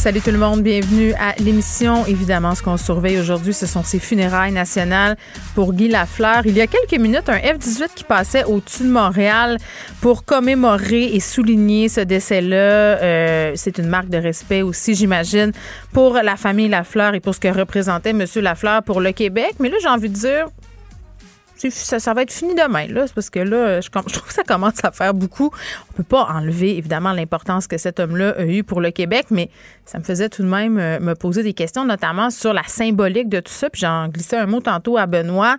Salut tout le monde, bienvenue à l'émission. Évidemment, ce qu'on surveille aujourd'hui, ce sont ces funérailles nationales pour Guy Lafleur. Il y a quelques minutes, un F-18 qui passait au-dessus de Montréal pour commémorer et souligner ce décès-là. Euh, c'est une marque de respect aussi, j'imagine, pour la famille Lafleur et pour ce que représentait M. Lafleur pour le Québec. Mais là, j'ai envie de dire, ça, ça, va être fini demain, là. C'est parce que là, je, trouve que ça commence à faire beaucoup. On peut pas enlever, évidemment, l'importance que cet homme-là a eu pour le Québec, mais ça me faisait tout de même euh, me poser des questions, notamment sur la symbolique de tout ça. Puis j'en glissais un mot tantôt à Benoît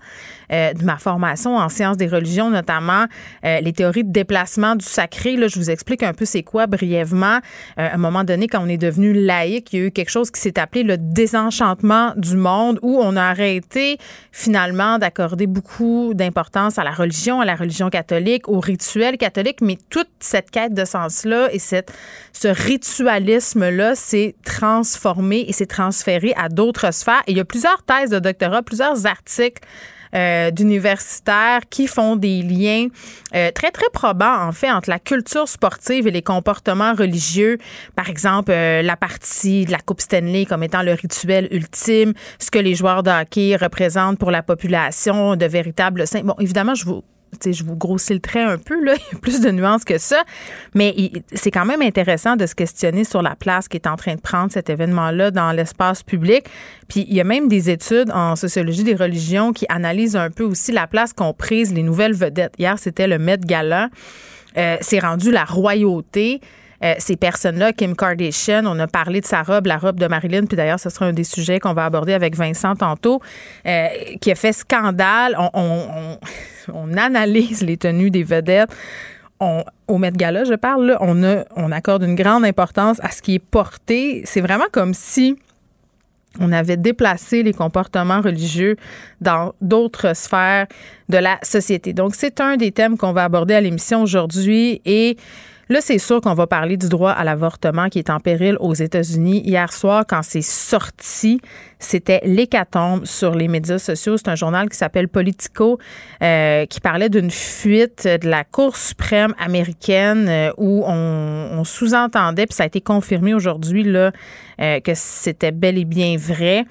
euh, de ma formation en sciences des religions, notamment euh, les théories de déplacement du sacré. Là, je vous explique un peu c'est quoi brièvement. à un moment donné, quand on est devenu laïque, il y a eu quelque chose qui s'est appelé le désenchantement du monde, où on a arrêté finalement d'accorder beaucoup d'importance à la religion, à la religion catholique, au rituel catholique, mais toute cette quête de sens-là et cette, ce ritualisme-là, c'est transformé et s'est transféré à d'autres sphères. Il y a plusieurs thèses de doctorat, plusieurs articles euh, d'universitaires qui font des liens euh, très, très probants, en fait, entre la culture sportive et les comportements religieux. Par exemple, euh, la partie de la Coupe Stanley comme étant le rituel ultime, ce que les joueurs de hockey représentent pour la population, de véritables saints. Bon, évidemment, je vous je vous grossis le trait un peu, là. Il y a plus de nuances que ça. Mais c'est quand même intéressant de se questionner sur la place qui est en train de prendre cet événement-là dans l'espace public. Puis il y a même des études en sociologie des religions qui analysent un peu aussi la place qu'ont prise les nouvelles vedettes. Hier, c'était le Met Gala. Euh, c'est rendu la royauté. Euh, ces personnes-là, Kim Kardashian, on a parlé de sa robe, la robe de Marilyn, puis d'ailleurs, ce sera un des sujets qu'on va aborder avec Vincent tantôt, euh, qui a fait scandale. On, on, analyse les tenues des vedettes. On, au Met Gala, je parle, là, on, a, on accorde une grande importance à ce qui est porté. C'est vraiment comme si on avait déplacé les comportements religieux dans d'autres sphères de la société. Donc, c'est un des thèmes qu'on va aborder à l'émission aujourd'hui et Là, c'est sûr qu'on va parler du droit à l'avortement qui est en péril aux États-Unis. Hier soir, quand c'est sorti, c'était l'hécatombe sur les médias sociaux. C'est un journal qui s'appelle Politico euh, qui parlait d'une fuite de la Cour suprême américaine euh, où on, sous-entendait, puis ça a été confirmé aujourd'hui là, euh, que c'était bel et bien vrai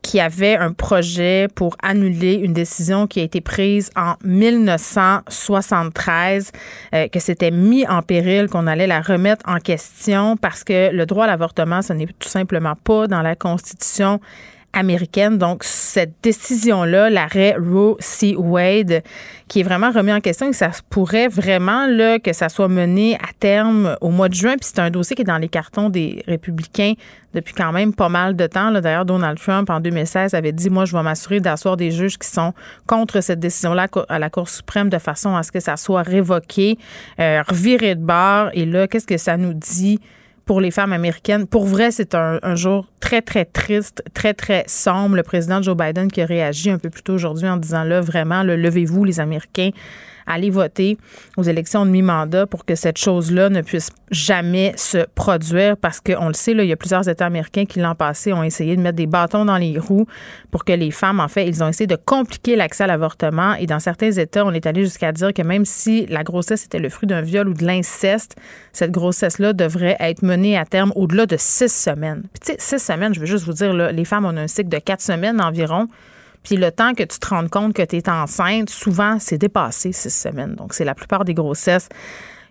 qui avait un projet pour annuler une décision qui a été prise en 1973, euh, que c'était mis en péril, qu'on allait la remettre en question parce que le droit à l'avortement, ce n'est tout simplement pas dans la Constitution américaine. Donc, cette décision-là, l'arrêt Roe C. Wade, qui est vraiment remis en question et ça pourrait vraiment là, que ça soit mené à terme au mois de juin. Puis c'est un dossier qui est dans les cartons des républicains depuis quand même pas mal de temps. D'ailleurs, Donald Trump, en 2016, avait dit, moi, je vais m'assurer d'asseoir des juges qui sont contre cette décision-là à la Cour suprême de façon à ce que ça soit révoqué, euh, reviré de bord. Et là, qu'est-ce que ça nous dit? Pour les femmes américaines. Pour vrai, c'est un, jour très, très triste, très, très sombre. Le président Joe Biden qui a réagi un peu plus tôt aujourd'hui en disant là, vraiment, levez-vous, les Américains aller voter aux élections de mi-mandat pour que cette chose-là ne puisse jamais se produire parce qu'on le sait, là, il y a plusieurs États américains qui l'an passé ont essayé de mettre des bâtons dans les roues pour que les femmes, en fait, ils ont essayé de compliquer l'accès à l'avortement et dans certains États, on est allé jusqu'à dire que même si la grossesse était le fruit d'un viol ou de l'inceste, cette grossesse-là devrait être menée à terme au-delà de six semaines. Puis, tu sais, six semaines, je veux juste vous dire, là, les femmes ont un cycle de quatre semaines environ. Puis le temps que tu te rendes compte que tu es enceinte, souvent, c'est dépassé six semaines. Donc, c'est la plupart des grossesses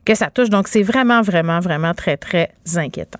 que ça touche. Donc, c'est vraiment, vraiment, vraiment très, très inquiétant.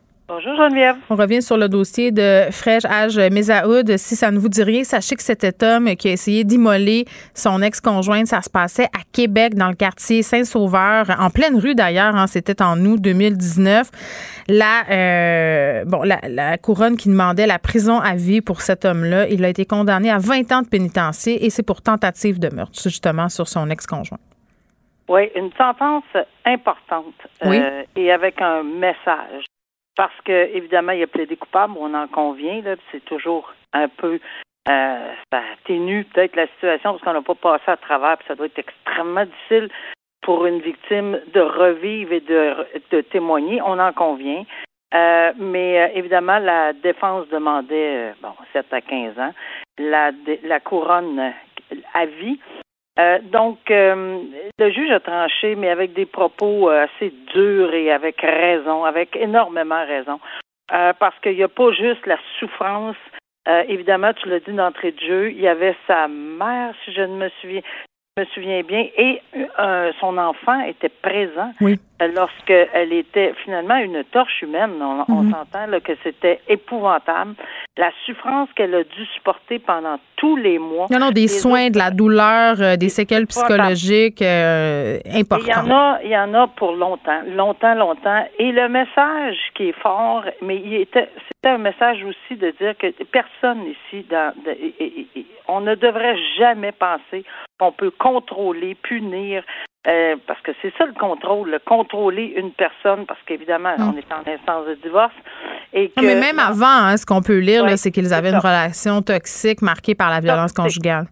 Bonjour Geneviève. On revient sur le dossier de Fresh Age Mesaoud. Si ça ne vous dit rien, sachez que cet homme qui a essayé d'immoler son ex-conjointe, ça se passait à Québec, dans le quartier Saint-Sauveur, en pleine rue d'ailleurs. Hein, C'était en août 2019. La, euh, bon, la, la, couronne qui demandait la prison à vie pour cet homme-là, il a été condamné à 20 ans de pénitencier et c'est pour tentative de meurtre, justement, sur son ex-conjoint. Oui, une sentence importante Oui. euh, et avec un message. Parce que, évidemment, il a plaidé coupable, on en convient, là, c'est toujours un peu euh, atténue peut-être la situation parce qu'on n'a pas passé à travers, puis ça doit être extrêmement difficile pour une victime de revivre et de, de témoigner, on en convient. Euh, mais euh, évidemment, la défense demandait, euh, bon, 7 à 15 ans, la, la couronne à vie. Euh, donc, euh, le juge a tranché, mais avec des propos euh, assez durs et avec raison, avec énormément raison. Parce qu'il n'y a pas juste la souffrance. Évidemment, tu l'as dit d'entrée de jeu, il y avait sa mère, si je ne me souviens, me souviens bien, et son enfant était présent Oui. Lorsqu'elle était finalement une torche humaine. On, on Mhm. s'entend que c'était épouvantable. La souffrance qu'elle a dû supporter pendant tous les mois. Non, non, des soins, autres- de la douleur, euh, des séquelles psychologiques euh, Et Il y en importantes. a, il y en a pour longtemps, longtemps, longtemps. Et le message qui est fort, mais il était, c'était un message aussi de dire que personne ici, dans, de- et- et- et- on ne devrait jamais penser qu'on peut contrôler, punir, euh, parce que c'est ça le contrôle, le contrôler une personne, parce qu'évidemment, Mm. on est en instance de divorce. Et que, Non, mais même avant, hein, ce qu'on peut lire, Ouais, c'est qu'ils avaient une relation toxique marquée par la violence Toxique. conjugale.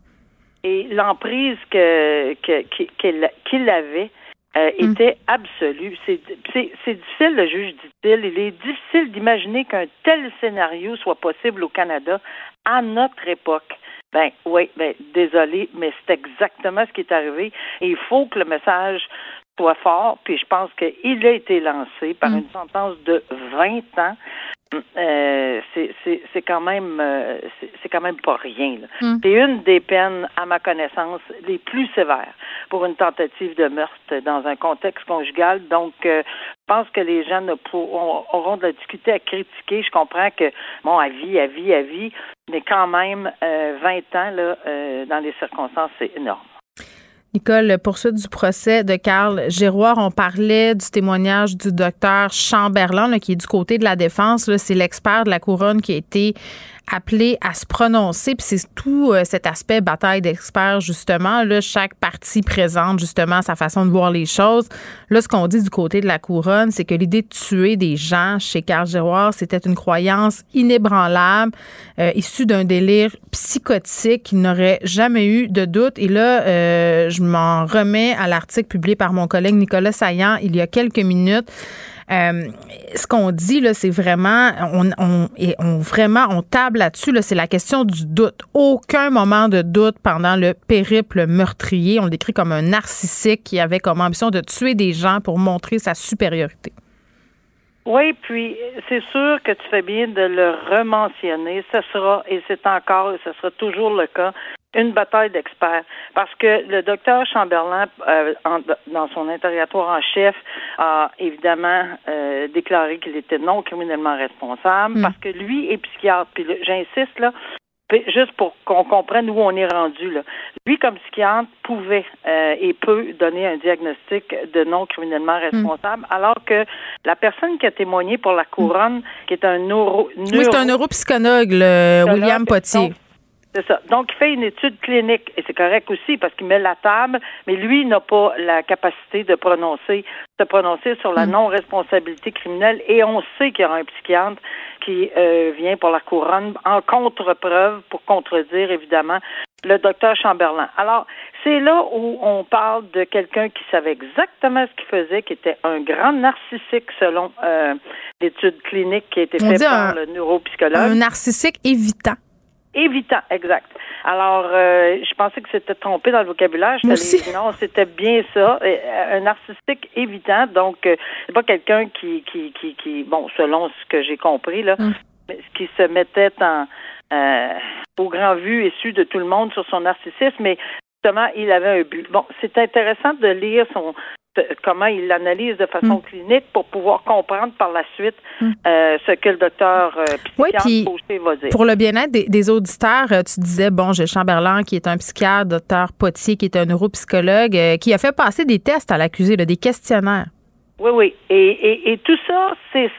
et l'emprise que qu'il avait euh, Mm. était absolue. C'est difficile, le juge dit-il. Il est difficile d'imaginer qu'un tel scénario soit possible au Canada à notre époque. Ben oui, ben désolé, mais c'est exactement ce qui est arrivé. Il faut que le message soit fort, puis je pense qu'il a été lancé par Mm. une sentence de 20 ans. Euh, c'est- quand même euh, c'est quand même pas rien. Mm. C'est une des peines, à ma connaissance, les plus sévères pour une tentative de meurtre dans un contexte conjugal. Donc, euh, je pense que les gens ne pourront, auront de la difficulté à critiquer. Je comprends que, bon, à vie, à vie, à vie, mais quand même, euh, 20 ans, là, dans les circonstances, c'est énorme. Nicole, poursuite du procès de Carl Giroir, on parlait du témoignage du docteur Chamberlain, qui est du côté de la défense. C'est l'expert de la couronne qui a été appelé à se prononcer. Puis c'est tout euh, cet aspect bataille d'experts, justement. Là, chaque partie présente, justement, sa façon de voir les choses. Là, ce qu'on dit du côté de la couronne, c'est que l'idée de tuer des gens chez Carl Giroir, c'était une croyance inébranlable, euh, issue d'un délire psychotique. Il n'aurait jamais eu de doute. Et là, euh, je m'en remets à l'article publié par mon collègue Nicolas Saillant il y a quelques minutes. Euh, ce qu'on dit là, c'est vraiment, on, on, on vraiment, on table là-dessus. Là, c'est la question du doute. Aucun moment de doute pendant le périple meurtrier. On le décrit comme un narcissique qui avait comme ambition de tuer des gens pour montrer sa supériorité. Oui, puis c'est sûr que tu fais bien de le rementionner. Ce sera, et c'est encore, et ce sera toujours le cas, une bataille d'experts. Parce que le docteur Chamberlain, euh, en- dans son interrogatoire en chef, a évidemment euh, déclaré qu'il était non criminellement responsable Mm. parce que lui est psychiatre. Puis j'insiste là, juste pour qu'on comprenne où on est rendu là. Lui, comme psychiatre, pouvait euh, et peut donner un diagnostic de non criminellement responsable, alors que la personne qui a témoigné pour la couronne, qui est un neuro, Oui, c'est un neuropsychologue, le William Potier. donc, c'est ça. Donc, il fait une étude clinique, et c'est correct aussi parce qu'il met la table, mais lui n'a pas la capacité de prononcer, de prononcer sur la Mm. non-responsabilité criminelle. Et on sait qu'il y aura un psychiatre qui euh, vient pour la couronne en contre-preuve pour contredire, évidemment, le docteur Chamberlain. Alors, c'est là où on parle de quelqu'un qui savait exactement ce qu'il faisait, qui était un grand narcissique selon euh, l'étude clinique qui a été faite par un- le neuropsychologue. Un narcissique évitant. Évitant, exact. Alors, euh, je pensais que c'était trompé dans le vocabulaire. Je dire, Non, c'était bien ça. Euh, Un narcissique évitant, donc euh, c'est pas quelqu'un qui, qui, qui, qui, bon, selon ce que j'ai compris là, Mm. ce qui se mettait en euh, au grand vu et su de tout le monde sur son narcissisme, mais justement, il avait un but. Bon, c'est intéressant de lire son comment il l'analyse de façon Mm. clinique pour pouvoir comprendre par la suite euh, ce que le docteur euh, Oui, psychiatre puis Fauché va dire. Pour le bien-être des, des auditeurs, euh, tu disais, bon, j'ai Chamberlain qui est un psychiatre, docteur Potier qui est un neuropsychologue, euh, qui a fait passer des tests à l'accusé, des questionnaires. Oui, oui. Et, et, et tout ça, c'est-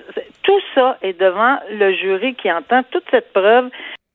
tout ça est devant le jury qui entend toute cette preuve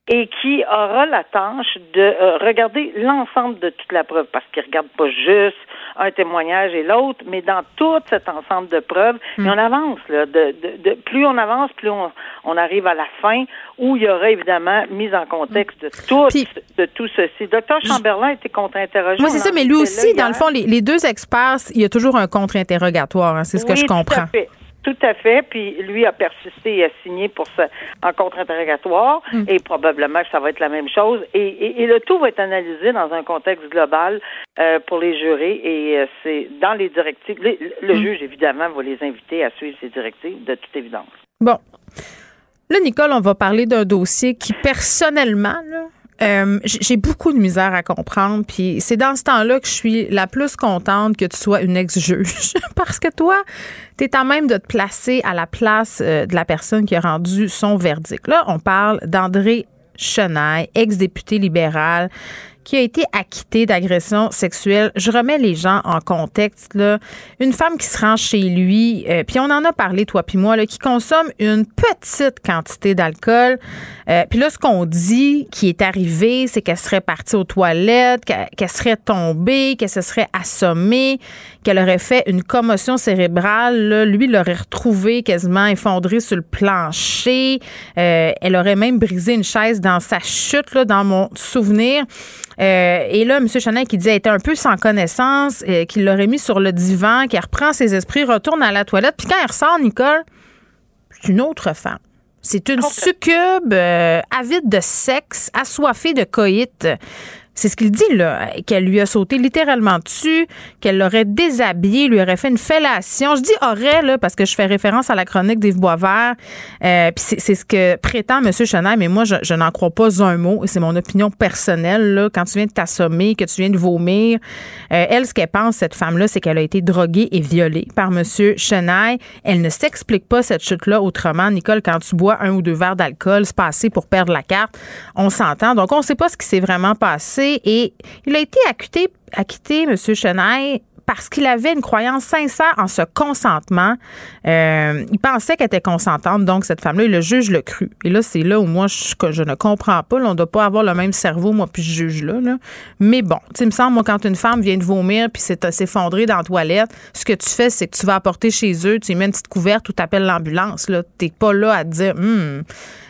et qui aura la tâche de euh, regarder l'ensemble de toute la preuve, parce qu'il regarde pas juste un témoignage et l'autre, mais dans tout cet ensemble de preuves, et on avance là. De, de, de- plus on avance, plus on, on arrive à la fin, où il y aura évidemment mise en contexte de tout, Puis- de tout ceci. Docteur Chamberlain été contre-interrogé. Moi, c'est ça, mais lui était aussi, dans le fond, les, les deux experts, il y a toujours un contre-interrogatoire, hein, c'est ce que je Tout comprends. à fait. Tout à fait. Puis lui a persisté et a signé pour ça en contre-interrogatoire Mm. et probablement que ça va être la même chose. Et, et- et le tout va être analysé dans un contexte global euh, pour les jurés et euh, c'est dans les directives. Le, le Mm. juge, évidemment, va les inviter à suivre ces directives de toute évidence. Bon. Là, Nicole, on va parler d'un dossier qui, personnellement, là, euh, j'ai beaucoup de misère à comprendre. Puis c'est dans ce temps-là que je suis la plus contente que tu sois une ex-juge. Parce que toi, tu es à même de te placer à la place euh, de la personne qui a rendu son verdict. Là, on parle d'André Chenaille, ex-député libéral, qui a été acquitté d'agression sexuelle. Je remets les gens en contexte. Là. Une femme qui se rend chez lui, euh, puis on en a parlé, toi puis moi, là, qui consomme une petite quantité d'alcool. Euh, puis là, ce qu'on dit qui est arrivé, c'est qu'elle serait partie aux toilettes, qu'elle serait tombée, qu'elle se serait assommée, qu'elle aurait fait une commotion cérébrale. Là. Lui, l'aurait retrouvée quasiment effondrée sur le plancher. Euh, elle aurait même brisé une chaise dans sa chute, là, dans mon souvenir. Euh, et là, M. Chanel qui dit elle était un peu sans connaissance, euh, qu'il l'aurait mis sur le divan, qu'il reprend ses esprits, retourne à la toilette. Puis quand elle ressort, Nicole, c'est une autre femme. C'est une succube euh, avide de sexe, assoiffée de coït. C'est ce qu'il dit, là, qu'elle lui a sauté littéralement dessus, qu'elle l'aurait déshabillé, lui aurait fait une fellation. Je dis aurait, là, parce que je fais référence à la chronique d'Yves Boisvert. Euh, Puis c'est ce que prétend M. Chenaille, mais moi, je, n'en crois pas un mot, c'est mon opinion personnelle, là. Quand tu viens de t'assommer, que tu viens de vomir, euh, elle, ce qu'elle pense, cette femme-là, c'est qu'elle a été droguée et violée par M. Chenaille. Elle ne s'explique pas cette chute-là autrement. Nicole, quand tu bois un ou deux verres d'alcool, c'est passé pour perdre la carte. On s'entend. Donc, on ne sait pas ce qui s'est vraiment passé. Et il a été acquitté, acquitté M. Chenaille, parce qu'il avait une croyance sincère en ce consentement. Euh, il pensait qu'elle était consentante, donc cette femme-là, le juge le cru. Et là, c'est là où moi, je, ne comprends pas. On ne doit pas avoir le même cerveau, moi, puis je juge là. là. Mais bon, tu il me semble, moi, quand une femme vient de vomir puis c'est- s'effondrer dans la toilette, ce que tu fais, c'est que tu vas apporter chez eux, tu mets une petite couverte ou tu appelles l'ambulance. Tu n'es pas là à te dire, Hum,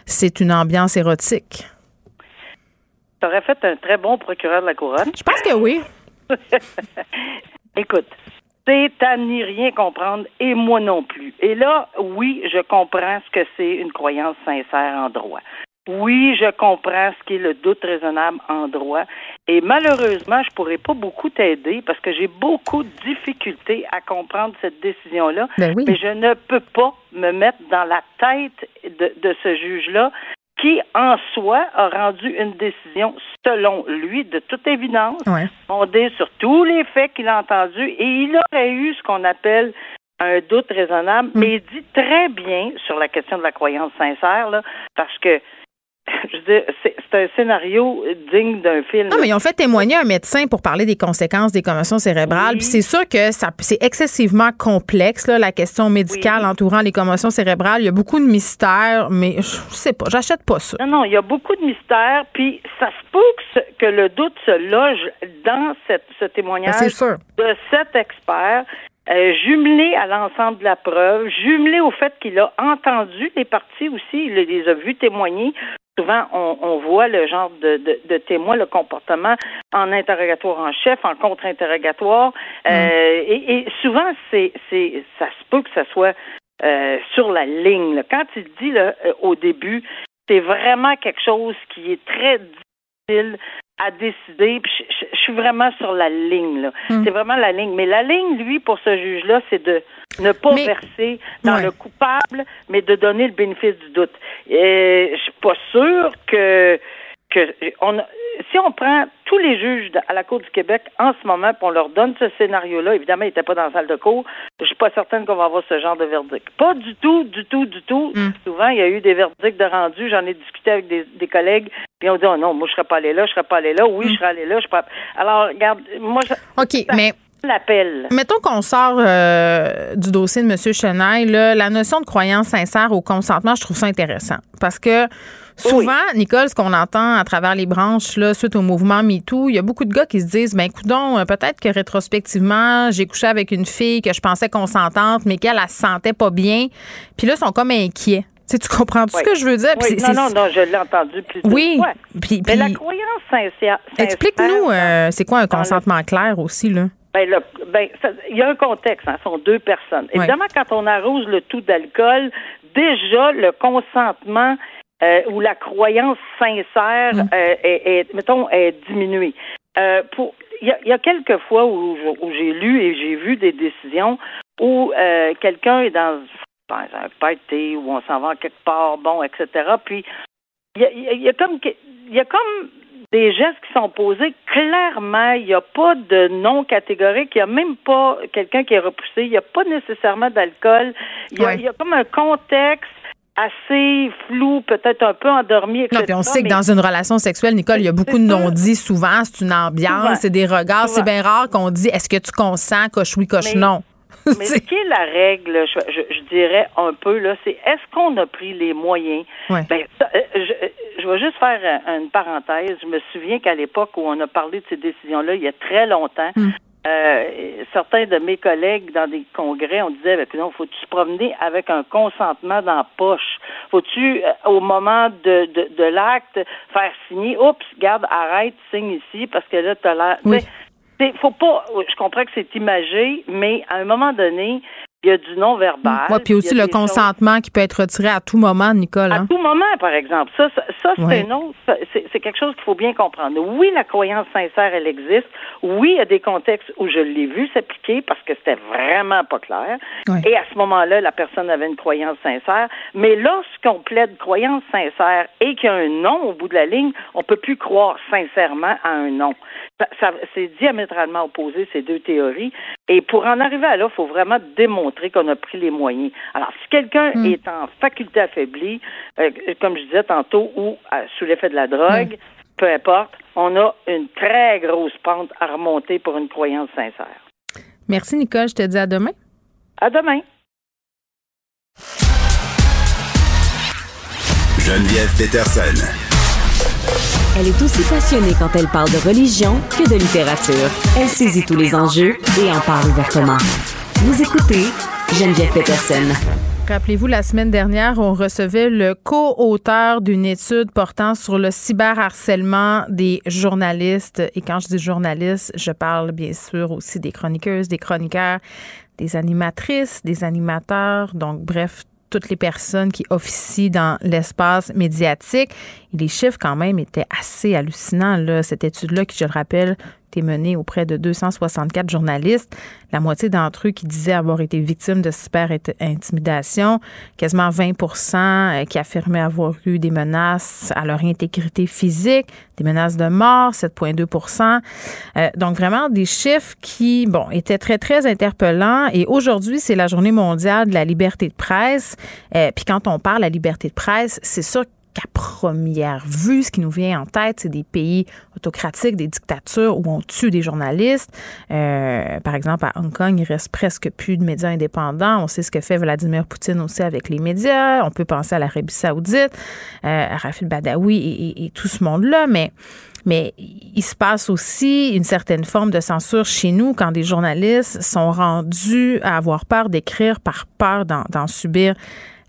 c'est une ambiance érotique. Tu aurais fait un très bon procureur de la couronne. Je pense que oui. Écoute, c'est à n'y rien comprendre et moi non plus. Et là, oui, je comprends ce que c'est une croyance sincère en droit. Oui, je comprends ce qu'est le doute raisonnable en droit. Et malheureusement, je pourrais pas beaucoup t'aider parce que j'ai beaucoup de difficultés à comprendre cette décision-là. Ben oui. Mais je ne peux pas me mettre dans la tête de, de ce juge-là qui, en soi, a rendu une décision, selon lui, de toute évidence, Ouais. fondée sur tous les faits qu'il a entendus, et il aurait eu ce qu'on appelle un doute raisonnable, Mm. mais il dit très bien sur la question de la croyance sincère, là, parce que, je veux dire, c'est un scénario digne d'un film. Non, mais ils ont fait témoigner un médecin pour parler des conséquences des commotions cérébrales. Oui. Puis c'est sûr que ça, c'est excessivement complexe, là, la question médicale Oui. entourant les commotions cérébrales. Il y a beaucoup de mystères, mais je sais pas, j'achète pas ça. Non, non, il y a beaucoup de mystères, puis ça se peut que, ce- que le doute se loge dans cette, ce Ben, témoignage c'est sûr. de cet expert, euh, jumelé à l'ensemble de la preuve, jumelé au fait qu'il a entendu les parties aussi, il les a vus témoigner. Souvent, on, on voit le genre de, de, de témoin, le comportement en interrogatoire en chef, en contre-interrogatoire. Euh, et, et souvent, c'est, c'est, ça se peut que ça soit euh, sur la ligne. là. Quand il dit là, euh, au début, c'est vraiment quelque chose qui est très difficile à décider. Puis Je, je- je suis vraiment sur la ligne. Là. Mm. C'est vraiment la ligne. Mais la ligne, lui, pour ce juge-là, c'est de ne pas Mais- verser dans Ouais. le coupable, mais de donner le bénéfice du doute. Et je suis pas sûre que que on si on prend tous les juges à la Cour du Québec en ce moment, puis on leur donne ce scénario-là, évidemment, ils n'étaient pas dans la salle de cour, je suis pas certaine qu'on va avoir ce genre de verdict. Pas du tout, du tout, du tout. Mm. Souvent, il y a eu des verdicts de rendu. J'en ai discuté avec des, des collègues, puis on dit oh non, moi je serais pas allé là, je serais pas allé là. Oui, Mm. je serais allé là. Je serais pas... Alors, regarde, moi, je... OK, mais l'appel. Mettons qu'on sort euh, du dossier de M. Chenaille, là, la notion de croyance sincère au consentement, je trouve ça intéressant. Parce que souvent, Nicole, ce qu'on entend à travers les branches, là, suite au mouvement MeToo, il y a beaucoup de gars qui se disent, ben, écoutons, peut-être que rétrospectivement, j'ai couché avec une fille que je pensais consentante, mais qu'elle, elle se sentait pas bien. Puis là, ils sont comme inquiets. Tu, sais, tu comprends tout Oui. ce que je veux dire? Oui, non, non, non, je l'ai entendu plus Oui. Puis, Mais la croyance sincère. explique-nous, euh, c'est quoi un le- consentement clair aussi, là? Ben, le- ben, il y a un contexte, hein, ce sont deux personnes. Évidemment, quand on arrose le tout d'alcool, déjà le consentement euh, ou la croyance sincère Mm. euh, est, est, mettons, est diminuée. Euh, pour, il y a, il y a quelques fois où, où j'ai lu et j'ai vu des décisions où quelqu'un est dans, dans un party où on s'en va quelque part, bon, etc. Puis il y a, y a- comme il y a comme des gestes qui sont posés clairement. Il n'y a pas de non catégorique. Il n'y a même pas quelqu'un qui est repoussé. Il n'y a pas nécessairement d'alcool. Il y, a, Ouais. il y a comme un contexte assez flou, peut-être un peu endormi, etc. Non, puis on sait que mais- dans une relation sexuelle, Nicole, il y a beaucoup de non-dits souvent. C'est une ambiance, c'est des regards. C'est bien rare qu'on dit est-ce que tu consens, coche oui, coche non. Mais ce qui est la règle, je, je- je dirais un peu, là, c'est est-ce qu'on a pris les moyens? Ouais. Ben, euh, je, euh, je vais juste faire euh, une parenthèse. Je me souviens qu'à l'époque où on a parlé de ces décisions-là, il y a très longtemps, Mm. euh, certains de mes collègues dans des congrès, on disait, ben, non, faut-tu se promener avec un consentement dans la poche? Faut-tu, euh, au moment de, de, de l'acte, faire signer, oups, garde, arrête, signe ici, parce que là, t'as l'air... Oui. Faut pas. Je comprends que c'est imagé, mais à un moment donné, il y a du non-verbal. Ouais, puis aussi le choses- consentement qui peut être retiré à tout moment, Nicole. À hein? tout moment, par exemple. Ça, ça, ça, c'est Ouais. c'est c'est quelque chose qu'il faut bien comprendre. Oui, la croyance sincère, elle existe. Oui, il y a des contextes où je l'ai vu s'appliquer parce que c'était vraiment pas clair. Ouais. Et à ce moment-là, la personne avait une croyance sincère. Mais lorsqu'on plaide croyance sincère et qu'il y a un non au bout de la ligne, on peut plus croire sincèrement à un non. C'est diamétralement opposé, ces deux théories. Et pour en arriver à là, il faut vraiment démontrer qu'on a pris les moyens. Alors, si quelqu'un Mm. est en faculté affaiblie, euh, comme je disais tantôt, ou euh, sous l'effet de la drogue, peu importe, on a une très grosse pente à remonter pour une croyance sincère. Merci, Nicole. Je te dis à demain. À demain. Geneviève Peterson. Elle est aussi passionnée quand elle parle de religion que de littérature. Elle saisit tous les enjeux et en parle ouvertement. Vous écoutez Geneviève Peterson. Rappelez-vous, la semaine dernière, on recevait le co-auteur d'une étude portant sur le cyberharcèlement des journalistes. Et quand je dis journalistes, je parle bien sûr aussi des chroniqueuses, des chroniqueurs, des animatrices, des animateurs, donc bref, toutes les personnes qui officient dans l'espace médiatique. Les chiffres, quand même, étaient assez hallucinants. Cette étude-là, qui, je le rappelle, été menée auprès de 264 journalistes. La moitié d'entre eux qui disaient avoir été victimes de cyber-intimidation. Quasiment 20 euh, qui affirmaient avoir eu des menaces à leur intégrité physique, des menaces de mort, 7,2 euh, Donc, vraiment des chiffres qui, bon, étaient très, très interpellants. Et aujourd'hui, c'est la journée mondiale de la liberté de presse. Euh, Puis quand on parle de la liberté de presse, c'est sûr qu'à première vue, ce qui nous vient en tête, c'est des pays autocratiques, des dictatures où on tue des journalistes. Euh, par exemple, à Hong Kong, il reste presque plus de médias indépendants. On sait ce que fait Vladimir Poutine aussi avec les médias. On peut penser à l'Arabie saoudite, euh, à Rafil Badawi et, et- et tout ce monde-là, mais mais il se passe aussi une certaine forme de censure chez nous quand des journalistes sont rendus à avoir peur d'écrire par peur d'en d'en subir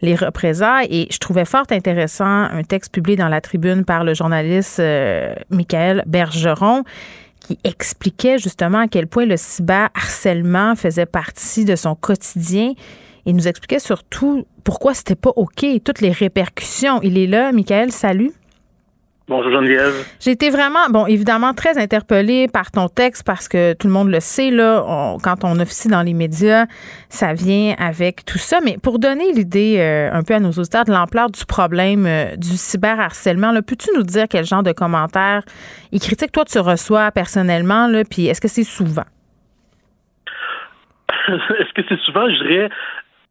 les représailles. Et je trouvais fort intéressant un texte publié dans la tribune par le journaliste euh, Michael Bergeron qui expliquait justement à quel point le cyberharcèlement faisait partie de son quotidien. Il nous expliquait surtout pourquoi c'était pas OK, toutes les répercussions. Il est là, Michael, salut. Bonjour Geneviève. J'ai été vraiment, bon, évidemment, très interpellée par ton texte parce que tout le monde le sait, là, quand on officie dans les médias, ça vient avec tout ça. Mais pour donner l'idée euh, un peu à nos auditeurs de l'ampleur du problème euh, du cyberharcèlement, peux-tu nous dire quel genre de commentaires et critiques toi tu reçois personnellement, là, puis est-ce que c'est souvent? est-ce que c'est souvent, je dirais,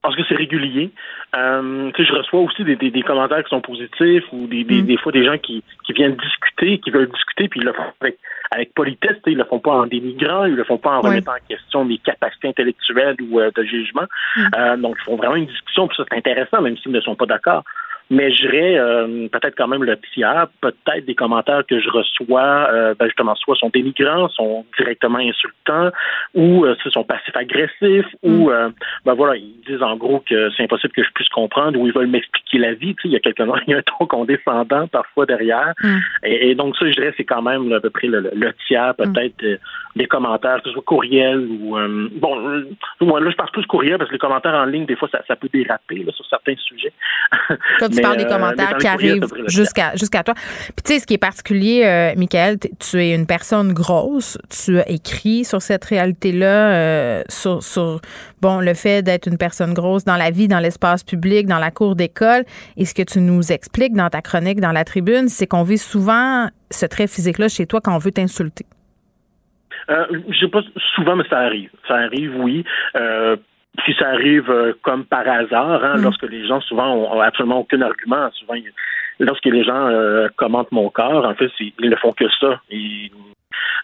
parce que c'est régulier. Euh, je reçois aussi des, des, commentaires qui sont positifs ou des, des, mm. des fois des gens qui, qui viennent discuter, qui veulent discuter, puis ils le font avec, avec politesse, ils le font pas en dénigrant, ils le font pas en remettant en question des capacités intellectuelles ou euh, de jugement. Mm. Euh, donc, ils font vraiment une discussion, puis ça c'est intéressant, même s'ils ne sont pas d'accord mais je dirais euh, peut-être quand même le tiers, peut-être des commentaires que je reçois, euh, ben justement, soit sont dénigrants, sont directement insultants, ou euh, sont passifs-agressifs, ou mm. ben voilà, ils disent en gros que c'est impossible que je puisse comprendre, ou ils veulent m'expliquer la vie. Tu sais, il y a quelqu'un, il y a un ton condescendant parfois derrière, mm. et, donc ça, je dirais, c'est quand même à peu près le, tiers, mm. peut-être des commentaires, que ce soit courriel ou bon, moi là je parle plus courriel parce que les commentaires en ligne, des fois, ça, ça peut déraper là, sur certains sujets. Tu parles des euh, commentaires qui arrivent jusqu'à jusqu'à toi. Puis tu sais, ce qui est particulier, euh, Michael, tu es une personne grosse. Tu as écrit sur cette réalité-là, euh, sur, sur bon le fait d'être une personne grosse dans la vie, dans l'espace public, dans la cour d'école. Et ce que tu nous expliques dans ta chronique, dans la tribune, c'est qu'on vit souvent ce trait physique-là chez toi quand on veut t'insulter. Euh, je sais pas souvent, mais ça arrive. Ça arrive, oui. Euh, si ça arrive euh, comme par hasard, hein, mm. lorsque les gens souvent ont, absolument aucun argument, souvent lorsque les gens euh, commentent mon corps, en fait, ils ne font que ça.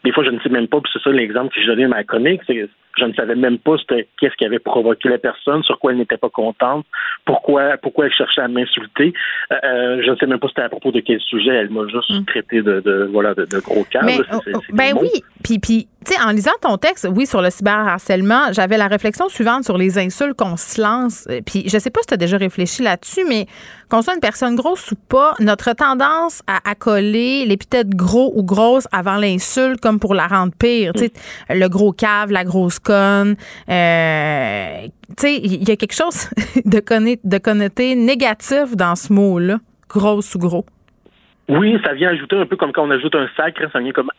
Des fois, je ne sais même pas, puis c'est ça l'exemple que j'ai donné dans ma chronique, c'est je ne savais même pas qu'est-ce qui avait provoqué la personne, sur quoi elle n'était pas contente, pourquoi pourquoi elle cherchait à m'insulter. Euh, euh je ne sais même pas c'était à propos de quel sujet. Elle m'a juste mm. traité de, de, voilà de, gros cas. Ben oui, puis puis tu sais en lisant ton texte, oui sur le cyberharcèlement, j'avais la réflexion suivante sur les insultes qu'on se lance. Euh, puis je sais pas si tu as déjà réfléchi là-dessus, mais qu'on soit une personne grosse ou pas, notre tendance à accoler l'épithète gros ou grosse avant l'insulte comme pour la rendre pire. Mm. le gros cave, la grosse conne. Euh, il y a quelque chose de, de connoté négatif dans ce mot-là, grosse ou gros. Oui, ça vient ajouter un peu comme quand on ajoute un sacre, ça vient comme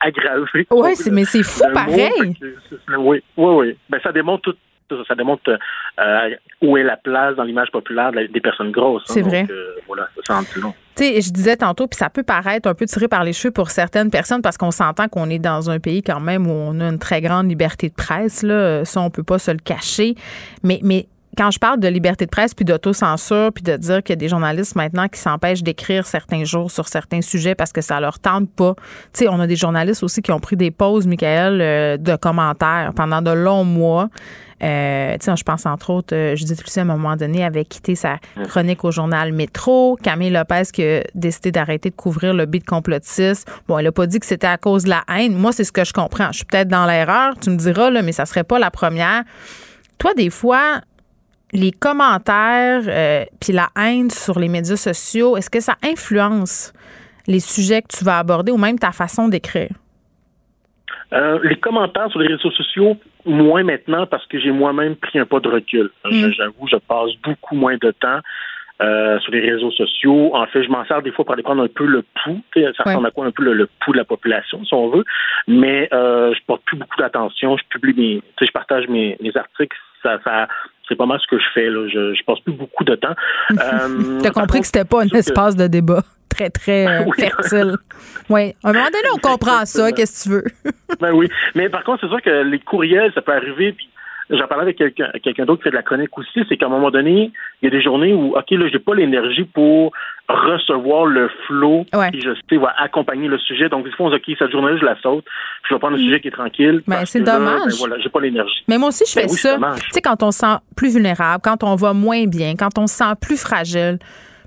aggraver. Oui, mais c'est fou pareil. oui, oui, oui. Ben, ça démontre tout, ça démontre euh, où est la place dans l'image populaire des personnes grosses. Hein. C'est vrai. Euh, voilà, ça sent long. Tu sais, je disais tantôt, puis ça peut paraître un peu tiré par les cheveux pour certaines personnes parce qu'on s'entend qu'on est dans un pays quand même où on a une très grande liberté de presse. Là. Ça, on peut pas se le cacher. Mais, mais quand je parle de liberté de presse puis d'autocensure puis de dire qu'il y a des journalistes maintenant qui s'empêchent d'écrire certains jours sur certains sujets parce que ça leur tente pas. Tu sais, on a des journalistes aussi qui ont pris des pauses, Michael, euh, de commentaires pendant de longs mois. Euh, je pense entre autres, euh, Judith Lucie, à un moment donné, avait quitté sa chronique au journal Métro. Camille Lopez qui a décidé d'arrêter de couvrir le beat complotiste. Bon, elle a pas dit que c'était à cause de la haine. Moi, c'est ce que je comprends. Je suis peut-être dans l'erreur, tu me diras, là, mais ça serait pas la première. Toi, des fois, les commentaires euh, puis la haine sur les médias sociaux, est-ce que ça influence les sujets que tu vas aborder ou même ta façon d'écrire? Euh, les commentaires sur les réseaux sociaux, moins maintenant parce que j'ai moi-même pris un pas de recul. Mm. J'avoue, je passe beaucoup moins de temps euh, sur les réseaux sociaux. En fait, je m'en sers des fois pour aller prendre un peu le pouls. Ça ressemble à quoi un peu le, pouls de la population, si on veut. Mais euh, je porte plus beaucoup d'attention. Je publie mes, je partage mes, mes articles. Ça, ça, c'est pas mal ce que je fais. Là. Je, je passe plus beaucoup de temps. Euh, tu as compris que c'était pas un espace de débat très, très euh, fertile. Oui. À un moment donné, on comprend ça. Qu'est-ce que tu veux? ben oui. Mais par contre, c'est sûr que les courriels, ça peut arriver. Puis j'en parlais avec quelqu'un d'autre qui fait de la chronique aussi, c'est qu'à un moment donné, il y a des journées où, OK, là, j'ai pas l'énergie pour recevoir le flot qui, je sais, va accompagner le sujet. Donc, ils font, OK, cette journée je la saute. Je vais prendre un mm. sujet qui est tranquille. Ben, c'est dommage. ben, voilà, j'ai pas l'énergie. Mais moi aussi, je ben fais ça. Tu sais, quand on se sent plus vulnérable, quand on va moins bien, quand on se sent plus fragile.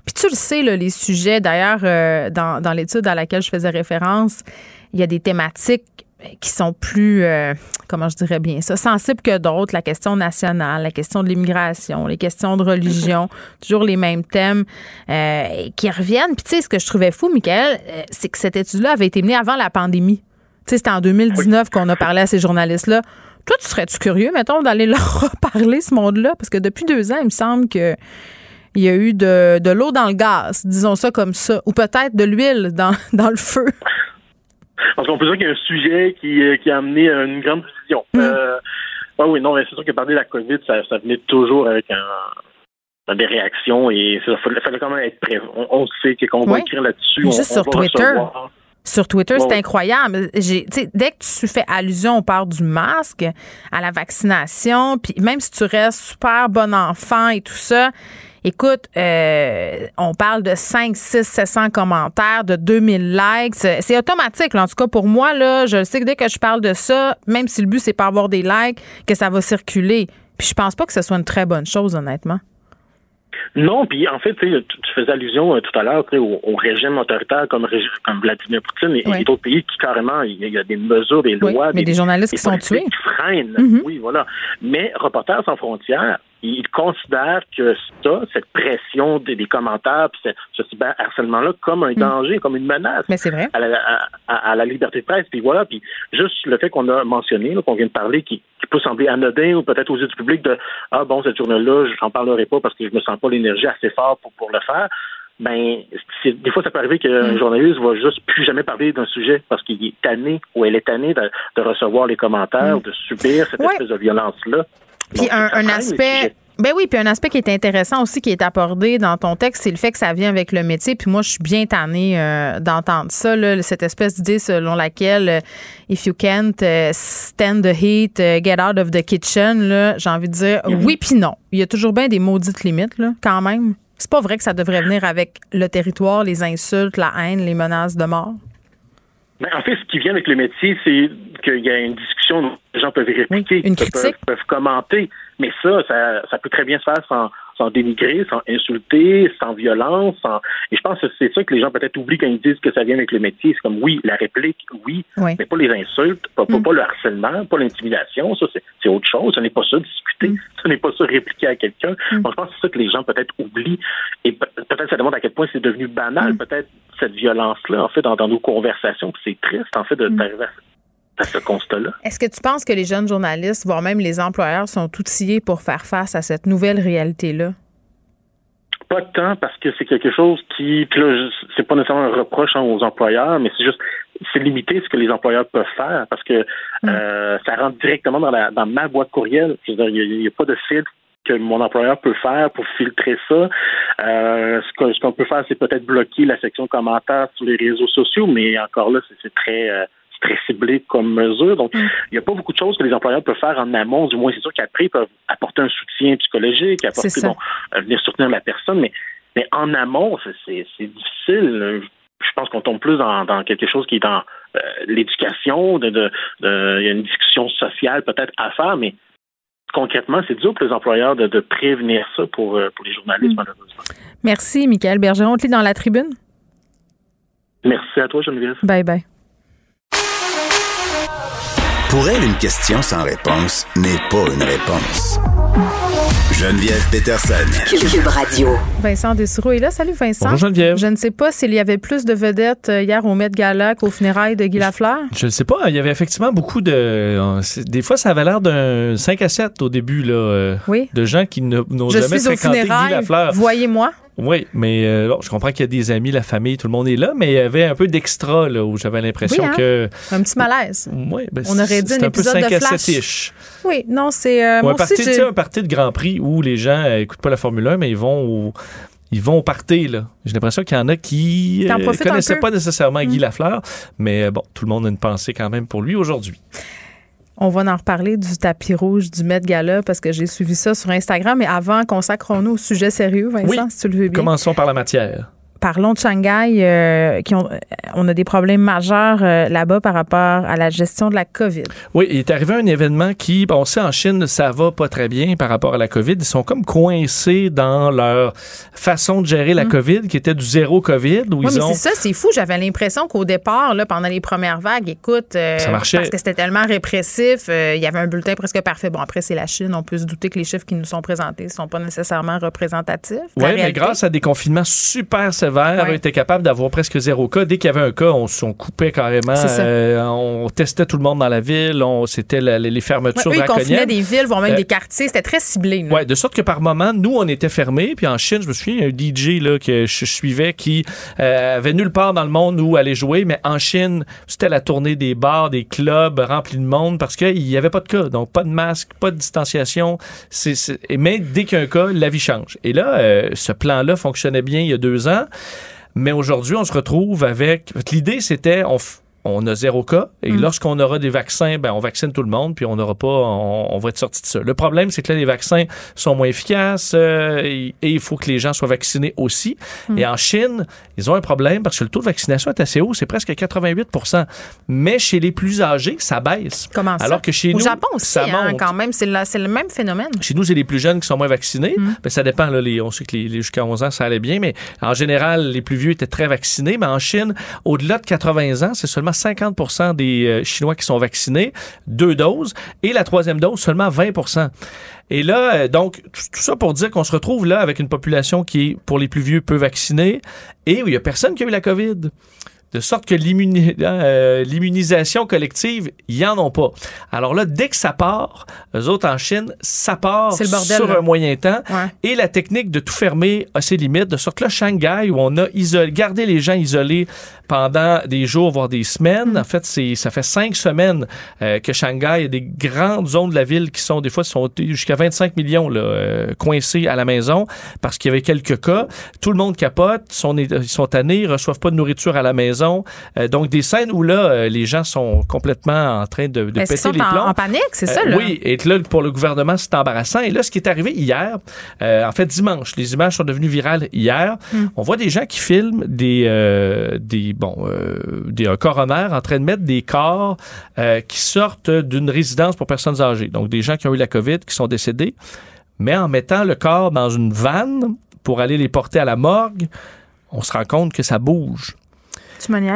Puis tu le sais, là, les sujets, d'ailleurs, euh, dans, dans l'étude à laquelle je faisais référence, il y a des thématiques qui sont plus, euh, comment je dirais bien ça, sensibles que d'autres, la question nationale, la question de l'immigration, les questions de religion, toujours les mêmes thèmes euh, qui reviennent. Puis tu sais, ce que je trouvais fou, Michael, euh, c'est que cette étude-là avait été menée avant la pandémie. Tu sais, c'était en 2019 qu'on a parlé à ces journalistes-là. Toi, tu serais-tu curieux, mettons, d'aller leur reparler ce monde-là? Parce que depuis deux ans, il me semble que il y a eu de, de l'eau dans le gaz, disons ça comme ça, ou peut-être de l'huile dans, dans le feu. Parce qu'on peut dire qu'il y a un sujet qui, euh, qui a amené une grande décision. Mm. Euh, oui, non, c'est sûr que parler de la COVID, ça, ça venait toujours avec un, des réactions et il fallait, quand même être prêt. On, sait qu'on va écrire là-dessus. Juste sur Twitter. Sur Twitter, c'est incroyable. dès que tu fais allusion au port du masque, à la vaccination, puis même si tu restes super bon enfant et tout ça, Écoute, euh, on parle de 5, 6, 700 commentaires, de 2000 likes. C'est automatique. en tout cas, pour moi, là, je sais que dès que je parle de ça, même si le but, c'est pas avoir des likes, que ça va circuler. Puis je pense pas que ce soit une très bonne chose, honnêtement. Non, puis en fait, tu faisais allusion euh, tout à l'heure au, au, régime autoritaire comme, comme Vladimir Poutine et, d'autres pays qui carrément, il y, a des mesures, des lois, mais des, journalistes qui sont tués. Qui freinent, mm-hmm. oui, voilà. Mais Reporters sans frontières, il considère que ça, cette pression des, commentaires, puis ce, cyberharcèlement-là, comme un mm. danger, comme une menace Mais vrai. À, la, à, la, liberté de presse. Puis voilà, puis juste le fait qu'on a mentionné, qu'on vient de parler, qui, peut sembler anodin ou peut-être aux yeux du public de Ah bon, cette journée-là, je n'en parlerai pas parce que je me sens pas l'énergie assez forte pour, pour le faire. Ben, des fois, ça peut arriver qu'un mm. journaliste va juste plus jamais parler d'un sujet parce qu'il est tanné ou elle est tannée de, recevoir les commentaires, mm. de subir cette espèce de violence-là. Puis un, aspect. Ben oui, puis un aspect qui est intéressant aussi, qui est abordé dans ton texte, c'est le fait que ça vient avec le métier. Puis moi, je suis bien tannée euh, d'entendre ça, là, cette espèce d'idée selon laquelle euh, if you can't uh, stand the heat, uh, get out of the kitchen, là, j'ai envie de dire mm-hmm. oui puis non. Il y a toujours bien des maudites limites, là, quand même. C'est pas vrai que ça devrait venir avec le territoire, les insultes, la haine, les menaces de mort. Ben, en fait, ce qui vient avec le métier, c'est qu'il y a une discussion les gens peuvent répliquer, une critique. peuvent commenter. Mais ça, ça, ça peut très bien se faire sans, sans dénigrer, sans insulter, sans violence. Sans... Et je pense que c'est ça que les gens peut-être oublient quand ils disent que ça vient avec le métier. C'est comme oui, la réplique, oui, mais pas les insultes, pas, pas, mm. le harcèlement, pas l'intimidation. Ça, c'est autre chose. Ce n'est pas ça discuter. Mm. Ce n'est pas ça répliquer à quelqu'un. Mm. je pense que c'est ça que les gens peut-être oublient. Et peut-être ça demande à quel point c'est devenu banal, peut-être cette violence-là, en fait, dans, nos conversations. C'est triste, en fait, d'arriver à à ce constat-là. Est-ce que tu penses que les jeunes journalistes, voire même les employeurs, sont outillés pour faire face à cette nouvelle réalité-là? Pas tant parce que c'est quelque chose qui, puis là, c'est pas nécessairement un reproche hein, aux employeurs, mais c'est juste, c'est limité ce que les employeurs peuvent faire parce que mm. euh, ça rentre directement dans, la, dans ma boîte courriel. il n'y a, pas de filtre que mon employeur peut faire pour filtrer ça. Euh, ce qu'on peut faire, c'est peut-être bloquer la section commentaires sur les réseaux sociaux, mais encore là, c'est très euh, très ciblé comme mesure. Donc, mm. il n'y a pas beaucoup de choses que les employeurs peuvent faire en amont. Du moins, c'est sûr qu'après, ils peuvent apporter un soutien psychologique, apporter, bon, euh, venir soutenir la personne, mais, mais en amont, c'est difficile. Je pense qu'on tombe plus dans, dans, quelque chose qui est dans euh, l'éducation, de, de, il y a une discussion sociale peut-être à faire, mais concrètement, c'est dur pour les employeurs de, de prévenir ça pour, euh, pour les journalistes, mm. malheureusement. Merci, Michael Bergeron. Tu dans la tribune? Merci à toi, Geneviève. Bye bye. Pour elle, une question sans réponse n'est pas une réponse. Geneviève Peterson. Cube Radio. Vincent Dessureau est là. Salut Vincent. Bonjour Geneviève. Je ne sais pas s'il y avait plus de vedettes euh, hier au Met Gala qu'au funérailles de Guy Lafleur. Je ne sais pas. Il y avait effectivement beaucoup de. Euh, des fois, ça avait l'air d'un 5 à 7 au début, là. Euh, oui. De gens qui n'ont jamais fréquenté Guy Lafleur. Voyez-moi. Oui, mais euh, je comprends qu'il y a des amis, la famille, tout le monde est là, mais il y avait un peu d'extra là où j'avais l'impression hein? que un petit malaise. Oui, ben, on aurait dit un, épisode de Flash. Oui, non, c'est euh, un parti, un parti de Grand Prix où les gens n'écoutent pas la Formule 1, mais ils vont au, ils vont party là. J'ai l'impression qu'il y en a qui ne euh, connaissaient pas nécessairement Guy mm. Lafleur, mais bon, tout le monde a une pensée quand même pour lui aujourd'hui. On va en reparler du tapis rouge du Met Gala parce que j'ai suivi ça sur Instagram. Mais avant, consacrons-nous au sujet sérieux, Vincent, si tu le veux bien. Commençons par la matière parlons de Shanghai, euh, qui ont, on a des problèmes majeurs euh, là-bas par rapport à la gestion de la COVID. Oui, il est arrivé un événement qui, on sait en Chine, ça va pas très bien par rapport à la COVID. Ils sont comme coincés dans leur façon de gérer la mm. COVID, qui était du zéro COVID. Où oui, mais c'est ça, c'est fou. J'avais l'impression qu'au départ, là, pendant les premières vagues, écoute, euh, ça marchait. parce que c'était tellement répressif, il y avait un bulletin presque parfait. Bon, après, c'est la Chine. On peut se douter que les chiffres qui nous sont présentés ne sont pas nécessairement représentatifs. Oui, mais grâce à des confinements super sévère, était capable d'avoir presque zéro cas. Dès qu'il y avait un cas, on, on coupait carrément. Euh, on testait tout le monde dans la ville. C'était les fermetures ouais, eux, ils confinaient des villes, voire même des quartiers. C'était très ciblé. Oui, de sorte que par moment, nous, on était fermés. Puis en Chine, je me souviens, un DJ là, que je suivais qui avait nulle part dans le monde où aller jouer, mais en Chine, c'était la tournée des bars, des clubs remplis de monde parce qu'il n'y avait pas de cas. Donc, pas de masque, pas de distanciation. Mais dès qu'il y a un cas, la vie change. Et là, euh, ce plan-là fonctionnait bien il y a deux ans. Mais aujourd'hui, on se retrouve avec. L'idée, c'était. On on a zéro cas. Et mm. lorsqu'on aura des vaccins, ben, on vaccine tout le monde, puis on n'aura pas, on, va être sorti de ça. Le problème, c'est que là, les vaccins sont moins efficaces euh, et, il faut que les gens soient vaccinés aussi. Mm. Et en Chine, ils ont un problème parce que le taux de vaccination est assez haut, c'est presque 88 Mais chez les plus âgés, ça baisse. Comment ça? Alors que chez Au nous, Japon aussi, ça hein, quand même, c'est le même phénomène. Chez nous, c'est les plus jeunes qui sont moins vaccinés. Mm. Ben, ça dépend, là, les, on sait que les, jusqu'à 11 ans, ça allait bien, mais en général, les plus vieux étaient très vaccinés. Mais en Chine, au-delà de 80 ans, c'est seulement 50% des euh, Chinois qui sont vaccinés, deux doses, et la troisième dose, seulement 20% et là, euh, donc, tout ça pour dire qu'on se retrouve là avec une population qui est, pour les plus vieux, peu vaccinée. Et où il n'y a personne qui a eu la COVID de sorte que euh, l'immunisation collective, ils en ont pas. Alors là, dès que ça part, eux autres en Chine, ça part sur un moyen temps. Et la technique de tout fermer a ses limites. De sorte que là, Shanghai, où on a isolé, gardé les gens isolés pendant des jours, voire des semaines. Mm. En fait, c'est ça fait cinq semaines euh, que Shanghai a des grandes zones de la ville qui sont des fois sont jusqu'à 25 millions là, euh, coincés à la maison parce qu'il y avait quelques cas. Tout le monde capote, sont, ils sont tannés, ils reçoivent pas de nourriture à la maison euh, donc, des scènes où là, euh, les gens sont complètement en train de, de péter les plombs. En, panique, c'est ça, là? oui, et là, pour le gouvernement, c'est embarrassant. Et là, ce qui est arrivé hier, euh, en fait, dimanche, les images sont devenues virales hier. Hmm. On voit des gens qui filment des, des bon, des, un coroner en train de mettre des corps qui sortent d'une résidence pour personnes âgées. Donc, des gens qui ont eu la COVID, qui sont décédés, mais en mettant le corps dans une vanne pour aller les porter à la morgue, on se rend compte que ça bouge.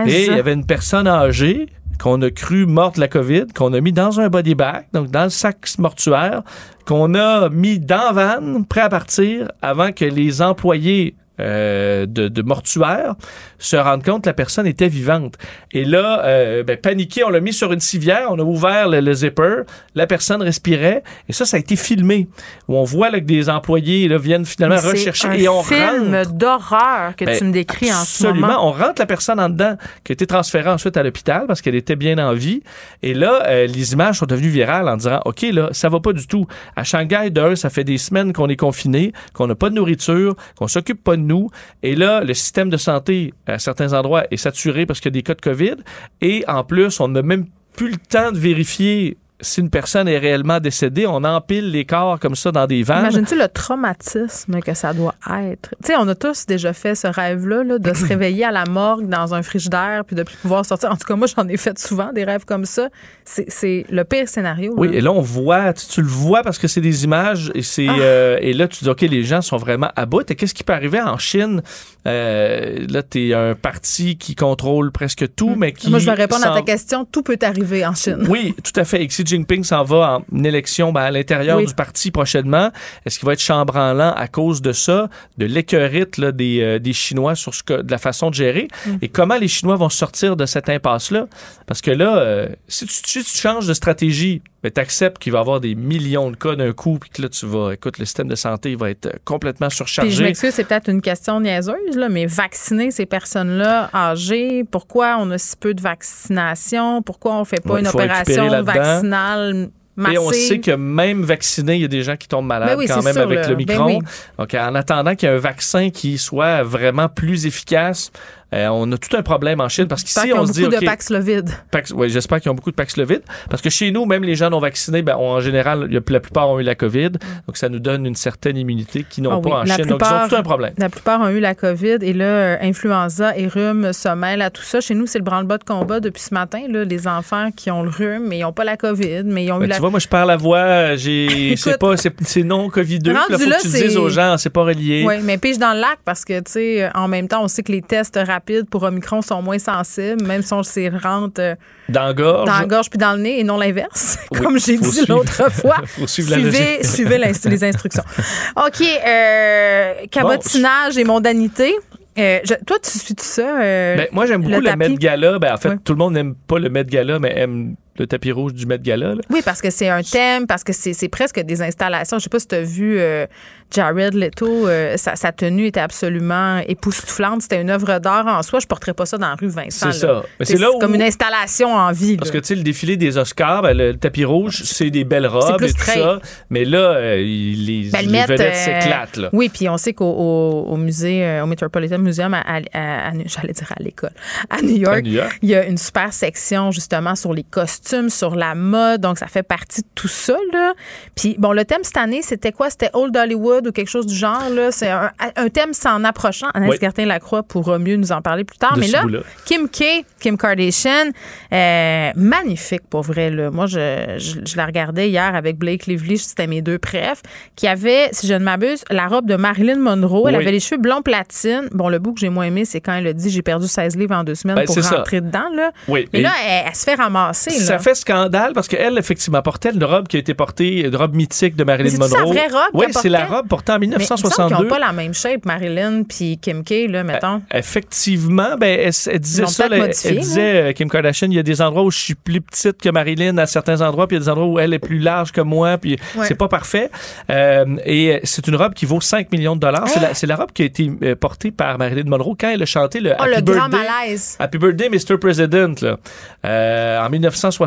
Et il y avait une personne âgée qu'on a cru morte de la COVID, qu'on a mis dans un body bag, donc dans le sac mortuaire, qu'on a mis dans la van, prêt à partir, avant que les employés euh, de, de, mortuaire, se rendre compte que la personne était vivante. Et là, euh, ben, paniqué, on l'a mis sur une civière, on a ouvert le, zipper, la personne respirait, et ça, ça a été filmé. Où on voit là, que des employés là, viennent finalement rechercher un et on film d'horreur que ben, tu me décris en ce moment. Absolument. On rentre la personne en dedans, qui a été transférée ensuite à l'hôpital parce qu'elle était bien en vie. Et là, euh, les images sont devenues virales en disant, OK, là, ça va pas du tout. À Shanghai, d'un, ça fait des semaines qu'on est confiné, qu'on n'a pas de nourriture, qu'on s'occupe pas de nous. Et là, le système de santé, à certains endroits, est saturé parce qu'il y a des cas de COVID. Et en plus, on n'a même plus le temps de vérifier si une personne est réellement décédée, on empile les corps comme ça dans des vannes. Imagine-tu le traumatisme que ça doit être? Tu sais, on a tous déjà fait ce rêve-là, de se réveiller à la morgue dans un frigidaire puis de plus pouvoir sortir. En tout cas, moi, j'en ai fait souvent des rêves comme ça. C'est le pire scénario. Oui, et là, on voit, tu, le vois parce que c'est des images et c'est ah. euh, et là, tu dis, OK, les gens sont vraiment à bout. Et qu'est-ce qui peut arriver en Chine? Euh, là, tu es un parti qui contrôle presque tout, mm. mais qui. Moi, je vais répondre à ta question. Tout peut arriver en Chine. Oui, tout à fait. Jinping s'en va en élection ben, à l'intérieur du parti prochainement. Est-ce qu'il va être chambranlant à cause de ça, de l'écœurite des, euh, des Chinois sur ce que, de la façon de gérer? Mm. Et comment les Chinois vont sortir de cette impasse-là? Parce que là, euh, si, tu, si tu changes de stratégie, mais tu acceptes qu'il va y avoir des millions de cas d'un coup, puis que là, tu vas, écoute, le système de santé va être complètement surchargé. Puis je m'excuse, c'est peut-être une question niaiseuse, là, mais vacciner ces personnes-là âgées, pourquoi on a si peu de vaccination? Pourquoi on fait pas une opération vaccinale et on sait que même vacciné, il y a des gens qui tombent malades ben quand même avec le ben micron. Donc, en attendant qu'il y ait un vaccin qui soit vraiment plus efficace, euh, on a tout un problème en Chine parce qu'ici, on se dit. beaucoup de Paxlovid. Pax, oui, j'espère qu'ils ont beaucoup de Paxlovid. Parce que chez nous, même les gens non vaccinés, ben, en général, la plupart ont eu la COVID. Donc, ça nous donne une certaine immunité qu'ils n'ont ah pas en Chine. donc, ils ont tout un problème. La plupart ont eu la COVID. Et là, euh, influenza et rhume se mêlent à tout ça. Chez nous, c'est le branle-bas de combat depuis ce matin. Là, les enfants qui ont le rhume, mais ils n'ont pas la COVID, mais ils ont eu ben, la. Tu vois, moi, je parle la voix. J'ai, c'est pas, c'est non COVID-2. Là, faut que tu dises aux gens, c'est pas relié. Oui, mais pige dans le lac parce que, tu sais, en même temps, on sait que les tests rapides pour Omicron sont moins sensibles, même si on s'y rentre euh, dans la gorge? Dans la gorge puis dans le nez et non l'inverse, comme j'ai dit l'autre fois. suivez, suivez les instructions. OK, euh, cabotinage et mondanité. Euh, toi, tu suis tout ça? Euh, ben, moi, j'aime beaucoup le, Met Gala. Ben, en fait, tout le monde n'aime pas le Met Gala, mais aime le tapis rouge du Met Gala. Oui, parce que c'est un thème, parce que c'est presque des installations. Je sais pas si tu as vu euh, Jared Leto, euh, sa, tenue était absolument époustouflante. C'était une œuvre d'art en soi. Je porterais pas ça dans la rue Vincent. C'est ça. C'est comme une installation en vie. Parce que tu sais, le défilé des Oscars, ben, le, tapis rouge, c'est des belles robes et tout ça. Mais là, euh, les, ben, les vedettes s'éclatent. Oui, puis on sait qu'au musée, au Metropolitan Museum, j'allais dire à l'école, à New York, il y a une super section justement sur les costumes, sur la mode. Donc, ça fait partie de tout ça. Là. Puis, bon, le thème cette année, c'était quoi? C'était Old Hollywood ou quelque chose du genre. Là. C'est un, thème s'en approchant. Anaïs oui. lacroix pourra mieux nous en parler plus tard. Mais là, Kim K, Kim Kardashian, euh, magnifique pour vrai. Là. Moi, je, je, la regardais hier avec Blake Lively, c'était mes deux prefs, qui avait, si je ne m'abuse, la robe de Marilyn Monroe. Elle avait les cheveux blonds platine. Bon, le bout que j'ai moins aimé, c'est quand elle a dit j'ai perdu 16 livres en deux semaines ben, pour rentrer dedans. Là. Oui, Mais là, elle, se fait ramasser. Ça fait scandale parce qu'elle, effectivement, portait une robe qui a été portée, une robe mythique de Marilyn Monroe. C'est vraie robe. Oui, c'est la robe pourtant en 1962. ils n'ont pas la même shape, Marilyn puis Kim K, là, mettons. Euh, effectivement, ben, elle, disait ça. elle, disait, euh, Kim Kardashian, il y a des endroits où je suis plus petite que Marilyn à certains endroits, puis il y a des endroits où elle est plus large que moi, puis c'est pas parfait. Euh, et c'est une robe qui vaut 5 millions de dollars. C'est la, robe qui a été portée par Marilyn Monroe quand elle a chanté le, oh, Happy, le Birthday, malaise. Happy Birthday, Mr. President, là, en 1962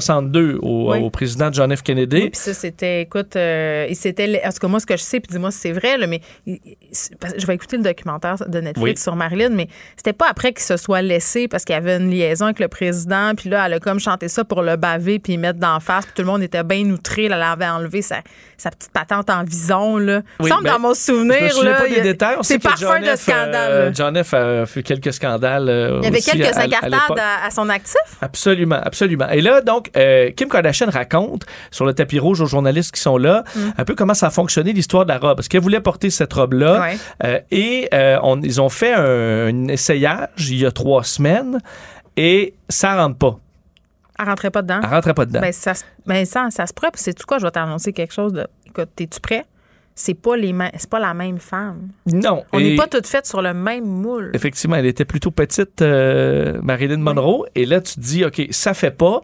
au, au, président John F. Kennedy. puis ça, c'était, écoute, il s'était, en tout cas, moi, ce que je sais, puis dis-moi si c'est vrai, là, mais je vais écouter le documentaire de Netflix sur Marilyn, mais c'était pas après qu'il se soit laissé parce qu'il y avait une liaison avec le président, puis là, elle a comme chanté ça pour le baver puis mettre d'en face, puis tout le monde était bien outré, elle avait enlevé sa, sa petite patente en vison, là. Oui, semble ben, dans mon souvenir, je là. pas des détails. C'est parfum de scandale. Euh, John F. a fait quelques scandales. Euh, il y avait quelques incartades à, son actif? Absolument, absolument. Et là, donc, euh, Kim Kardashian raconte sur le tapis rouge aux journalistes qui sont là mm. un peu comment ça a fonctionné l'histoire de la robe. Parce qu'elle voulait porter cette robe-là? Euh, et on, ils ont fait un, essayage il y a trois semaines et ça rentre pas. Elle rentrait pas dedans. Elle rentrait pas dedans. Ben, ça, ben, ça, ça se pourrait. C'est tout quoi? Je vais t'annoncer quelque chose. De, écoute, es-tu prêt? C'est pas les c'est pas la même femme. Non. On n'est pas toutes faites sur le même moule. Effectivement, elle était plutôt petite, euh, Marilyn Monroe. Et là, tu te dis, OK, ça fait pas.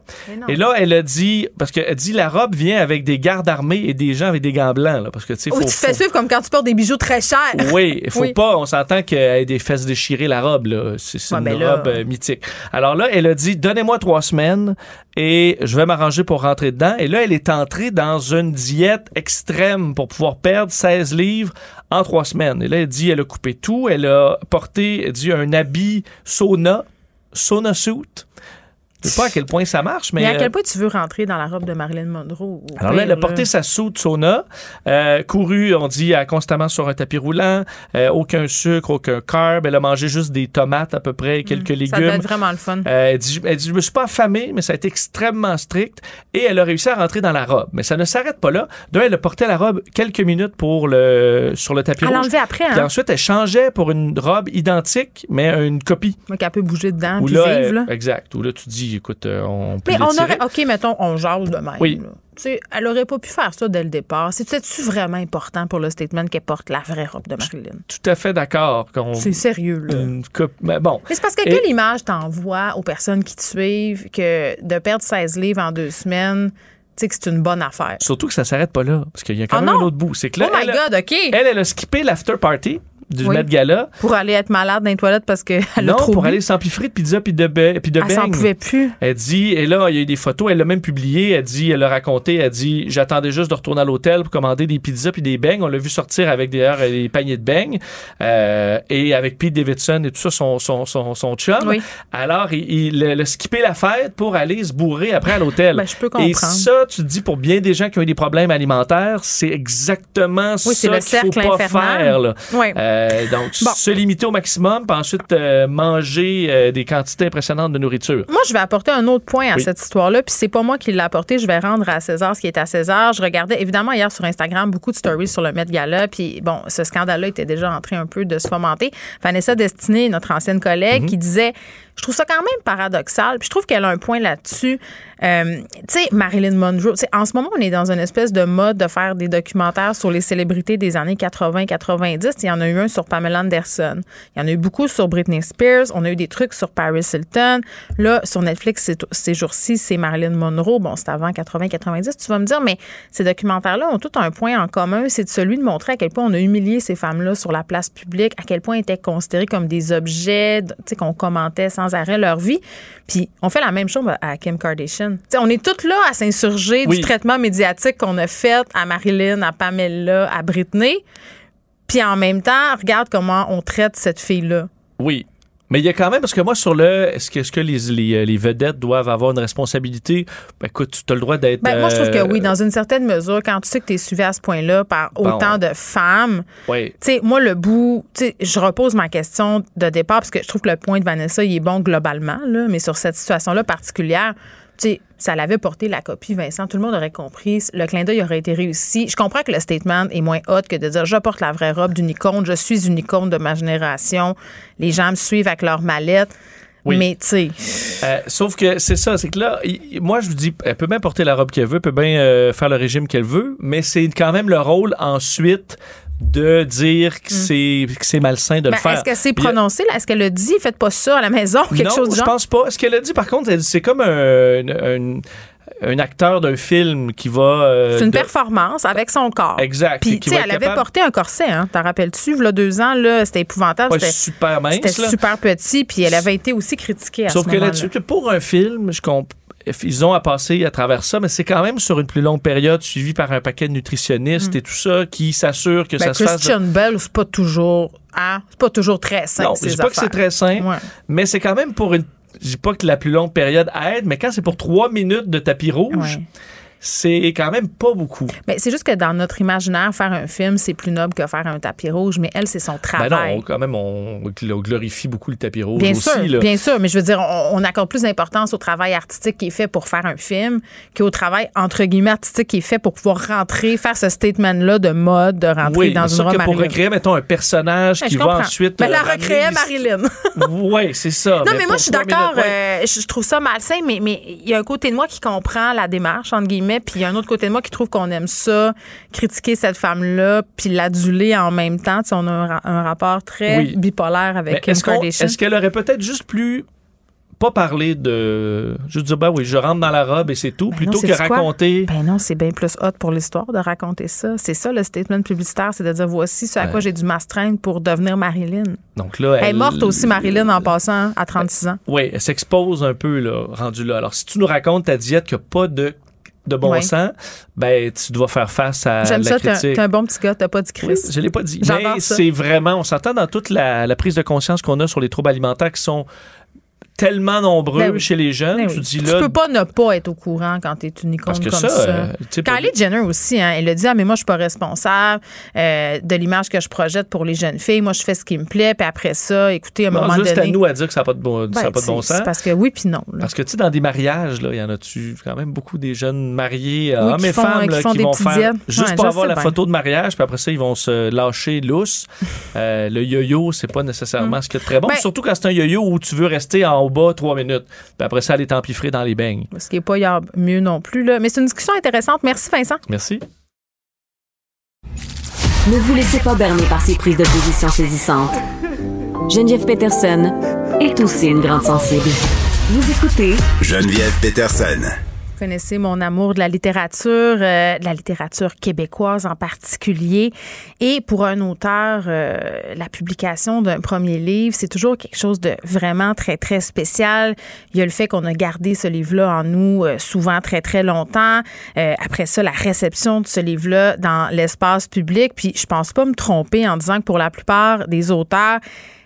Et là, elle a dit, parce qu'elle dit, la robe vient avec des gardes armés et des gens avec des gants blancs, là, parce que tu sais, faut, tu te fais suivre comme quand tu portes des bijoux très chers. Oui, il faut pas, on s'entend qu'elle ait des fesses déchirées, la robe, là. C'est une ben robe euh, mythique. Alors là, elle a dit, donnez-moi trois semaines et je vais m'arranger pour rentrer dedans. Et là, elle est entrée dans une diète extrême pour pouvoir perdre 16 livres en trois semaines. Et là, elle dit, elle a coupé tout. Elle a porté, elle dit, un habit sauna, sauna suit je sais pas à quel point ça marche, mais. Mais à quel point tu veux rentrer dans la robe de Marilyn Monroe? Alors là, elle a porté sa soute sauna, euh, couru, on dit, constamment sur un tapis roulant, euh, aucun sucre, aucun carb. Elle a mangé juste des tomates à peu près, quelques légumes. Ça doit être vraiment le fun. Euh, elle, dit, elle dit, je me suis pas affamée, mais ça a été extrêmement strict. Et elle a réussi à rentrer dans la robe. Mais ça ne s'arrête pas là. D'un, elle a porté la robe quelques minutes pour le, sur le tapis elle rouge. Après, hein? Puis ensuite, elle changeait pour une robe identique, mais une copie. Donc, elle peut bouger dedans, puis là, vivre, là. Exact. Où là, tu dis, écoute, euh, on peut Mais on aurait, OK, mettons, on jase de même. Oui. sais, elle aurait pas pu faire ça dès le départ. C'est-tu vraiment important pour le statement qu'elle porte la vraie robe de Marilyn? Tout à fait d'accord. C'est sérieux, là. Mais bon. Mais c'est parce que quelle image t'envoies aux personnes qui te suivent que de perdre 16 livres en deux semaines, tu sais que c'est une bonne affaire? Surtout que ça s'arrête pas là, parce qu'il y a quand ah même un autre bout. C'est que oh my God, OK. Elle, elle a skippé l'after party du Met Gala. Pour aller être malade dans les toilettes parce a trop pour aller s'empiffrer de pizza puis de, puis de Elle s'en pouvait plus. Elle dit, et là, il y a eu des photos, elle l'a même publié, elle dit, elle a raconté, elle dit, j'attendais juste de retourner à l'hôtel pour commander des pizzas puis des beignes. On l'a vu sortir avec d'ailleurs des paniers de beignes euh, et avec Pete Davidson et tout ça, son, son, son, son chum. Oui. Alors, il, il, a skippé la fête pour aller se bourrer après à l'hôtel. ben, je peux comprendre. Et ça, tu te dis, pour bien des gens qui ont eu des problèmes alimentaires, c'est exactement oui, ça qu'il faut pas faire. Là. Oui. Euh, donc, se limiter au maximum, puis ensuite euh, manger euh, des quantités impressionnantes de nourriture. Moi, je vais apporter un autre point à cette histoire-là, puis c'est pas moi qui l'ai apporté. Je vais rendre à César ce qui est à César. Je regardais évidemment hier sur Instagram beaucoup de stories sur le Met Gala, puis bon, ce scandale-là était déjà en train un peu de se fomenter. Vanessa Destinée, notre ancienne collègue, mhm. qui disait Je trouve ça quand même paradoxal. Puis je trouve qu'elle a un point là-dessus. Euh, tu sais, Marilyn Monroe, en ce moment, on est dans une espèce de mode de faire des documentaires sur les célébrités des années 80-90. Il y en a eu un sur Pamela Anderson. Il y en a eu beaucoup sur Britney Spears. On a eu des trucs sur Paris Hilton. Là, sur Netflix, ces jours-ci, c'est Marilyn Monroe. Bon, c'est avant 80-90. Tu vas me dire, mais ces documentaires-là ont tout un point en commun. C'est celui de montrer à quel point on a humilié ces femmes-là sur la place publique, à quel point elles étaient considérées comme des objets, tu sais, qu'on commentait sans arrêt leur vie. Puis on fait la même chose à Kim Kardashian. on est toutes là à s'insurger du traitement médiatique qu'on a fait à Marilyn, à Pamela, à Britney. Puis en même temps, regarde comment on traite cette fille-là. Oui, mais il y a quand même, parce que moi, sur le, est-ce que, est -ce que les, les, les, vedettes doivent avoir une responsabilité? Ben, écoute, tu as le droit d'être. Ben, moi, je trouve que oui, euh, dans une certaine mesure, quand tu sais que tu es suivi à ce point-là par autant de femmes, oui. tu sais, moi, le bout, tu sais, je repose ma question de départ, parce que je trouve que le point de Vanessa, il est bon globalement, là, mais sur cette situation-là particulière, ça l'avait porté la copie, Vincent. Tout le monde aurait compris. Le clin d'œil aurait été réussi. Je comprends que le statement est moins hot que de dire je porte la vraie robe d'une icône, je suis une icône de ma génération. Les gens me suivent avec leur mallette. Mais tu sais. Euh, sauf que c'est ça, c'est que là, moi je vous dis, elle peut bien porter la robe qu'elle veut, peut bien euh, faire le régime qu'elle veut, mais c'est quand même le rôle ensuite de dire que hmm. c'est c'est malsain de le ben, faire. Est-ce qu'elle s'est prononcée Est-ce qu'elle a dit faites pas ça à la maison quelque non, chose de genre? je pense pas. Ce qu'elle a dit par contre, c'est comme un, un acteur d'un film qui va. Euh, c'est une performance avec son corps. Exact. Puis, tu sais, elle avait porté un corset, hein. T'en rappelles-tu? Là, deux ans, là, c'était épouvantable. c'était super mince. C'était super petit, puis elle avait été aussi critiquée à Sauf que là-dessus, pour un film, je comprends ils ont à passer à travers ça, mais c'est quand même sur une plus longue période, suivi par un paquet de nutritionnistes mm. et tout ça, qui s'assurent que ben, ça se fasse. Christian Bell, c'est pas toujours, hein, c'est pas toujours très simple. Non, je dis pas que c'est très simple, mais c'est quand même pour une. Je dis pas que la plus longue période aide, mais quand c'est pour trois minutes de tapis rouge c'est quand même pas beaucoup. Mais c'est juste que dans notre imaginaire, faire un film, c'est plus noble que faire un tapis rouge, mais elle, c'est son travail. Ben non, quand même, on, glorifie beaucoup le tapis rouge bien aussi. Sûr, Bien sûr, mais je veux dire, on, accorde plus d'importance au travail artistique qui est fait pour faire un film qu'au travail, entre guillemets, artistique qui est fait pour pouvoir rentrer, faire ce statement-là de mode, de rentrer dans une robe pour recréer, mettons, un personnage qui va ensuite... Mais la recréer Marilyn. oui, c'est ça. Non, mais, moi, je suis d'accord. Euh, je trouve ça malsain, mais il y a un côté de moi qui comprend la démarche, entre guillemets, puis il y a un autre côté de moi qui trouve qu'on aime ça, critiquer cette femme-là, puis l'aduler en même temps. on a un, rapport très bipolaire avec Kim Kardashian. Est-ce qu'elle aurait peut-être juste plus pas parler de juste dire ben oui je rentre dans la robe et c'est tout ben plutôt que raconter ben non c'est bien plus hot pour l'histoire de raconter ça. C'est ça le statement publicitaire c'est de dire voici ce à quoi j'ai dû m'astreindre pour devenir Marilyn. Donc là elle, est morte aussi Marilyn en passant à 36 ans. oui elle s'expose un peu là rendu là. Alors si tu nous racontes ta diète qu'il n'y a pas de de bon sens, ben tu dois faire face à J'aime ça, t'es un, bon petit gars, t'as pas dit Chris. je l'ai pas dit. Mais c'est vraiment, on s'entend dans toute la, prise de conscience qu'on a sur les troubles alimentaires qui sont tellement nombreux ben chez les jeunes. Ben tu, dis là, peux pas ne pas être au courant quand tu es une icône comme ça. ça. Euh, Kylie Jenner aussi, hein, elle a dit ah mais moi je suis pas responsable euh, de l'image que je projette pour les jeunes filles. Moi je fais ce qui me plaît puis après ça, écoutez à un moment donné. C'est à nous à dire que ça n'a pas de bon, ça pas de bon sens. Parce que oui puis non. Parce que tu sais dans des mariages là, il y en a-tu quand même beaucoup des jeunes mariés, hommes et femmes qui, font qui vont faire juste pour avoir la photo de mariage puis après ça ils vont se lâcher lousse. Euh, le yo-yo c'est pas nécessairement mm. ce qui est très bon, ben surtout quand c'est un yo-yo où tu veux rester en bas trois minutes. Puis après ça, aller t'empiffrer dans les beignes. Ce qui n'est pas mieux non plus. Là. Mais c'est une discussion intéressante. Merci, Vincent. Merci. Ne vous laissez pas berner par ces prises de position saisissantes. Geneviève Peterson est aussi une grande sensible. Vous écoutez Geneviève Peterson connaissez mon amour de la littérature, euh, de la littérature québécoise en particulier. Et pour un auteur, euh, la publication d'un premier livre, c'est toujours quelque chose de vraiment très, très spécial. Il y a le fait qu'on a gardé ce livre-là en nous euh, souvent très, très longtemps. après ça, la réception de ce livre-là dans l'espace public. Puis je pense pas me tromper en disant que pour la plupart des auteurs,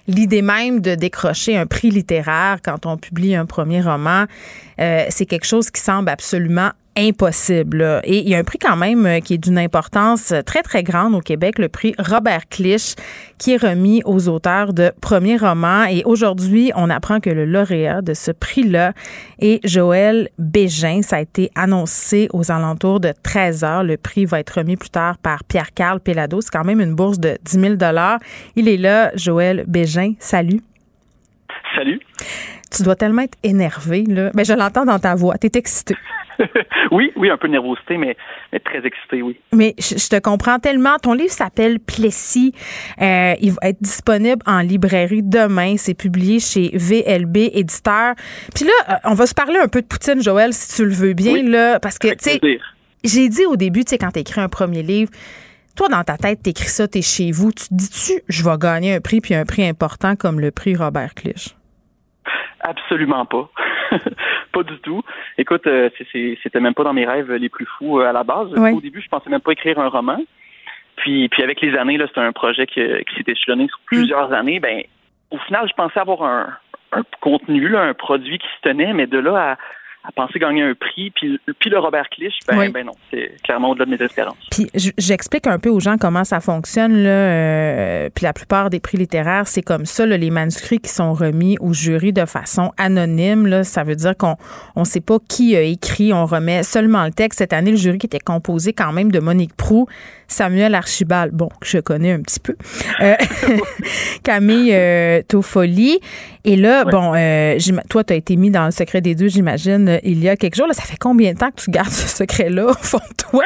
l'idée même de décrocher un prix littéraire quand on publie un premier roman, euh, c'est quelque chose qui semble absolument impossible. Et il y a un prix quand même euh, qui est d'une importance très, très grande au Québec, le prix Robert Clich, qui est remis aux auteurs de premiers romans. Et aujourd'hui, on apprend que le lauréat de ce prix-là est Joël Bégin. Ça a été annoncé aux alentours de 13 heures. Le prix va être remis plus tard par Pierre-Carl Pelado. C'est quand même une bourse de 10 000 Il est là, Joël Bégin. Salut. Salut. Tu dois tellement être énervé, là. Ben, je l'entends dans ta voix. Tu es excité. oui, oui, un peu de nervosité, mais, très excité, oui. Mais je, te comprends tellement. Ton livre s'appelle Plessis. Euh, il va être disponible en librairie demain. C'est publié chez VLB Éditeur. Puis là, euh, on va se parler un peu de Poutine, Joël, si tu le veux bien, là, parce que, tu sais, j'ai dit au début, tu sais, quand tu écris un premier livre, toi, dans ta tête, t'écris ça, t'es chez vous. Tu te dis-tu, je vais gagner un prix, puis un prix important comme le prix Robert Clich? Absolument pas. pas du tout. Écoute, euh, c'était même pas dans mes rêves les plus fous euh, à la base. Au début, je pensais même pas écrire un roman. Puis, puis avec les années, là, c'était un projet qui, qui s'est échelonné sur plusieurs années. Ben, au final, je pensais avoir un, un contenu, un produit qui se tenait, mais de là à à penser gagner un prix. Puis, puis le Robert Clich, ben, ben non, c'est clairement au-delà de mes espérances. Puis j'explique un peu aux gens comment ça fonctionne. Là, euh, puis la plupart des prix littéraires, c'est comme ça. les manuscrits qui sont remis au jury de façon anonyme, là, ça veut dire qu'on ne sait pas qui a écrit. On remet seulement le texte. Cette année, le jury qui était composé quand même de Monique Prou, Samuel Archibald, bon, que je connais un petit peu, euh, Camille euh, Toffoli. Et là, bon, euh, toi, tu as été mis dans le secret des deux, j'imagine, euh, il y a quelques jours. Là, ça fait combien de temps que tu gardes ce secret-là au fond de toi?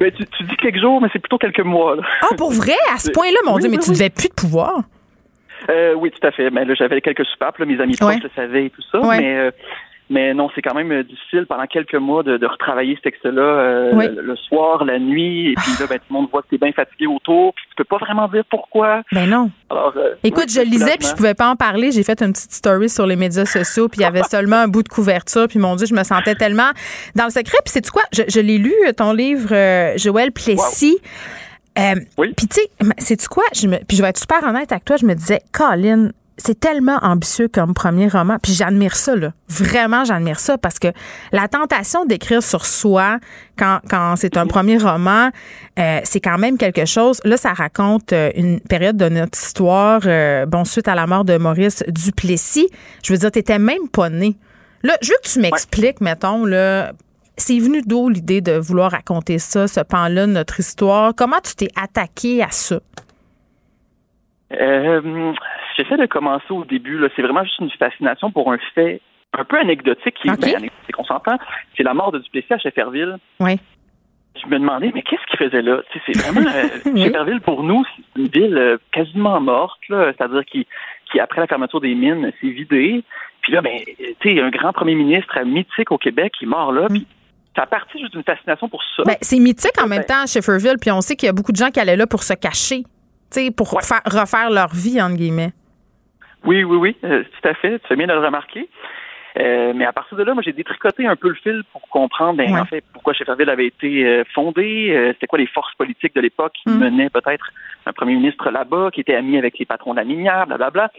Mais tu, dis quelques jours, mais c'est plutôt quelques mois. Ah, pour vrai? À ce point-là, mon Dieu, mais tu n'avais plus de pouvoir. oui, tout à fait. Mais là, j'avais quelques soupapes, mes amis proches le savaient et tout ça. Mais mais non, c'est quand même euh, difficile pendant quelques mois de, retravailler ce texte-là euh, le, soir, la nuit, et puis là, ben, tout le monde voit que t'es bien fatigué autour, puis tu peux pas vraiment dire pourquoi. Ben non. Alors, euh, Écoute, je lisais, puis je pouvais pas en parler. J'ai fait une petite story sur les médias sociaux, puis il y avait seulement un bout de couverture, puis mon Dieu, je me sentais tellement dans le secret. Puis c'est quoi? Je, l'ai lu, ton livre, Joël Plessis. oui. Puis tu sais, c'est quoi? Je me, puis je vais être super honnête avec toi, je me disais, Colin, c'est tellement ambitieux comme premier roman. Puis j'admire ça, là. Vraiment, j'admire ça parce que la tentation d'écrire sur soi quand, quand c'est un premier roman, euh, c'est quand même quelque chose. Là, ça raconte euh, une période de notre histoire, euh, bon, suite à la mort de Maurice Duplessis. Je veux dire, t'étais même pas né. Là, je veux que tu m'expliques, mettons, là, c'est venu d'où l'idée de vouloir raconter ça, ce pan-là de notre histoire? Comment tu t'es attaqué à ça? Euh, J'essaie de commencer au début. C'est vraiment juste une fascination pour un fait un peu anecdotique qui est ben, qu'on s'entend. C'est la mort de Duplessis à Shefferville. Oui. Je me demandais, mais qu'est-ce qu'il faisait là? C'est vraiment. Euh, pour nous, c'est une ville euh, quasiment morte, c'est-à-dire qui, qui, après la fermeture des mines, s'est vidée. Puis là, ben, tu sais, un grand premier ministre mythique au Québec qui est mort là. Puis ça a parti juste d'une fascination pour ça. Ben, c'est mythique en même temps à Shefferville, puis on sait qu'il y a beaucoup de gens qui allaient là pour se cacher, pour refaire leur vie, entre guillemets. Oui, oui, oui, euh, tout à fait. Tu fais bien de le remarquer. Euh, mais à partir de là, moi, j'ai détricoté un peu le fil pour comprendre, ben, en fait, pourquoi Shefferville avait été euh, fondé, c'était quoi les forces politiques de l'époque qui mm. menaient peut-être un premier ministre là-bas, qui était ami avec les patrons de la minière, blablabla.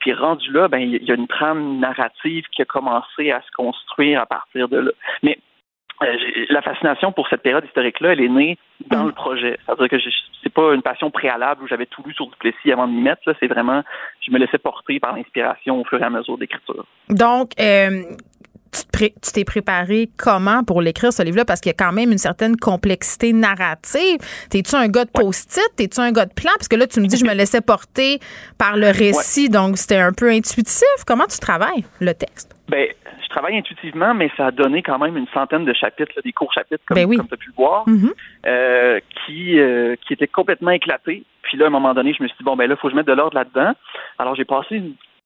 Puis rendu là, ben, il y a une trame narrative qui a commencé à se construire à partir de là. Mais euh, la fascination pour cette période historique-là, elle est née dans mm. le projet. C'est-à-dire que c'est pas une passion préalable où j'avais tout lu sur Duplessis avant de m'y mettre. C'est vraiment, je me laissais porter par l'inspiration au fur et à mesure d'écriture. Donc, euh, tu t'es préparé comment pour l'écrire ce livre-là? Parce qu'il y a quand même une certaine complexité narrative. T'es-tu un gars de post-it? T'es-tu un gars de plan? Parce que là, tu me dis, je me laissais porter par le récit, donc c'était un peu intuitif. Comment tu travailles le texte? Ben, je travaille intuitivement, mais ça a donné quand même une centaine de chapitres, des courts chapitres, comme, ben tu as pu le voir, mm-hmm. euh, qui, euh, qui étaient complètement éclatés. Puis là, à un moment donné, je me suis dit, bon, ben là, il faut que je mette de l'ordre là-dedans. Alors, j'ai passé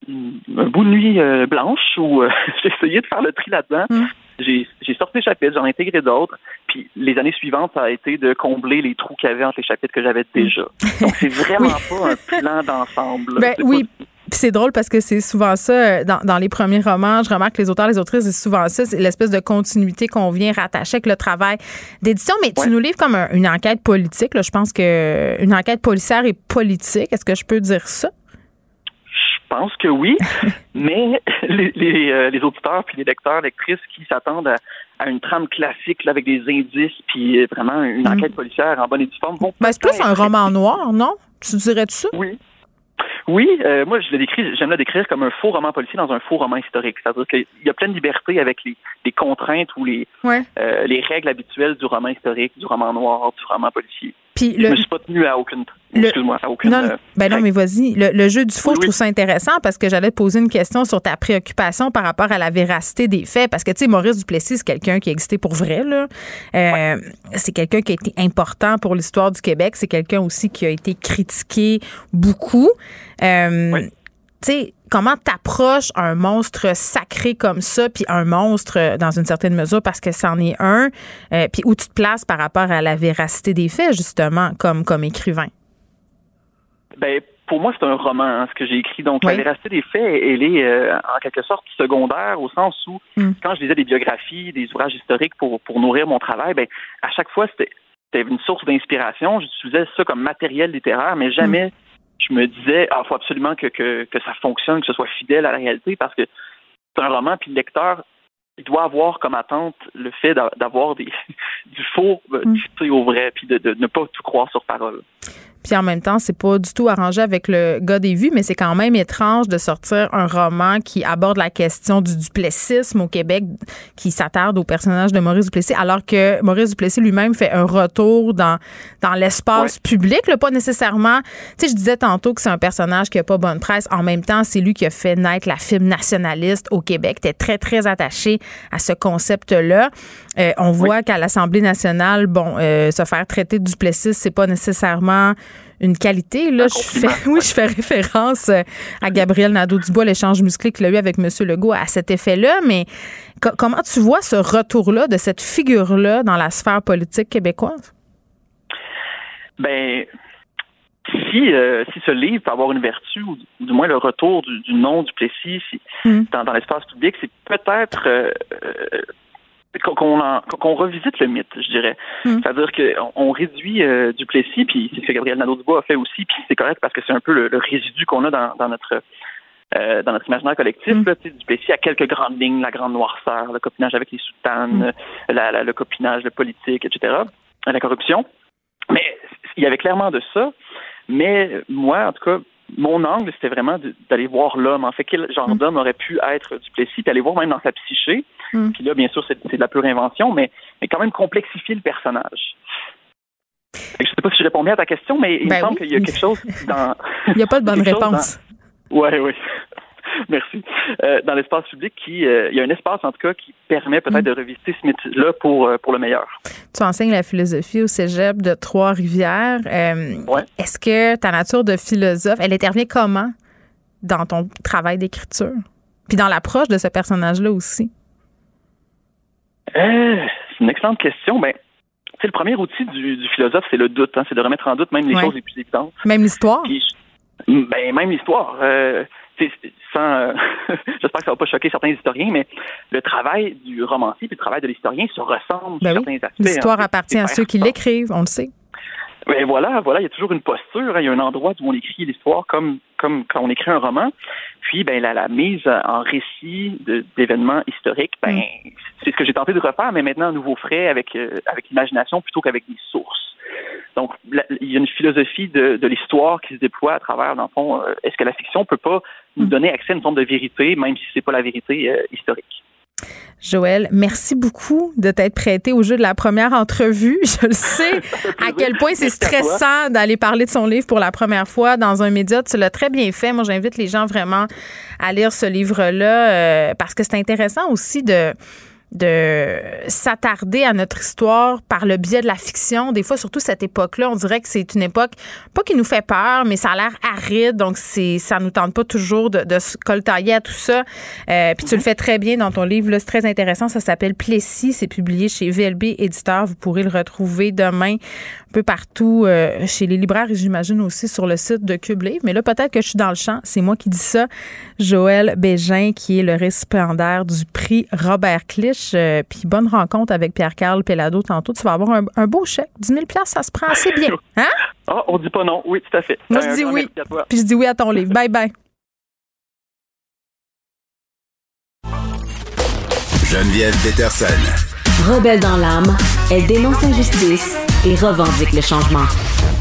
un bout de nuit euh, blanche où j'ai essayé de faire le tri là-dedans. Mm. J'ai, j'ai sorti des chapitres, j'en ai intégré d'autres. Puis les années suivantes, ça a été de combler les trous qu'il y avait entre les chapitres que j'avais déjà. Mm. Donc, c'est vraiment pas un plan d'ensemble. Ben, oui c'est drôle parce que c'est souvent ça, euh, dans, dans, les premiers romans, je remarque que les auteurs, les autrices, c'est souvent ça, c'est l'espèce de continuité qu'on vient rattacher avec le travail d'édition. Mais tu nous livres comme une enquête politique. Là. Je pense que une enquête policière et politique. Est-ce que je peux dire ça? Je pense que oui, mais les, les, euh, les, auditeurs puis les lecteurs, lectrices qui s'attendent à, une trame classique là, avec des indices puis euh, vraiment une mm. enquête policière en bonne et due forme. Ben, c'est plus un roman noir, non? Tu dirais de ça? Oui. Oui, euh, moi je le décris, j'aime le décrire comme un faux roman policier dans un faux roman historique. C'est-à-dire qu'il y a pleine liberté avec les, les contraintes ou les euh, les règles habituelles du roman historique, du roman noir, du roman policier. Puis le... Je me suis pas tenu à aucune Excuse-moi, aucune. Non, ben non, mais vas-y. Le, jeu du faux, je trouve ça intéressant parce que j'allais te poser une question sur ta préoccupation par rapport à la véracité des faits. Parce que, tu sais, Maurice Duplessis, c'est quelqu'un qui a existé pour vrai, là. Euh, c'est quelqu'un qui a été important pour l'histoire du Québec. C'est quelqu'un aussi qui a été critiqué beaucoup. Euh, tu sais, comment t'approches un monstre sacré comme ça, puis un monstre dans une certaine mesure parce que c'en est un, euh, puis où tu te places par rapport à la véracité des faits, justement, comme, comme écrivain? Ben, pour moi, c'est un roman, hein, ce que j'ai écrit. Donc, la véracité des faits, elle est euh, en quelque sorte secondaire au sens où, hmm. quand je lisais des biographies, des ouvrages historiques pour, pour nourrir mon travail, ben, à chaque fois, c'était une source d'inspiration. J'utilisais ça comme matériel littéraire, mais jamais hmm je me disais, ah, faut absolument que, que, que ça fonctionne, que ce soit fidèle à la réalité, parce que c'est un roman, puis le lecteur, il doit avoir comme attente le fait d'avoir des du faux euh, mm. au vrai, puis de, de, ne pas tout croire sur parole. Puis en même temps, c'est pas du tout arrangé avec le gars des vues, mais c'est quand même étrange de sortir un roman qui aborde la question du duplessisme au Québec, qui s'attarde au personnage de Maurice Duplessis, alors que Maurice Duplessis lui-même fait un retour dans, dans l'espace public, là, pas nécessairement. Tu sais, je disais tantôt que c'est un personnage qui a pas bonne presse. En même temps, c'est lui qui a fait naître la film nationaliste au Québec. T'es très, très attaché à ce concept-là. Euh, on voit qu'à l'Assemblée nationale, bon, euh, se faire traiter de Duplessis, c'est pas nécessairement une qualité. Là, je fais, oui, je fais référence euh, à Gabriel Nadeau-Dubois, l'échange musclé qu'il a eu avec M. Legault à cet effet-là. Mais comment tu vois ce retour-là de cette figure-là dans la sphère politique québécoise? Ben, si, euh, si ce livre peut avoir une vertu, ou du moins le retour du, nom du Plessis hmm. dans, l'espace public, c'est peut-être euh, qu'on revisite le mythe, je dirais. Hmm. C'est-à-dire qu'on on réduit euh, Duplessis, puis c'est ce que Gabriel Nadeau-Dubois a fait aussi, puis c'est correct parce que c'est un peu le, résidu qu'on a dans, dans notre euh, dans notre imaginaire collectif, mm. là, Duplessis a quelques grandes lignes, la grande noirceur, le copinage avec les soutanes, hmm. la, le copinage le politique, etc., la corruption. Mais il y avait clairement de ça. Mais moi, en tout cas, mon angle, c'était vraiment d'aller voir l'homme. En fait, quel genre mm. d'homme aurait pu être Duplessis, puis aller voir même dans sa psyché. Mm. Puis là, bien sûr, c'est de la pure invention, mais, mais quand même complexifier le personnage. Je ne sais pas si je réponds bien à ta question, mais il me ben semble qu'il y a quelque chose dans. il n'y a pas de bonne réponse. Oui, oui. Merci. Euh, dans l'espace public, qui, euh, il y a un espace en tout cas qui permet peut-être mm. de revisiter ce métier-là pour, euh, pour le meilleur. Tu enseignes la philosophie au cégep de Trois-Rivières. Ouais. Est-ce que ta nature de philosophe, elle intervient comment dans ton travail d'écriture? Puis dans l'approche de ce personnage-là aussi? c'est une excellente question. Ben, le premier outil du, philosophe, c'est le doute. Hein. c'est de remettre en doute même les choses les plus évidentes. Même l'histoire? ben, même l'histoire. Sans, euh, j'espère que ça va pas choquer certains historiens, mais le travail du romancier et le travail de l'historien se ressemblent ben sur certains aspects. L'histoire appartient à ceux qui l'écrivent, on le sait. Mais voilà, voilà, il y a toujours une posture, hein. il y a un endroit où on écrit l'histoire comme comme quand on écrit un roman. Puis ben la, la mise en récit d'événements historiques, ben mm. c'est ce que j'ai tenté de refaire, mais maintenant à nouveau frais avec euh, avec l'imagination plutôt qu'avec des sources. Donc, il y a une philosophie de, l'histoire qui se déploie à travers, dans le fond, euh, est-ce que la fiction peut pas nous mm. donner accès à une forme de vérité, même si c'est pas la vérité euh, historique? Joël, merci beaucoup de t'être prêté au jeu de la première entrevue. Je le sais à quel point c'est stressant d'aller parler de son livre pour la première fois dans un média. Tu l'as très bien fait. Moi, j'invite les gens vraiment à lire ce livre-là euh, parce que c'est intéressant aussi de de s'attarder à notre histoire par le biais de la fiction. Des fois, surtout cette époque-là, on dirait que c'est une époque, pas qui nous fait peur, mais ça a l'air aride, donc c'est ça nous tente pas toujours de, de se coltailler à tout ça. Euh, puis tu le fais très bien dans ton livre, c'est très intéressant, ça s'appelle Plessis, c'est publié chez VLB Éditeur, vous pourrez le retrouver demain un peu partout euh, chez les libraires et j'imagine aussi sur le site de Cube. Mais là, peut-être que je suis dans le champ, c'est moi qui dis ça. Joël Bégin, qui est le récipiendaire du prix Robert Clich. Euh, puis bonne rencontre avec Pierre-Carl Pelado tantôt. Tu vas avoir un, beau chèque. 10 000 ça se prend assez bien. Hein? Ah, on dit pas non. Oui, tout à fait. Moi, je dis oui. Puis je dis oui à ton livre. Bye bye. Geneviève Peterson. Rebelle dans l'âme, elle dénonce l'injustice et revendique le changement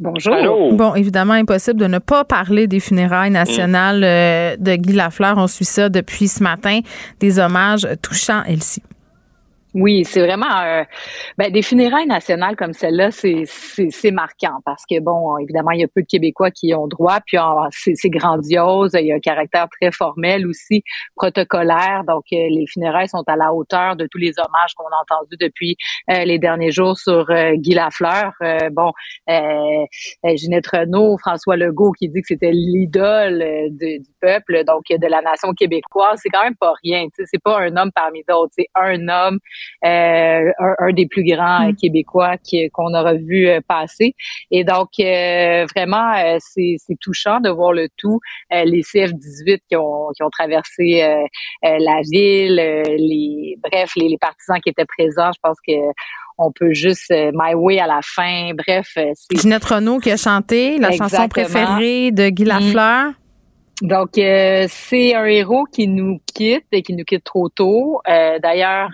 Bonjour. Bon, évidemment, impossible de ne pas parler des funérailles nationales euh, de Guy Lafleur. On suit ça depuis ce matin. Des hommages touchants, Elsie. Oui, c'est vraiment euh, ben, des funérailles nationales comme celle-là, c'est, marquant parce que bon, évidemment, il y a peu de Québécois qui y ont droit, puis c'est, c'est grandiose, il y a un caractère très formel aussi, protocolaire. Donc, euh, les funérailles sont à la hauteur de tous les hommages qu'on a entendus depuis euh, les derniers jours sur Guy Lafleur. bon, Ginette Renault, François Legault qui dit que c'était l'idole du peuple, donc de la nation québécoise, c'est quand même pas rien. C'est pas un homme parmi d'autres, c'est un homme euh, un, des plus grands mm. Québécois qu'on aura vu euh, passer. Et donc, euh, vraiment, c'est touchant de voir le tout. les CF-18 qui ont, qui ont traversé la ville, les bref, les, partisans qui étaient présents, je pense que on peut juste My Way à la fin. Bref, c'est Ginette Renault qui a chanté la chanson préférée de Guy mm. Lafleur. Donc, c'est un héros qui nous quitte et qui nous quitte trop tôt. D'ailleurs,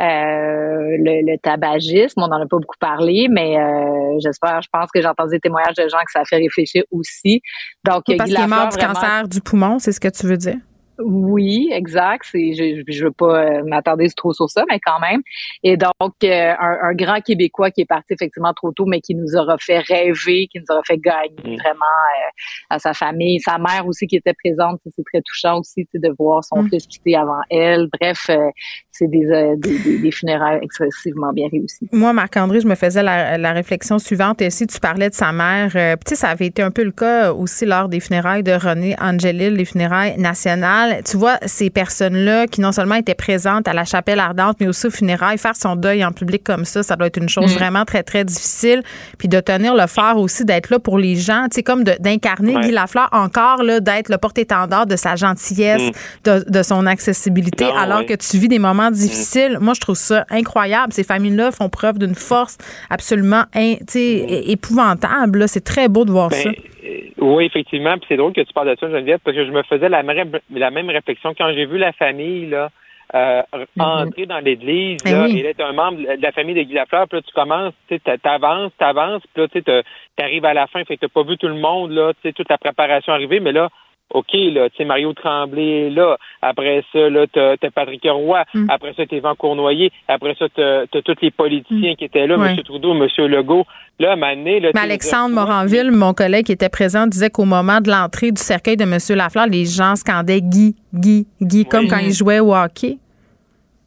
euh, le, tabagisme, on n'en a pas beaucoup parlé, mais euh, j'espère, je pense que j'ai entendu des témoignages de gens que ça a fait réfléchir aussi. Donc, parce qu'il est mort du cancer du poumon, c'est ce que tu veux dire? Oui, exact. C'est, je je veux pas euh, m'attarder trop sur ça, mais quand même. Et donc, euh, un, grand Québécois qui est parti effectivement trop tôt, mais qui nous aura fait rêver, qui nous aura fait gagner mm. vraiment euh, à sa famille. Sa mère aussi qui était présente, c'est très touchant aussi de voir son mm. fils quitter avant elle. Bref, c'est des, des, des, funérailles excessivement bien réussis. Moi, Marc-André, je me faisais la, la réflexion suivante. Et si tu parlais de sa mère, tu sais, ça avait été un peu le cas aussi lors des funérailles de René Angelil, les funérailles nationales tu vois, ces personnes-là qui non seulement étaient présentes à la chapelle ardente, mais aussi au funérailles, faire son deuil en public comme ça, ça doit être une chose mm. vraiment très, très difficile. Puis de tenir le phare aussi, d'être là pour les gens, tu sais, comme d'incarner Guy Lafleur encore, là, d'être le porte-étendard de sa gentillesse, mm. de, son accessibilité, alors que tu vis des moments difficiles. Moi, je trouve ça incroyable. Ces familles-là font preuve d'une force absolument tu sais, épouvantable. C'est très beau de voir ben, ça. Oui, effectivement. Puis c'est drôle que tu parles de ça, Geneviève, parce que je me faisais la même, la même réflexion quand j'ai vu la famille là, euh, mhm. entrer dans l'église. Eh là, Et là, un membre de la famille de Guy Lafleur, puis là, tu commences, tu t'avances, t'avances, puis là, tu arrives à la fin, fait que t'as pas vu tout le monde, là, tu sais, toute la préparation arrivée, mais là, OK, là, tu sais, Mario Tremblay, là. Après ça, là, t'as as Patrick Roy. Mm. Après ça, t'as Yvan Cournoyer. Après ça, t'as as tous les politiciens mm. qui étaient là, M. Trudeau, M. Legault. Là, à là, Mais Alexandre Moranville, mon collègue qui était présent, disait qu'au moment de l'entrée du cercueil de M. Lafleur, les gens scandaient Guy, Guy, Guy, comme quand il jouait au hockey.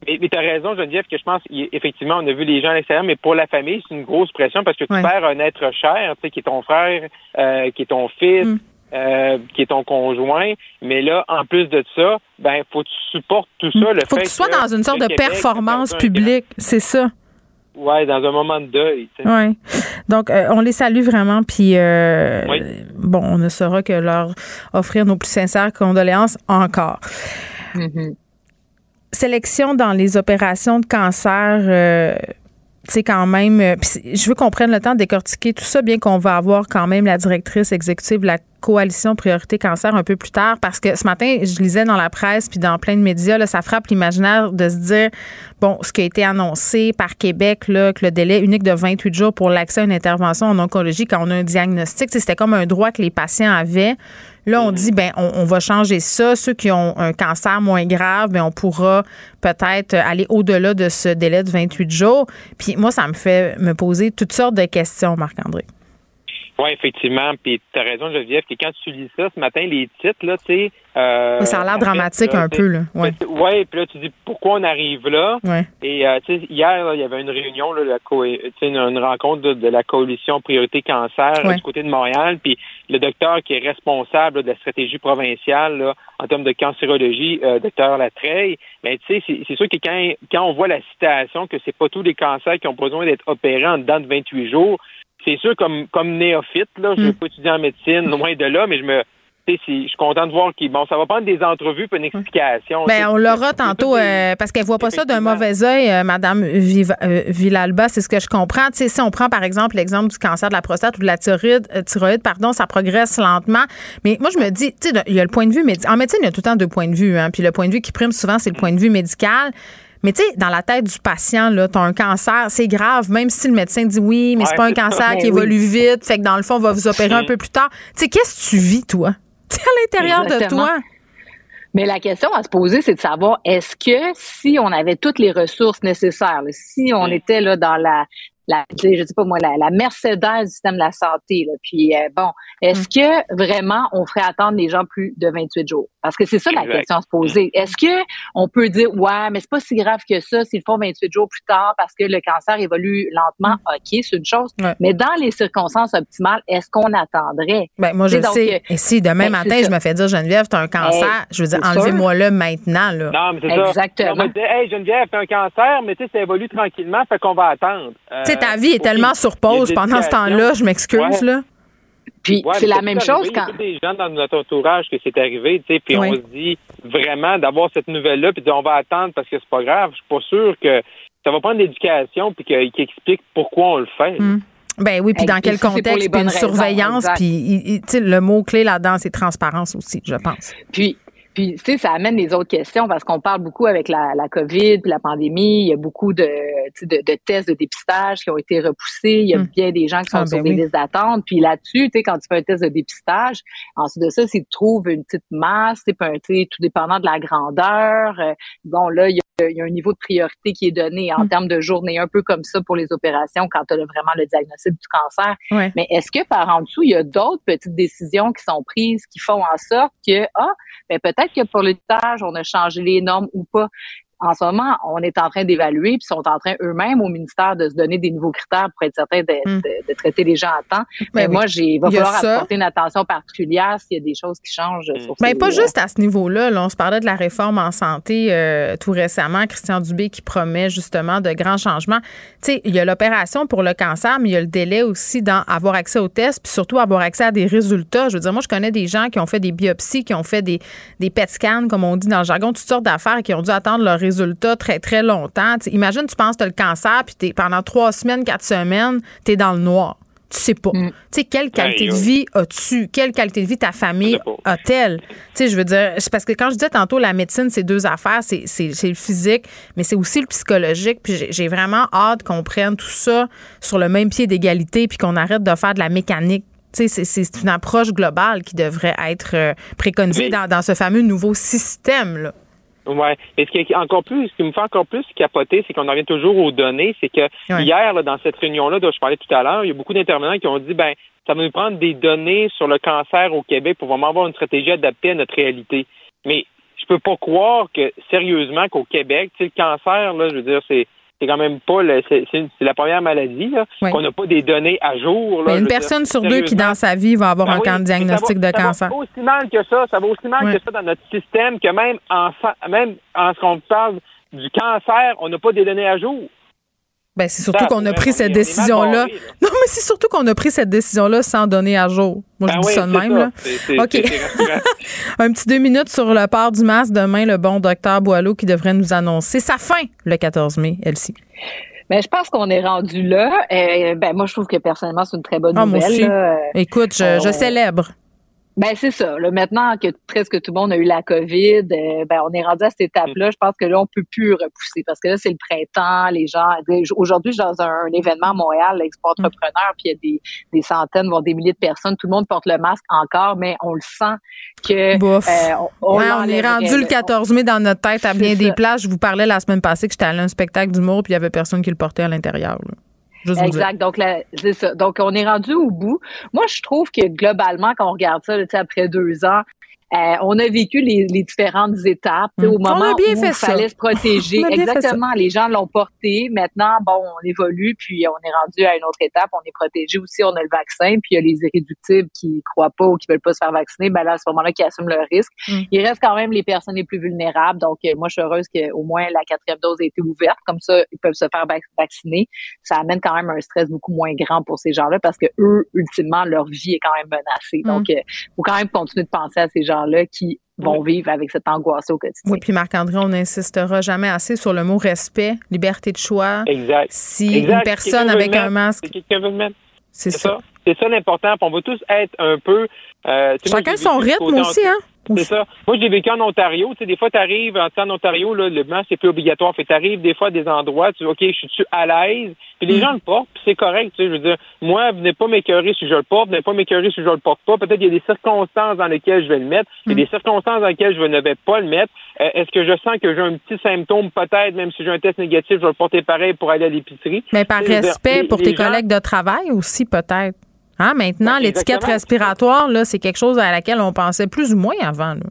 Mais, mais tu as raison, Geneviève, que je pense, effectivement, on a vu les gens à l'extérieur, mais pour la famille, c'est une grosse pression parce que tu perds un être cher, tu sais, qui est ton frère, euh, qui est ton fils, mm. Euh, qui est ton conjoint. Mais là, en plus de ça, ben, faut que tu supportes tout ça. Le faut que tu sois dans une sorte de performance publique, c'est ça. Oui, dans un moment de deuil. Oui. Donc, euh, on les salue vraiment. Puis, euh, bon, on ne saura que leur offrir nos plus sincères condoléances encore. Mm-hmm. Sélection dans les opérations de cancer c'est quand même, euh, je veux qu'on prenne le temps de décortiquer tout ça, bien qu'on va avoir quand même la directrice exécutive de la coalition Priorité Cancer un peu plus tard, parce que ce matin, je lisais dans la presse puis dans plein de médias, là, ça frappe l'imaginaire de se dire, bon, ce qui a été annoncé par Québec, là, que le délai unique de 28 jours pour l'accès à une intervention en oncologie quand on a un diagnostic, c'était comme un droit que les patients avaient. Là, on dit, ben, on, va changer ça. Ceux qui ont un cancer moins grave, ben, on pourra peut-être aller au-delà de ce délai de 28 jours. Puis moi, ça me fait me poser toutes sortes de questions, Marc-André. Oui, effectivement. Puis tu as raison, Geneviève, que quand tu lis ça ce matin, les titres, là, tu sais. Euh, ça a l'air dramatique un peu, là. Oui, ouais, puis là, tu dis pourquoi on arrive là? Ouais. Et euh, tu sais, hier, il y avait une réunion, là, la co une, une rencontre de, la coalition Priorité Cancer du côté de Montréal. Puis le docteur qui est responsable de la stratégie provinciale là, en termes de cancérologie, euh, docteur Latreille, mais tu sais, c'est sûr que quand, quand on voit la citation que c'est pas tous les cancers qui ont besoin d'être opérés en dedans de 28 jours, c'est sûr, comme, comme néophyte, là, je mm. pas étudier en médecine, loin de là, mais je me, je suis content de voir qu'il bon, ça va prendre des entrevues pour une explication. Ben, on l'aura tantôt euh, parce qu'elle voit pas ça d'un mauvais œil, euh, Madame euh, Villalba, c'est ce que je comprends. Tu sais, si on prend par exemple l'exemple du cancer de la prostate ou de la thyroïde, thyroïde, pardon, ça progresse lentement. Mais moi, je me dis, tu sais, il y a le point de vue médical. En médecine, il y a tout le temps deux points de vue. Hein, puis le point de vue qui prime souvent, c'est le point de vue médical. Mais tu sais, dans la tête du patient, là, as un cancer, c'est grave, même si le médecin dit oui, mais c'est pas un cancer qui ben évolue vite, fait que dans le fond, on va vous opérer un peu plus tard. Tu sais, qu'est-ce que tu vis, toi? à l'intérieur de toi. Mais la question à se poser, c'est de savoir est-ce que si on avait toutes les ressources nécessaires, si on était là dans la, la, je sais pas moi, la, la Mercedes du système de la santé. Là. Puis euh, bon, est-ce mm. que vraiment on ferait attendre les gens plus de 28 jours? Parce que c'est ça la question à se poser. Est-ce que on peut dire ouais, mais c'est pas si grave que ça s'ils font 28 jours plus tard parce que le cancer évolue lentement? Mm. OK, c'est une chose. Mais dans les circonstances optimales, est-ce qu'on attendrait? Ben, moi, je sais. Et si demain ben, matin, je me fais dire Geneviève, tu as un cancer, je veux dire, enlevez-moi-le maintenant. Là. Non, mais c'est Exactement. Ça. Exactement. Hey, Geneviève, tu as un cancer, mais tu sais, ça évolue tranquillement, fait qu'on va attendre. Euh, ta vie est tellement sur pause pendant ce temps-là, je m'excuse, là. Puis c'est la même chose quand. Il y a des gens dans notre entourage que c'est arrivé, tu sais, puis on se dit vraiment d'avoir cette nouvelle-là, puis on va attendre parce que c'est pas grave. Je suis pas sûr que ça va prendre l'éducation puis qu'il explique pourquoi on le fait. Hmm. Ben oui, puis dans quel contexte, puis une surveillance, puis le mot clé là-dedans, c'est transparence aussi, je pense. Puis puis, tu sais, ça amène les autres questions parce qu'on parle beaucoup avec la, la COVID puis la pandémie. Il y a beaucoup de, de, de, tests de dépistage qui ont été repoussés. Il y a hum. bien des gens qui sont ah, sur ben des listes d'attente. Puis là-dessus, tu sais, quand tu fais un test de dépistage, ensuite de ça, si tu trouves une petite masse, tu sais, tout dépendant de la grandeur, euh, bon, là, il y, a, il y, a, un niveau de priorité qui est donné en hum. termes de journée, un peu comme ça pour les opérations quand tu as vraiment le diagnostic du cancer. Mais est-ce que par en dessous, il y a d'autres petites décisions qui sont prises qui font en sorte que, ah, ben peut-être que pour tâche, on a changé les normes ou pas en ce moment, on est en train d'évaluer, puis sont en train eux-mêmes au ministère de se donner des nouveaux critères pour être certain de, hmm. traiter les gens à temps. Ben Mais moi, j'ai va falloir apporter une attention particulière s'il y a des choses qui changent. Hmm. Sur Mais pas juste à ce niveau-là. Là, on se parlait de la réforme en santé euh, tout récemment. Christian Dubé qui promet justement de grands changements. Tu sais, il y a l'opération pour le cancer, mais il y a le délai aussi d'avoir accès aux tests, puis surtout avoir accès à des résultats. Je veux dire, moi, je connais des gens qui ont fait des biopsies, qui ont fait des, des PET scans, comme on dit dans le jargon, toutes sortes d'affaires, qui ont dû attendre leur résultat très, très longtemps. imagine, tu penses que tu as le cancer, puis pendant trois semaines, quatre semaines, tu es dans le noir. Tu sais pas. Mm. Tu sais, quelle qualité de vie as-tu? Quelle qualité de vie ta famille a-t-elle? Tu sais, je veux dire, c'est parce que quand je disais tantôt, la médecine, c'est deux affaires. C'est le physique, mais c'est aussi le psychologique. Puis j'ai vraiment hâte qu'on prenne tout ça sur le même pied d'égalité, puis qu'on arrête de faire de la mécanique c'est une approche globale qui devrait être euh, préconisée dans, dans, ce fameux nouveau système. Là. Ouais. Mais ce qui est encore plus, ce qui me fait encore plus capoter, c'est qu'on en revient toujours aux données. C'est que hier, dans cette réunion-là dont je parlais tout à l'heure, il y a beaucoup d'intervenants qui ont dit, ben, ça va nous prendre des données sur le cancer au Québec pour vraiment avoir une stratégie adaptée à notre réalité. Mais je peux pas croire que, sérieusement, qu'au Québec, tu sais, le cancer, là, je veux dire, c'est c'est quand même pas c'est la première maladie qu'on n'a pas des données à jour. une personne sur deux qui dans sa vie va avoir ben un diagnostic de cancer. Ça va aussi mal que ça, ça va aussi mal que ça dans notre système que même en même en ce qu'on parle du cancer, on n'a pas des données à jour. Ben, c'est surtout qu'on a pris cette décision-là. Non, mais c'est surtout qu'on a pris cette décision-là sans donner à jour. Moi, je ben dis ça de même. Là. OK. Un petit deux minutes sur le port du masque. Demain, le bon docteur Boileau qui devrait nous annoncer sa fin le 14 mai, Elsie. Ben, je pense qu'on est rendu là. Euh, ben, moi, je trouve que personnellement, c'est une très bonne ah, nouvelle. Écoute, je, je euh, célèbre. Ben c'est ça. Là, maintenant que presque tout le monde a eu la COVID, euh, ben on est rendu à cette étape-là. Je pense que là on peut plus repousser parce que là c'est le printemps, les gens. Aujourd'hui, je suis dans un, événement à Montréal, l'Expo Entrepreneur, puis il y a des, des, centaines, voire des milliers de personnes. Tout le monde porte le masque encore, mais on le sent que. Euh, on, on, est rendu le 14 mai dans notre tête à bien des places. Je vous parlais la semaine passée que j'étais allé à un spectacle d'humour, puis il y avait personne qui le portait à l'intérieur exact. Donc, c'est ça. Donc, on est rendu au bout. Moi, je trouve que globalement, quand on regarde ça, après deux ans, Euh, on a vécu les, différentes étapes au mm. moment où il fallait se protéger. Exactement. Les gens l'ont porté. Maintenant, bon, on évolue, puis on est rendu à une autre étape. On est protégé aussi. On a le vaccin, puis il y a les irréductibles qui croient pas ou qui veulent pas se faire vacciner. Ben là, à ce moment-là, qui assument le risque. Mm. Il reste quand même les personnes les plus vulnérables. Donc, euh, moi, je suis heureuse qu'au moins la quatrième dose ait été ouverte. Comme ça, ils peuvent se faire vacciner. Ça amène quand même un stress beaucoup moins grand pour ces gens-là parce que eux, ultimement, leur vie est quand même menacée. Mm. Donc, il euh, faut quand même continuer de penser à ces gens-là qui vont vivre avec cette angoisse au quotidien. Oui, puis Marc-André, on n'insistera jamais assez sur le mot respect, liberté de choix. Exact. Si une personne avec un masque. C'est ça. C'est ça l'important. On va tous être un peu. Euh, Chacun son rythme aussi, hein? C'est ça. Moi, j'ai vécu en Ontario. Tu sais, des fois, tu arrives en, Ontario, là, le masque, c'est plus obligatoire. Fait tu arrives des fois à des endroits, tu dis, OK, je suis à l'aise? Puis les mm. gens le portent, puis c'est correct. Tu sais, je veux dire, moi, venez pas m'écœurer si je le porte, venez pas m'écœurer si je le porte pas. Peut-être qu'il y a des circonstances dans lesquelles je vais le mettre, il y a mm. des circonstances dans lesquelles je ne vais pas le mettre. Euh, est-ce que je sens que j'ai un petit symptôme, peut-être, même si j'ai un test négatif, je vais le porter pareil pour aller à l'épicerie? Mais par respect pour tes collègues de travail aussi, peut-être. Hein? Maintenant, l'étiquette respiratoire, là, c'est quelque chose à laquelle on pensait plus ou moins avant. Là.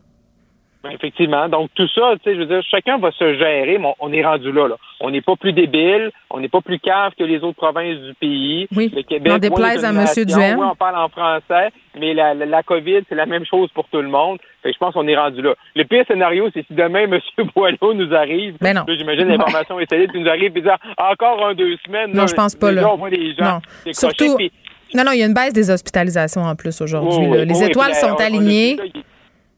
Ben, effectivement. Donc, tout ça, tu sais, je veux dire, chacun va se gérer, mais on, est rendu là, là. On n'est pas plus débile, on n'est pas plus cave que les autres provinces du pays. Oui. Le Québec, on déplaise à M. Duhem. Oui, on parle en français, mais la, la, COVID, c'est la même chose pour tout le monde. Fait je pense qu'on est rendu là. Le pire scénario, c'est si demain, M. Boileau nous arrive. Mais non. J'imagine l'information est solide, nous arrive et dire encore un, deux semaines. Non, je pense pas, là. non. Surtout, non, non, il y a une baisse des hospitalisations en plus aujourd'hui. les étoiles sont alignées.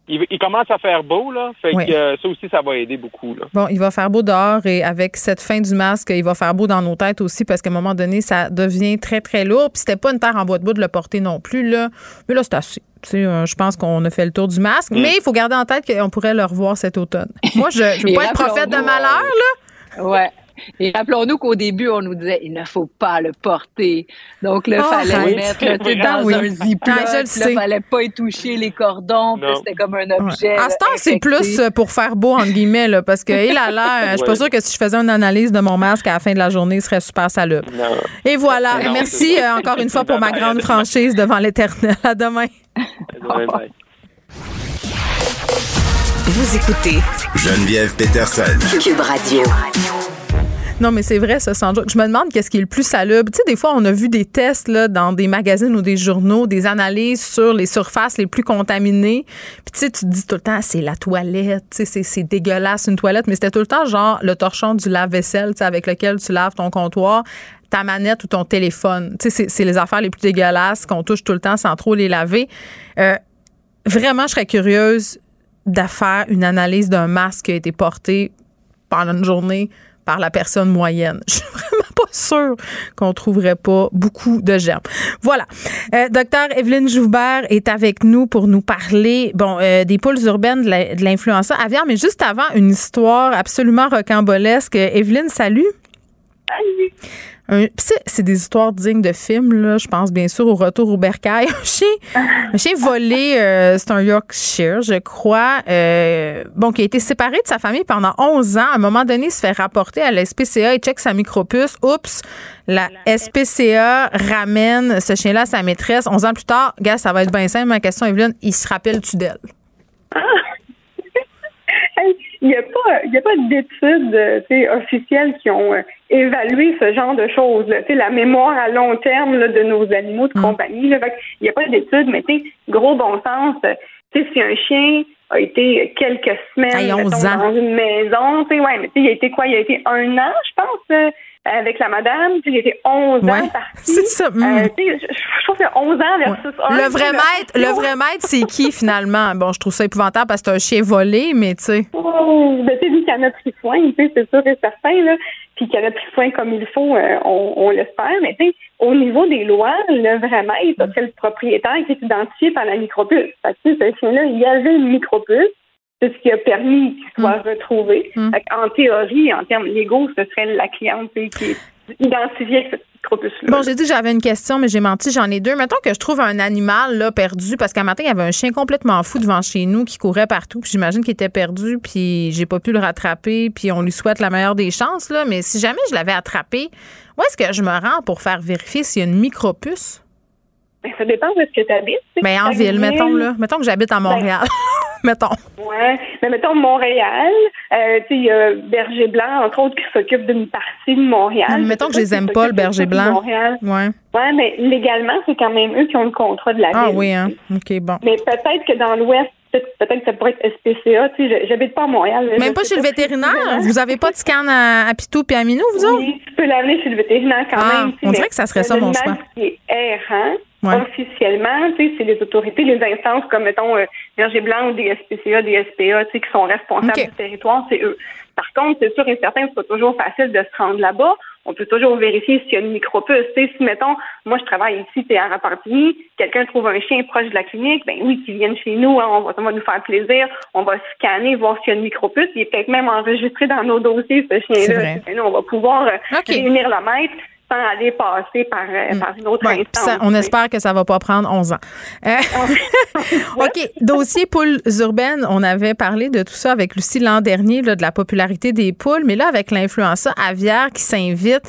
Il, commence à faire beau, là. Fait que euh, ça aussi, ça va aider beaucoup. Là. Bon, il va faire beau dehors et avec cette fin du masque, il va faire beau dans nos têtes aussi parce qu'à un moment donné, ça devient très, très lourd. Puis c'était pas une terre en bois de bois de le porter non plus, là. Mais là, c'est assez. Euh, je pense qu'on a fait le tour du masque, mm. mais il faut garder en tête qu'on pourrait le revoir cet automne. Moi, je ne veux pas être prophète de malheur, là. Ouais. Et rappelons-nous qu'au début, on nous disait, il ne faut pas le porter. Donc, là, il ah, fallait le mettre dans un ziploc. Ah, il ne fallait pas y toucher les cordons. C'était comme un objet. À ce temps, c'est plus euh, pour faire beau, entre guillemets, là, parce que, il a l'air, je suis pas sûre que si je faisais une analyse de mon masque à la fin de la journée, il serait super salubre. Et voilà. Merci euh, encore une fois pour ma grande franchise devant l'éternel. À demain. Vous écoutez Geneviève Peterson. Cube Radio. Non, mais c'est vrai, ça, sans Je me demande qu'est-ce qui est le plus salubre. Tu sais, des fois, on a vu des tests là, dans des magazines ou des journaux, des analyses sur les surfaces les plus contaminées. Puis tu sais, tu te dis tout le temps, c'est la toilette, tu sais, c'est dégueulasse une toilette, mais c'était tout le temps genre le torchon du lave-vaisselle, tu sais, avec lequel tu laves ton comptoir ta manette ou ton téléphone. Tu sais, c'est les affaires les plus dégueulasses qu'on touche tout le temps sans trop les laver. Euh, vraiment, je serais curieuse de faire une analyse d'un masque qui a été porté pendant une journée par la personne moyenne. Je suis vraiment pas sûre qu'on trouverait pas beaucoup de germes. Voilà. Euh, docteur Evelyne Joubert est avec nous pour nous parler bon euh, des pôles urbaines de l'influence aviaire, mais juste avant une histoire absolument rocambolesque. Evelyne, salut. Salut c'est des histoires dignes de films, là. Je pense bien sûr au retour au bercail. Un chien, un chien volé, euh, c'est un Yorkshire, je crois, euh, bon, qui a été séparé de sa famille pendant 11 ans. À un moment donné, il se fait rapporter à la SPCA et check sa micropuce. Oups, la SPCA ramène ce chien-là à sa maîtresse. 11 ans plus tard, gars, ça va être bien simple. Ma question, Evelyne, il se rappelle-tu d'elle? Il n'y a pas, il y a pas d'études euh, officielles qui ont euh, évalué ce genre de choses. Là, la mémoire à long terme là, de nos animaux de mm. compagnie. il n'y a pas d'études, mais gros bon sens. Euh, si un chien a été quelques semaines dans une maison, ouais, mais il a été quoi? Il a été un an, je pense avec la madame. J'ai été 11 ans partie. C'est ça. Euh, je, trouve que 11 ans versus Le vrai maître, le vrai maître, c'est qui finalement? Bon, je trouve ça épouvantable parce que c'est un chien volé, mais tu sais. Oh, ben, tu sais, lui qui en a pris soin, c'est sûr et certain, là. Puis qu'il en a pris soin comme il faut, euh, on, on l'espère. Mais tu sais, au niveau des lois, le vrai maître, c'est le propriétaire qui est identifié par la micropuce. Fait que, ce chien-là, il y avait une micropuce c'est ce qui a permis qu'il soit mm. retrouvé. Mm. En théorie, en termes légaux, ce serait la cliente qui est identifiée avec cette micropuce-là. Bon, j'ai dit que j'avais une question, mais j'ai menti, j'en ai deux. Mettons que je trouve un animal là, perdu, parce qu'un matin, il y avait un chien complètement fou devant chez nous qui courait partout, puis j'imagine qu'il était perdu, puis j'ai pas pu le rattraper, puis on lui souhaite la meilleure des chances, là. Mais si jamais je l'avais attrapé, où est-ce que je me rends pour faire vérifier s'il y a une micropuce? Ben, ça dépend de ce que tu habites. Ben, en ville, mettons, là. Mettons que j'habite à ben, Montréal. Mettons. Ouais, mais mettons Montréal, euh, tu sais, il y a Berger Blanc, entre autres, qui s'occupe d'une partie de Montréal. mettons que je les aime pas, le Berger Blanc. Montréal. Ouais. Mais légalement, c'est quand même eux qui ont le contrat de la ah, ville. Ah oui, hein. OK, bon. Mais peut-être que dans l'Ouest, peut-être que ça pourrait être SPCA. Tu sais, j'habite pas à Montréal. Même pas chez le vétérinaire? Vous avez pas de scan à, Pitou et à Minou, vous autres? Oui, tu peux l'amener chez le vétérinaire quand ah, même. On dirait que ça serait ça, mon choix. qui est errant, officiellement, tu sais, c'est les autorités, les instances comme, mettons, euh, Berger Blanc ou des SPCA, des SPA, tu sais, qui sont responsables du territoire, c'est eux. Par contre, c'est sûr et certain c'est pas toujours facile de se rendre là-bas. On peut toujours vérifier s'il y a une micropuce. Tu sais, si, mettons, moi, je travaille ici, t'es à Rapartigny, quelqu'un trouve un chien proche de la clinique, ben oui, qu'il vienne chez nous, hein, on va, ça va nous faire plaisir. On va scanner, voir s'il y a une micropuce. Il est peut-être même enregistré dans nos dossiers, ce chien-là. On va pouvoir euh, réunir le maître sans aller passer par, euh, mm. par une autre instance. on espère que ça va pas prendre 11 ans. Euh, OK. Dossier poules urbaines, on avait parlé de tout ça avec Lucie l'an dernier, là, de la popularité des poules, mais là, avec l'influenza aviaire qui s'invite,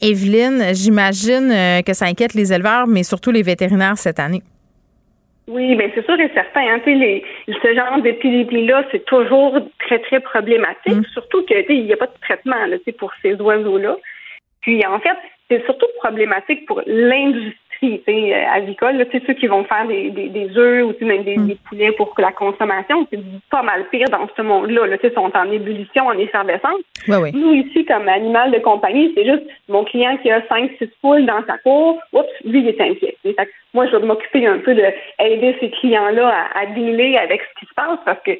Evelyne, j'imagine euh, que ça inquiète les éleveurs, mais surtout les vétérinaires cette année. Oui, mais c'est sûr et certain. Hein, les, ce genre d'épidémie-là, c'est toujours très, très problématique, mm. surtout qu'il n'y a pas de traitement là, pour ces oiseaux-là. Puis en fait, c'est surtout problématique pour l'industrie euh, avicole, sais, ceux qui vont faire des, des, des œufs ou même des, mm. des, poulets pour la consommation, c'est pas mal pire dans ce monde-là. Là, sont en ébullition, en effervescence. Nous, ici, comme animal de compagnie, c'est juste mon client qui a 5-6 poules dans sa cour, oups, lui, il est inquiet. moi, je vais m'occuper un peu d'aider ces clients-là à, à dealer avec ce qui se passe parce que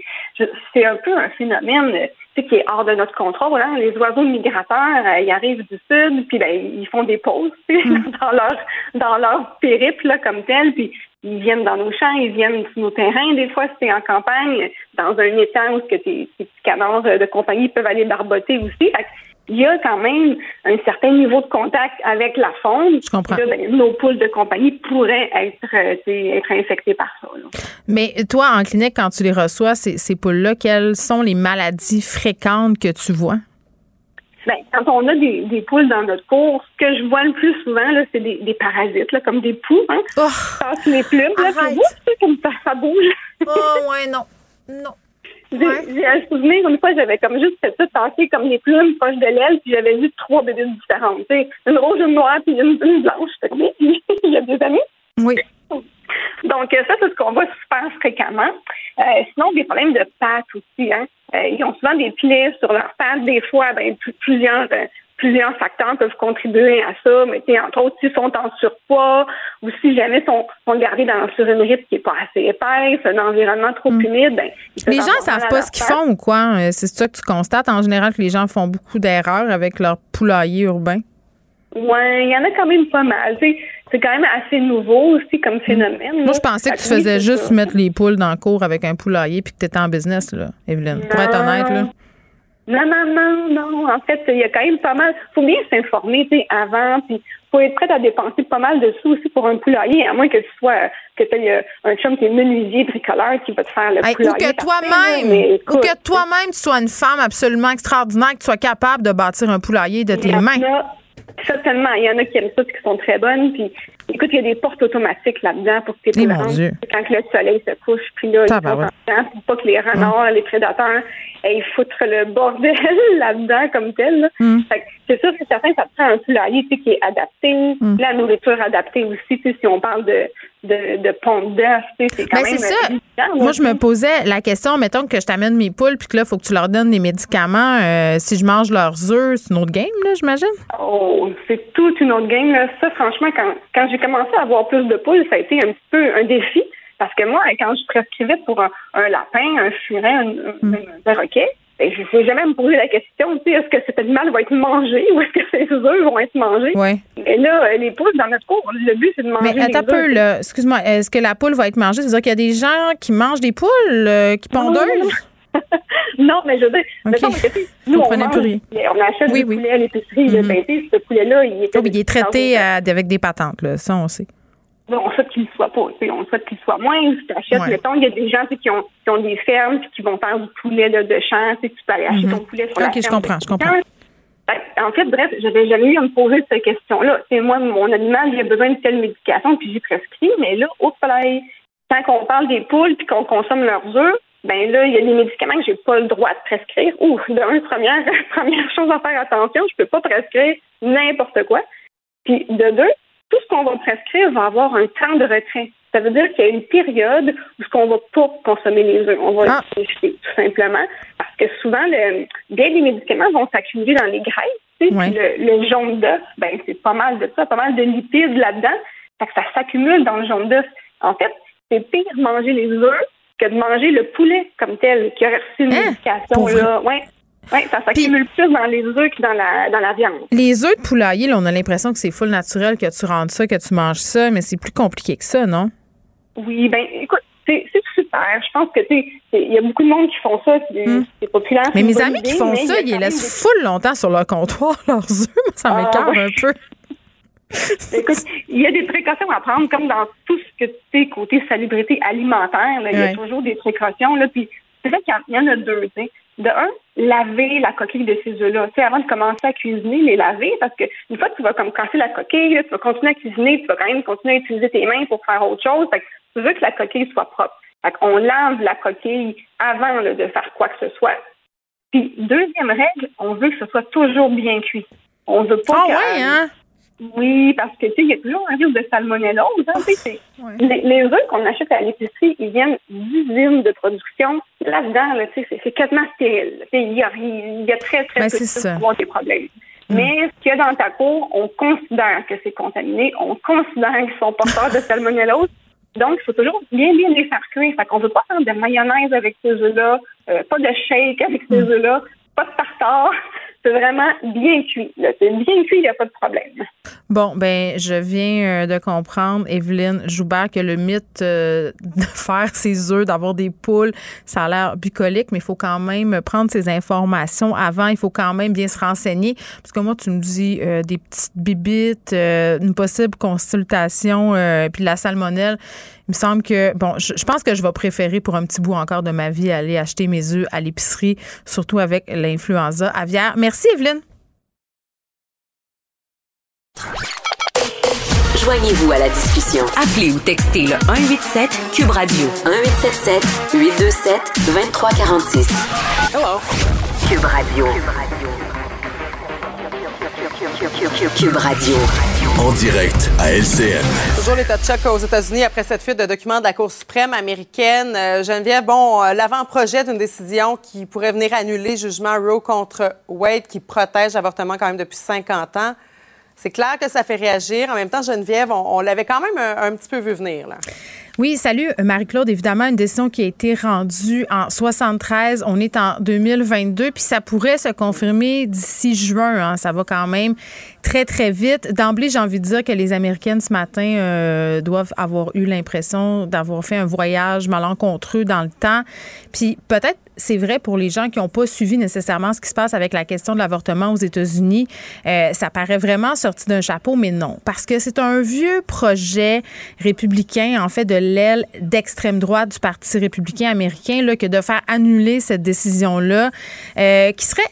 c'est un peu un phénomène qui est hors de notre contrôle. Hein. Les oiseaux migrateurs, euh, ils arrivent du sud, puis ben, ils font des pauses mm. dans leur dans leur périple là, comme tel, puis ils viennent dans nos champs, ils viennent sur nos terrains. Des fois, si en campagne, dans un étang où que tes, tes petits canards de compagnie peuvent aller barboter aussi. Fait il y a quand même un certain niveau de contact avec la faune. Je comprends. Ben, nos poules de compagnie pourraient être, euh, être infectées par ça. Mais toi, en clinique, quand tu les reçois, ces, ces poules-là, quelles sont les maladies fréquentes que tu vois? Ben, quand on a des, des, poules dans notre cour, ce que je vois le plus souvent, là, c'est des, des parasites, là, comme des poux, hein. Oh, les plumes, là, comme ça, ça bouge. oh, ouais, non. Non. J'ai un souvenir, une fois, j'avais comme juste fait ça tasser comme des plumes proches de l'aile, puis j'avais vu trois bébés différentes. Une rouge, une noire, puis une, une blanche. Il y a des années. Oui. Donc, ça, c'est ce qu'on voit super fréquemment. Euh, sinon, des problèmes de pattes aussi. Hein. Euh, ils ont souvent des plaies sur leurs pattes. Des fois, ben, plusieurs euh, plusieurs facteurs peuvent contribuer à ça, mais entre autres, s'ils sont en surpoids ou si jamais sont, sont gardés dans, sur une rythme qui n'est pas assez épaisse, un environnement trop hmm. humide, ben, Les gens ne savent pas ce qu'ils font ou quoi? Euh, c'est ça que tu constates en général que les gens font beaucoup d'erreurs avec leur poulailler urbain? Oui, il y en a quand même pas mal. C'est quand même assez nouveau aussi comme phénomène. Moi, je pensais que tu faisais juste mettre les poules dans le cours avec un poulailler puis que tu étais en business, là, Evelyne. Pour être honnête, là. Non, non, non, non. En fait, il y a quand même pas mal. faut bien s'informer, avant, puis faut être prêt à dépenser pas mal de sous aussi pour un poulailler, à moins que tu sois, que tu aies un chum qui est menuisier, bricoleur, qui va te faire le poulailler. Ou que toi-même, ou que toi-même, tu sois une femme absolument extraordinaire, que tu sois capable de bâtir un poulailler de tes mains. certainement. Il y en a qui aiment ça, qui sont très bonnes, puis Écoute, il y a des portes automatiques là-dedans pour que tes eh quand le soleil se couche, puis là, ils sont pour pas que les renards, les prédateurs foutre le bordel là-dedans comme tel. Mm. C'est sûr, c'est certain, ça prend un poulailler qui est adapté, mm. la nourriture adaptée aussi, si on parle de, de, de pompe d'œuf, c'est quand ben, même... ça. Moi, je me posais la question, mettons que je t'amène mes poules, puis que là, il faut que tu leur donnes des médicaments. Euh, si je mange leurs œufs, c'est une autre game, là, j'imagine? Oh, c'est toute une autre game. Là. Ça, franchement, quand, quand j'ai commencé à avoir plus de poules, ça a été un petit peu un défi. Parce que moi, quand je prescrivais pour un, lapin, un furet, un, mm. perroquet, ben, je ne sais jamais me poser la question, est-ce que cet animal va être mangé ou est-ce que ses œufs vont être mangés? Oui. Et là, les poules, dans notre cour, le but, c'est de manger Mais attends un peu, là. Excuse-moi, est-ce que la poule va être mangée? C'est-à-dire qu'il y a des gens qui mangent des poules, euh, qui pondeuses? non, mais je veux dire, nous, on, mange, on achète oui, du poulet à l'épicerie. Mm -hmm. ce poulet-là, il, oh, il est traité avec des patentes, là, ça, on sait. On souhaite qu'il soit pas, on souhaite qu'il soit moins. Si tu achètes, mettons, il y a des gens qui ont, qui ont des fermes qui vont faire du poulet là, de champ, tu peux aller acheter mm -hmm. ton poulet sur Ok, je comprends, je comprends. En fait, bref, j'avais jamais eu à me poser cette question-là. C'est moi, mon animal, il a besoin de telle médication, puis j'ai prescrit, mais là, au soleil, quand on parle des poules puis qu'on consomme leurs œufs, ben là, il y a des médicaments que j'ai pas le droit de prescrire. Ou, de première, première chose à faire attention, je peux pas prescrire n'importe quoi. Puis de deux, tout ce qu'on va prescrire va avoir un temps de retrait. Ça veut dire qu'il y a une période où ce qu'on va pas consommer les œufs. On va ah. les tout simplement. Parce que souvent, le, bien des médicaments vont s'accumuler dans les graisses. Le, le, jaune d'œuf, ben, c'est pas mal de ça, pas mal de lipides là-dedans. Fait que ça s'accumule dans le jaune d'œuf. En fait, c'est pire manger les œufs que de manger le poulet comme tel, qui a reçu une hein? médication. Là. Ouais. Oui, ça s'accumule plus dans les œufs que dans la, dans la viande. Les œufs de poulailler, là, on a l'impression que c'est full naturel, que tu rentres ça, que tu manges ça, mais c'est plus compliqué que ça, non? Oui, ben écoute, c'est super. Je pense que tu il y a beaucoup de monde qui font ça, c'est hmm. populaire. Mais mes amis qui font ça, ils laissent full longtemps sur leur comptoir leurs œufs. Ça ah, m'écarte un peu. Écoute, il y a des précautions à prendre, comme dans tout ce que tu sais, côté salubrité alimentaire. il y a toujours des précautions. Là, puis c'est vrai qu'il y, en a deux. sais. De un, laver la coquille de ces œufs-là. Tu sais, avant de commencer à cuisiner, les laver, parce que une fois que tu vas comme casser la coquille, tu vas continuer à cuisiner, tu vas quand même continuer à utiliser tes mains pour faire autre chose. Fait que tu veux que la coquille soit propre. Fait qu'on lave la coquille avant de faire quoi que ce soit. Puis, deuxième règle, on veut que ce soit toujours bien cuit. On veut pas ah, ouais, hein? Oui, parce que tu sais, il y a toujours un risque de salmonellose. Hein, les, les, œufs qu'on achète à l'épicerie, ils viennent d'usines de production. Là-dedans, là, c'est quasiment stérile. Il y a, y a très, très ben, peu de des problèmes. Mm. Mais ce qu'il y a dans ta cour, on considère que c'est contaminé, on considère qu'ils sont porteurs de salmonellose. Donc, il faut toujours bien, bien les faire cuire. Fait qu'on veut pas faire de mayonnaise avec ces œufs-là, euh, pas de shake avec ces mm. œufs-là, pas de tartare c'est vraiment bien cuit. C'est bien cuit, il n'y a pas de problème. Bon, ben, je viens euh, de comprendre, Evelyne Joubert, que le mythe euh, de faire ses œufs, d'avoir des poules, ça a l'air bucolique, mais il faut quand même prendre ces informations avant. Il faut quand même bien se renseigner. Parce que moi, tu me dis euh, des petites bibites, une possible consultation, puis la salmonelle. Il me semble que, bon, je, pense que je vais préférer pour un petit bout encore de ma vie aller acheter mes œufs à l'épicerie, surtout avec l'influenza aviaire. Merci, Evelyne. Joignez-vous à la discussion. Appelez ou textez le 187 Cube Radio 1877 827 2346. Hello. Cube Radio. Cube Radio. En direct à LCN. Toujours l'état de choc aux États-Unis après cette fuite de documents de la Cour suprême américaine. Euh, Geneviève, bon, euh, l'avant-projet d'une décision qui pourrait venir annuler le jugement Roe contre Wade qui protège l'avortement quand même depuis 50 ans. C'est clair que ça fait réagir. En même temps, Geneviève, on, l'avait quand même un, petit peu vu venir. Oui, salut Marie-Claude. Évidemment, une décision qui a été rendue en 73. On est en 2022, puis ça pourrait se confirmer d'ici juin. Hein. Ça va quand même très, très vite. D'emblée, j'ai envie de dire que les Américaines ce matin euh, doivent avoir eu l'impression d'avoir fait un voyage malencontreux dans le temps. Puis peut-être c'est vrai pour les gens qui n'ont pas suivi nécessairement ce qui se passe avec la question de l'avortement aux États-Unis. Euh, ça paraît vraiment sorti d'un chapeau, mais non, parce que c'est un vieux projet républicain, en fait, de l'aile d'extrême droite du Parti républicain américain, là, que de faire annuler cette décision-là, euh, qui serait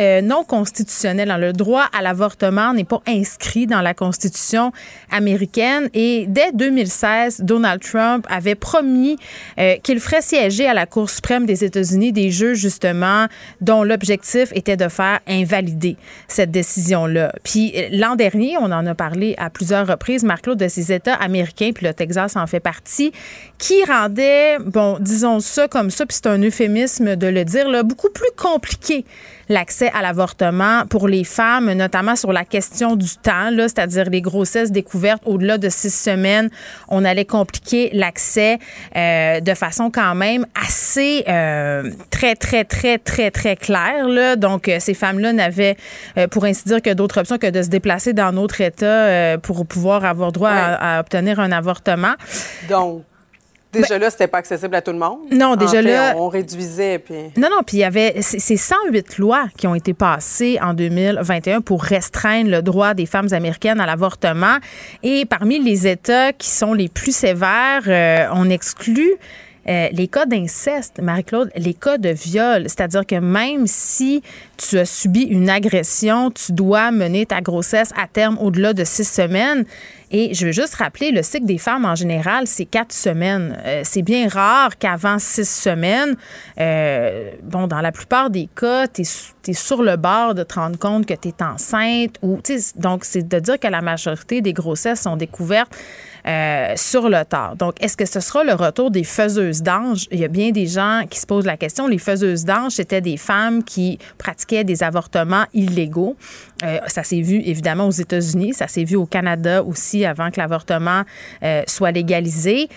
euh, non constitutionnelle. Le droit à l'avortement n'est pas inscrit dans la Constitution américaine. Et dès 2016, Donald Trump avait promis qu'il ferait siéger à la Cour suprême des États-Unis des juges, justement, dont l'objectif était de faire invalider cette décision-là. Puis l'an dernier, on en a parlé à plusieurs reprises, Marc-Claude, de ces États américains, puis le Texas en fait partie, qui rendait, bon, disons ça comme ça, puis c'est un euphémisme de le dire, là, beaucoup plus compliqué l'accès à l'avortement pour les femmes, notamment sur la question du temps, c'est-à-dire les grossesses découvertes au-delà de six semaines. On allait compliquer l'accès euh, de façon quand même assez euh, très, très, très, très, très claire. Là. Donc, euh, ces femmes-là n'avaient, pour ainsi dire, que d'autres options que de se déplacer dans notre État pour pouvoir avoir droit à, à obtenir un avortement. Donc, Déjà là, là, c'était pas accessible à tout le monde. Non, déjà là. On réduisait. Puis... Non, non, puis il y avait. C'est 108 lois qui ont été passées en 2021 pour restreindre le droit des femmes américaines à l'avortement. Et parmi les États qui sont les plus sévères, euh, on exclut euh, les cas d'inceste, Marie-Claude, les cas de viol, c'est-à-dire que même si tu as subi une agression, tu dois mener ta grossesse à terme au-delà de six semaines. Et je veux juste rappeler, le cycle des femmes en général, c'est quatre semaines. Euh, c'est bien rare qu'avant six semaines, euh, dans la plupart des cas, tu es, sur le bord de te rendre compte que tu es enceinte. Donc, c'est de dire que la majorité des grossesses sont découvertes euh, sur le tard. Donc, est-ce que ce sera le retour des faiseuses d'ange? Il y a bien des gens qui se posent la question. Les faiseuses d'ange, c'était des femmes qui pratiquaient des avortements illégaux. Euh, ça s'est vu évidemment aux États-Unis, ça s'est vu au Canada aussi avant que l'avortement euh, soit légalisé.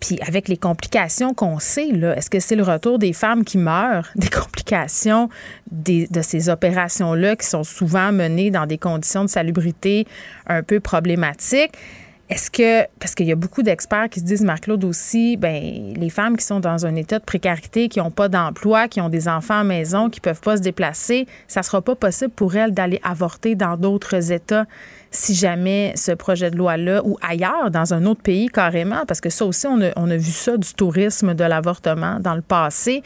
puis avec les complications qu'on sait, est-ce que c'est le retour des femmes qui meurent, des complications de ces opérations-là qui sont souvent menées dans des conditions de salubrité un peu problématiques? Est-ce que, parce qu'il y a beaucoup d'experts qui se disent, Marc-Claude aussi, ben, les femmes qui sont dans un état de précarité, qui n'ont pas d'emploi, qui ont des enfants à maison, qui ne peuvent pas se déplacer, ça ne sera pas possible pour elles d'aller avorter dans d'autres États si jamais ce projet de loi-là, ou ailleurs, dans un autre pays carrément, parce que ça aussi, on a, on a vu ça du tourisme de l'avortement dans le passé.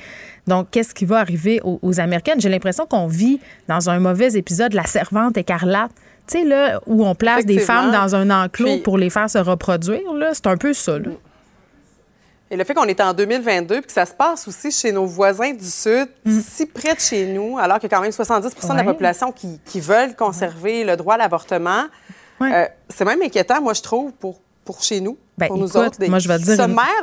Donc, qu'est-ce qui va arriver aux, aux Américaines? J'ai l'impression qu'on vit dans un mauvais épisode de La Servante écarlate tu sais, là, où on place des femmes dans un enclos pour les faire se reproduire, là, c'est un peu ça, là. Et le fait qu'on est en 2022 et que ça se passe aussi chez nos voisins du Sud, mm. si près de chez nous, alors qu'il y a quand même 70% de la population qui, qui veulent conserver le droit à l'avortement, euh, c'est même inquiétant, moi, je trouve, pour, pour chez nous, ben, pour nous autres. Des, moi, je vais dire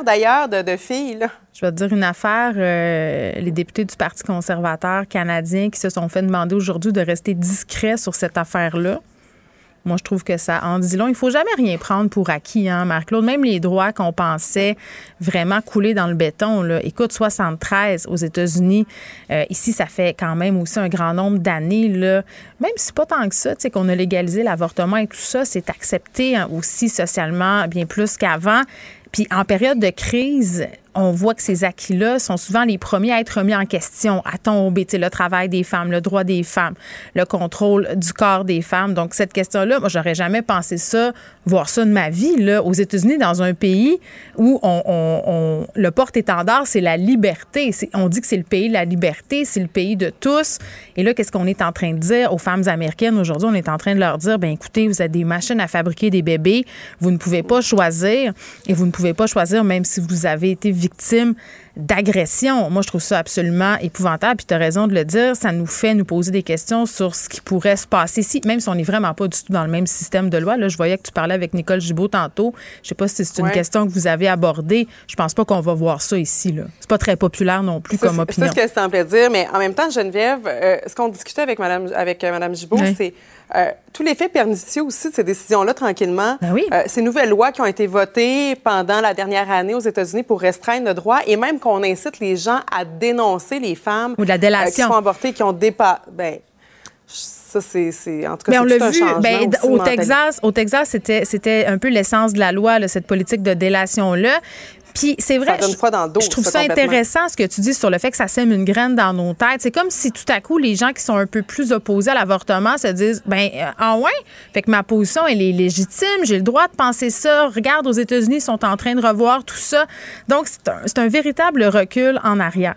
d'ailleurs, de, de, filles. Là. Je vais te dire une affaire. Euh, les députés du Parti conservateur canadien qui se sont fait demander aujourd'hui de rester discrets sur cette affaire-là. Moi, je trouve que ça en dit long. Il faut jamais rien prendre pour acquis, hein, Marc-Claude. Même les droits qu'on pensait vraiment couler dans le béton, là. Écoute, 73 aux États-Unis. Euh, ici, ça fait quand même aussi un grand nombre d'années. Même si pas tant que ça, tu sais, qu'on a légalisé l'avortement et tout ça, c'est accepté hein, aussi socialement bien plus qu'avant. Puis en période de crise, on voit que ces acquis-là sont souvent les premiers à être remis en question, à tomber. Le travail des femmes, le droit des femmes, le contrôle du corps des femmes. Donc, cette question-là, moi, j'aurais jamais pensé ça, voir ça de ma vie, là, aux États-Unis, dans un pays où on, le porte-étendard, c'est la liberté. On dit que c'est le pays de la liberté, c'est le pays de tous. Et là, qu'est-ce qu'on est en train de dire aux femmes américaines aujourd'hui? On est en train de leur dire, ben écoutez, vous êtes des machines à fabriquer des bébés, vous ne pouvez pas choisir et vous ne pouvez pas choisir même si vous avez été victime d'agression. Moi, je trouve ça absolument épouvantable. Puis tu as raison de le dire, ça nous fait nous poser des questions sur ce qui pourrait se passer ici, même si on n'est vraiment pas du tout dans le même système de loi. Là, je voyais que tu parlais avec Nicole Gibault tantôt. Je sais pas si c'est une question que vous avez abordée. Je pense pas qu'on va voir ça ici. Là. C'est pas très populaire non plus comme opinion. C'est ce que ça semblait dire, mais en même temps, Geneviève, euh, ce qu'on discutait avec Madame, avec euh, Madame Gibault, c'est euh, tous les faits pernicieux aussi de ces décisions-là, tranquillement. Ben oui. Euh, ces nouvelles lois qui ont été votées pendant la dernière année aux États-Unis pour restreindre le droit et même qu'on incite les gens à dénoncer les femmes Ou la délation. Euh, qui sont avortées, qui ont dépassé. Ben, ça, c'est, en tout cas, Mais on l'a vu, ben, au Texas, au Texas, c'était, c'était un peu l'essence de la loi, là, cette politique de délation-là. Puis c'est vrai, je, trouve ça, intéressant ce que tu dis sur le fait que ça sème une graine dans nos têtes. C'est comme si tout à coup les gens qui sont un peu plus opposés à l'avortement se disent ben euh, ah ouais, fait que ma position elle est légitime, j'ai le droit de penser ça. Regarde aux États-Unis, ils sont en train de revoir tout ça. Donc c'est un, un véritable recul en arrière.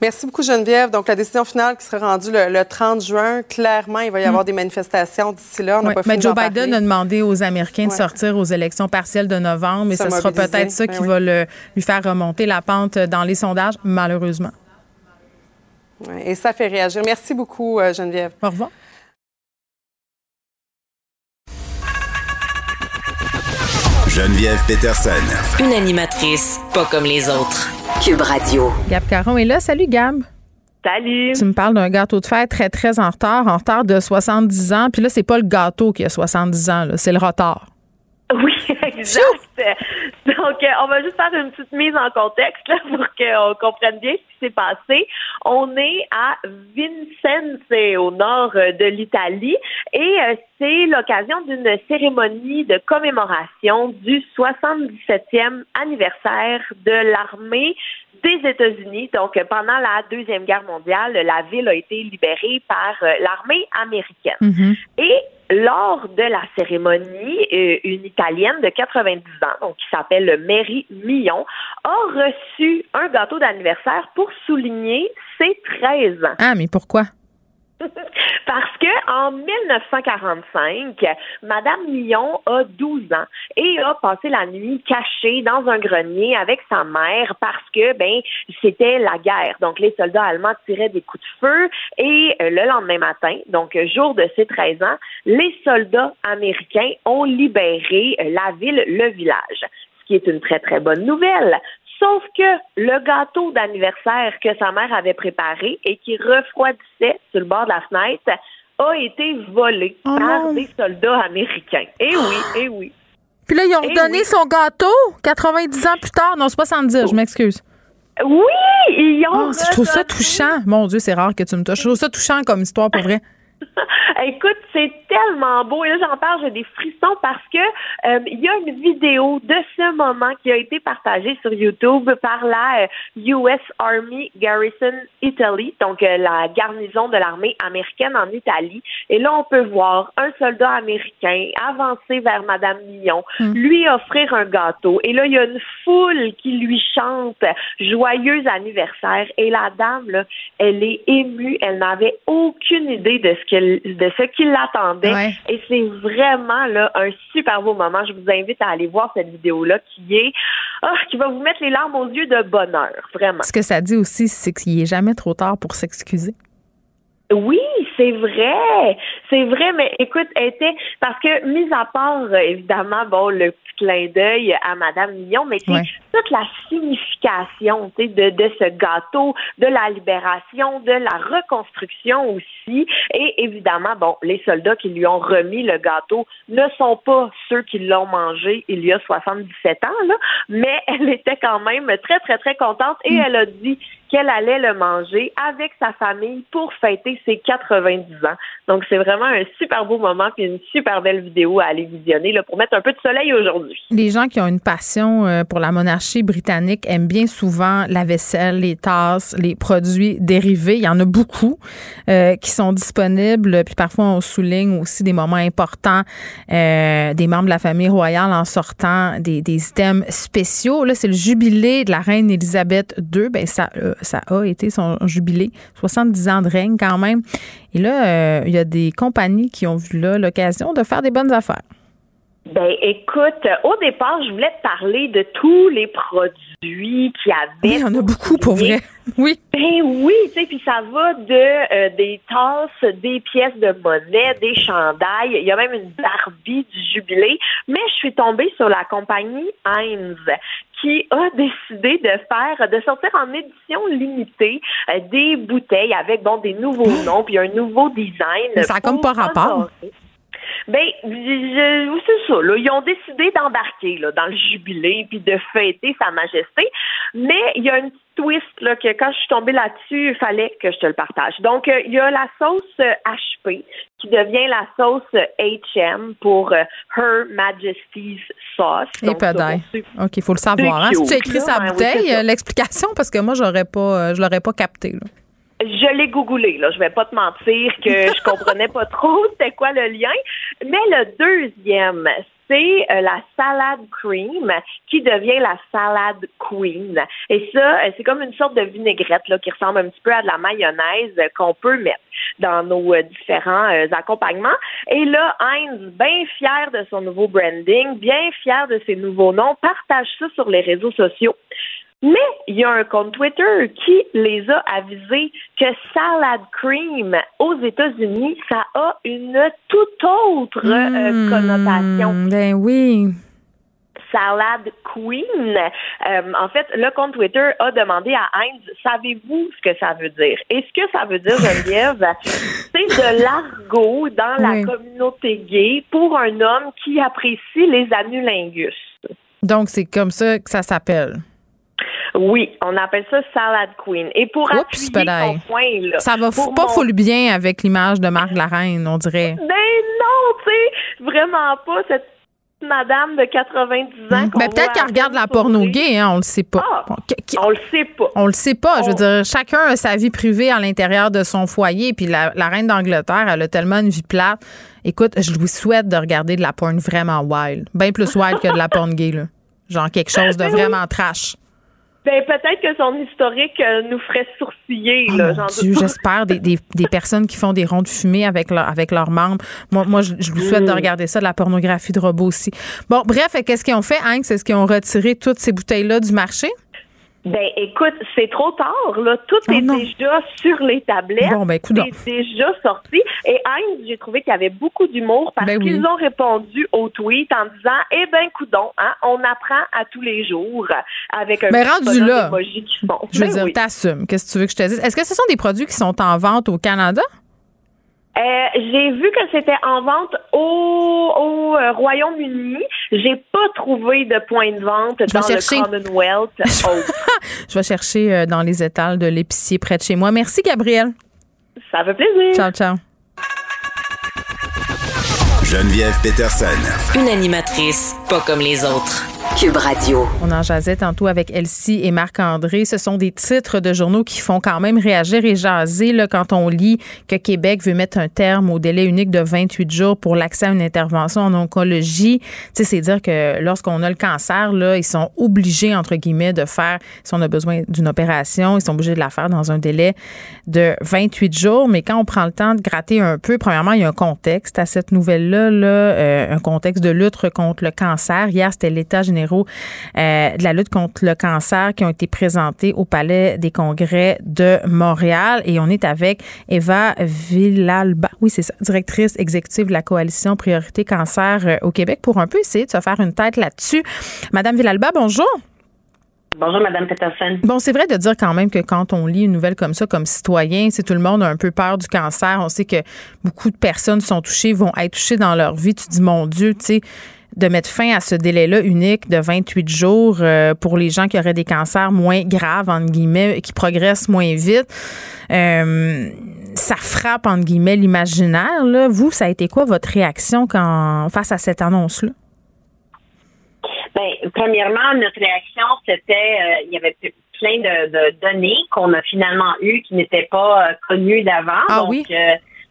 Merci beaucoup, Geneviève. Donc, la décision finale qui sera rendue le, 30 juin, clairement, il va y avoir mm. des manifestations d'ici là. On pas mais Joe Biden a demandé aux Américains de sortir aux élections partielles de novembre et ce sera peut-être ça ben qui va lui faire remonter la pente dans les sondages, malheureusement. et ça fait réagir. Merci beaucoup, euh, Geneviève. Au revoir. Geneviève Peterson. Une animatrice pas comme les autres. Cube Radio. Gab Caron est là. Salut, Gab. Salut. Tu me parles d'un gâteau de fête très, très en retard, en retard de 70 ans. Puis là, c'est pas le gâteau qui a 70 ans, c'est le retard. Oui, exact. Donc, euh, on va juste faire une petite mise en contexte là, pour qu'on comprenne bien ce qui s'est passé. On est à Vincennes, au nord euh, de l'Italie, et euh, c'est l'occasion d'une cérémonie de commémoration du 77e anniversaire de l'armée des États-Unis. Donc, pendant la Deuxième Guerre mondiale, la ville a été libérée par l'armée américaine. Mm-hmm. Et lors de la cérémonie, euh, une Italienne de 90 ans, donc qui s'appelle Mary Millon, a reçu un gâteau d'anniversaire pour souligner ses 13 ans. Ah, mais pourquoi? Parce que en 1945, Madame Lyon a 12 ans et a passé la nuit cachée dans un grenier avec sa mère parce que ben c'était la guerre. Donc les soldats allemands tiraient des coups de feu et euh, le lendemain matin, donc jour de ses 13 ans, les soldats américains ont libéré euh, la ville, le village ce qui est une très, très bonne nouvelle. Sauf que le gâteau d'anniversaire que sa mère avait préparé et qui refroidissait sur le bord de la fenêtre a été volé oh par des soldats américains. Eh oui, eh oui. Puis là, ils ont redonné eh son gâteau 90 ans plus tard. Non, 70, je m'excuse. Oui, ils ont. Oh, je trouve ça touchant. Mon Dieu, c'est rare que tu me touches. Je trouve ça touchant comme histoire pour vrai. Écoute, c'est tellement beau. Et là, j'en parle, j'ai des frissons parce que euh, il y a une vidéo de ce moment qui a été partagée sur YouTube par la US euh, Army Garrison Italy, donc euh, la garnison de l'armée américaine en Italie. Et là, on peut voir un soldat américain avancer vers Madame Millon, hmm. lui offrir un gâteau. Et là, il y a une foule qui lui chante joyeux anniversaire. Et la dame, là, elle est émue. Elle n'avait aucune idée de ce de ce qui l'attendait. Et c'est vraiment là un super beau moment. Je vous invite à aller voir cette vidéo-là qui est ah, qui va vous mettre les larmes aux yeux de bonheur, vraiment. Ce que ça dit aussi, c'est qu'il n'est jamais trop tard pour s'excuser. Oui, c'est vrai. C'est vrai, mais écoute, elle était parce que mis à part euh, évidemment bon le petit clin d'œil à Madame Millon, mais toute la signification de, de ce gâteau, de la libération, de la reconstruction aussi. Et évidemment, bon, les soldats qui lui ont remis le gâteau ne sont pas ceux qui l'ont mangé il y a 77 ans, là, mais elle était quand même très, très, très contente et mm. elle a dit qu'elle allait le manger avec sa famille pour fêter ses 90 ans. Donc, c'est vraiment un super beau moment puis une super belle vidéo à aller visionner là, pour mettre un peu de soleil aujourd'hui. Les gens qui ont une passion euh, pour la monarchie britannique aiment bien souvent la vaisselle, les tasses, les produits dérivés. Il y en a beaucoup euh, qui sont disponibles. Puis parfois, on souligne aussi des moments importants euh, des membres de la famille royale en sortant des, des items spéciaux. Là, c'est le jubilé de la reine Élisabeth II. Ben, ça, ça a été son jubilé, 70 ans de règne quand même. Et là, euh, il y a des compagnies qui ont vu là l'occasion de faire des bonnes affaires. Ben, écoute, au départ, je voulais te parler de tous les produits qui avaient. Oui, il y en a beaucoup pour vrai. Oui. Ben oui, tu sais, puis ça va de euh, des tasses, des pièces de monnaie, des chandails. Il y a même une Barbie du jubilé. Mais je suis tombée sur la compagnie Heinz qui a décidé de faire, de sortir en édition limitée euh, des bouteilles avec bon des nouveaux noms puis un nouveau design. ça comme pas rapport. Ben, c'est ça. Là, ils ont décidé d'embarquer là, dans le jubilé puis de fêter Sa Majesté. Mais il y a une petite twist là, que quand je suis tombée là-dessus, il fallait que je te le partage. Donc, euh, il y a la sauce HP euh, qui devient la sauce HM pour euh, Her Majesty's Sauce. Et pas OK, il faut le savoir. Hein? Si tu écris sa bouteille, l'explication, parce que moi, j'aurais pas, je l'aurais pas capté. Là. Je l'ai googlé, là. Je vais pas te mentir que je comprenais pas trop c'était quoi le lien. Mais le deuxième, c'est euh, la salade cream qui devient la salade queen. Et ça, euh, c'est comme une sorte de vinaigrette là, qui ressemble un petit peu à de la mayonnaise qu'on peut mettre dans nos euh, différents accompagnements. Et là, Heinz, bien fier de son nouveau branding, bien fier de ses nouveaux noms, partage ça sur les réseaux sociaux. Mais il y a un compte Twitter qui les a avisés que salad cream aux États-Unis, ça a une toute autre euh, hmm, connotation. Ben oui. Salad Queen. Euh, en fait, le compte Twitter a demandé à Heinz, savez-vous ce que ça veut dire? Et ce que ça veut dire, Geneviève, c'est de l'argot dans la communauté gay pour un homme qui apprécie les anulingus. Donc, c'est comme ça que ça s'appelle. Oui, on appelle ça Salad Queen. Et pour appuyer ton point, là, ça va pas full bien avec l'image de Marc Larraine, on dirait. Ben non, tu sais, vraiment pas cette madame de 90 ans. Ben peut-être qu'elle regarde la porno gay, hein, on le sait pas. Ah, on le sait pas. On le sait pas. Je veux dire, chacun a sa vie privée à l'intérieur de son foyer. Puis la, reine d'Angleterre, elle a tellement une vie plate. Écoute, je lui souhaite de regarder de la porn vraiment wild. Bien plus wild que de la porn gay, là. Genre quelque chose de ben vraiment trash. Ben, peut-être que son historique euh, nous ferait sourciller. Oh là, j'espère des, des, des, personnes qui font des ronds de fumée avec, leur, avec leurs membres. Moi, moi je, vous souhaite de mm. regarder ça, de la pornographie de robots aussi. Bon, bref, qu'est-ce qu'ils ont fait, Hank? C'est ce qu'ils ont retiré toutes ces bouteilles-là du marché? Ben, écoute, c'est trop tard, là. Tout oh est déjà sur les tablettes. Bon, ben, C'est déjà sorti. Et Heinz, j'ai trouvé qu'il y avait beaucoup d'humour parce ben qu'ils ont répondu au tweet en disant, eh ben, coudon, hein, on apprend à tous les jours avec un ben, rendu là. Je veux ben dire, t'assumes. Qu'est-ce que tu veux que je te dise? Est-ce que ce sont des produits qui sont en vente au Canada? Euh, j'ai vu que c'était en vente au, au euh, Royaume-Uni. J'ai pas trouvé de point de vente dans le Commonwealth. Je vais chercher euh, dans les étals de l'épicier près de chez moi. Merci, Gabriel. Ça fait plaisir. Ciao, ciao. Geneviève Peterson. Une animatrice pas comme les autres. Cube Radio. On en jasait tantôt avec Elsie et Marc-André. Ce sont des titres de journaux qui font quand même réagir et jaser là, quand on lit que Québec veut mettre un terme au délai unique de 28 jours pour l'accès à une intervention en oncologie. c'est dire que lorsqu'on a le cancer, là, ils sont obligés, entre guillemets, de faire, si on a besoin d'une opération, ils sont obligés de la faire dans un délai de 28 jours. Mais quand on prend le temps de gratter un peu, premièrement, il y a un contexte à cette nouvelle-là, là, euh, un contexte de lutte contre le cancer. Hier, c'était l'État général euh, de la lutte contre le cancer qui ont été présentés au Palais des Congrès de Montréal. Et on est avec Eva Villalba, oui, c'est ça, directrice exécutive de la coalition Priorité Cancer euh, au Québec, pour un peu essayer de se faire une tête là-dessus. Madame Villalba, bonjour. Bonjour, Madame Peterson. Bon, c'est vrai de dire quand même que quand on lit une nouvelle comme ça, comme citoyen, c'est tout le monde a un peu peur du cancer. On sait que beaucoup de personnes sont touchées, vont être touchées dans leur vie. Tu dis, mon Dieu, tu sais, de mettre fin à ce délai-là unique de 28 jours euh, pour les gens qui auraient des cancers moins graves, entre guillemets, qui progressent moins vite. Euh, ça frappe, entre guillemets, l'imaginaire. Vous, ça a été quoi votre réaction quand, face à cette annonce-là? Bien, premièrement, notre réaction, c'était, euh, il y avait plein de, données qu'on a finalement eues qui n'étaient pas connues d'avant. Ah oui?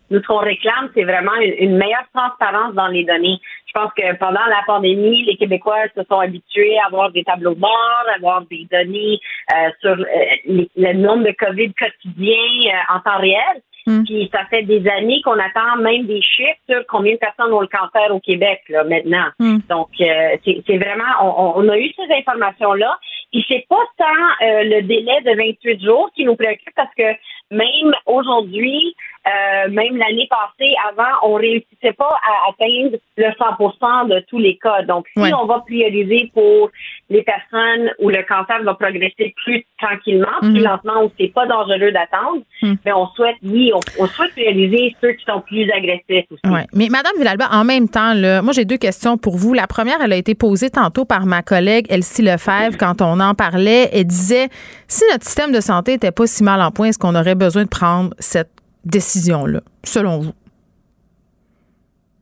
Nous, ce qu'on réclame, c'est vraiment une, meilleure transparence dans les données. Je pense que pendant la pandémie, les Québécois se sont habitués à avoir des tableaux de bord, à avoir des données euh, sur euh, le nombre de COVID quotidien euh, en temps réel. Hmm. Puis ça fait des années qu'on attend même des chiffres sur combien de personnes ont le cancer au Québec là maintenant. Hmm. Donc c'est vraiment on, on, a eu ces informations là. Puis c'est pas tant le délai de 28 jours qui nous préoccupe parce que même aujourd'hui, euh, même l'année passée, avant, on réussissait pas à atteindre le 100% de tous les cas. Donc, si on va prioriser pour les personnes où le cancer va progresser plus tranquillement, plus mhm. lentement, où c'est pas dangereux d'attendre, mais mhm. ben, on souhaite, oui, on, souhaite prioriser ceux qui sont plus agressifs aussi. Mais Madame Villalba, en même temps, là, moi j'ai deux questions pour vous. La première, elle a été posée tantôt par ma collègue Elsie Lefebvre quand on en parlait. Elle disait si notre système de santé était pas si mal en point, est-ce qu'on aurait besoin de prendre cette décision-là, selon vous?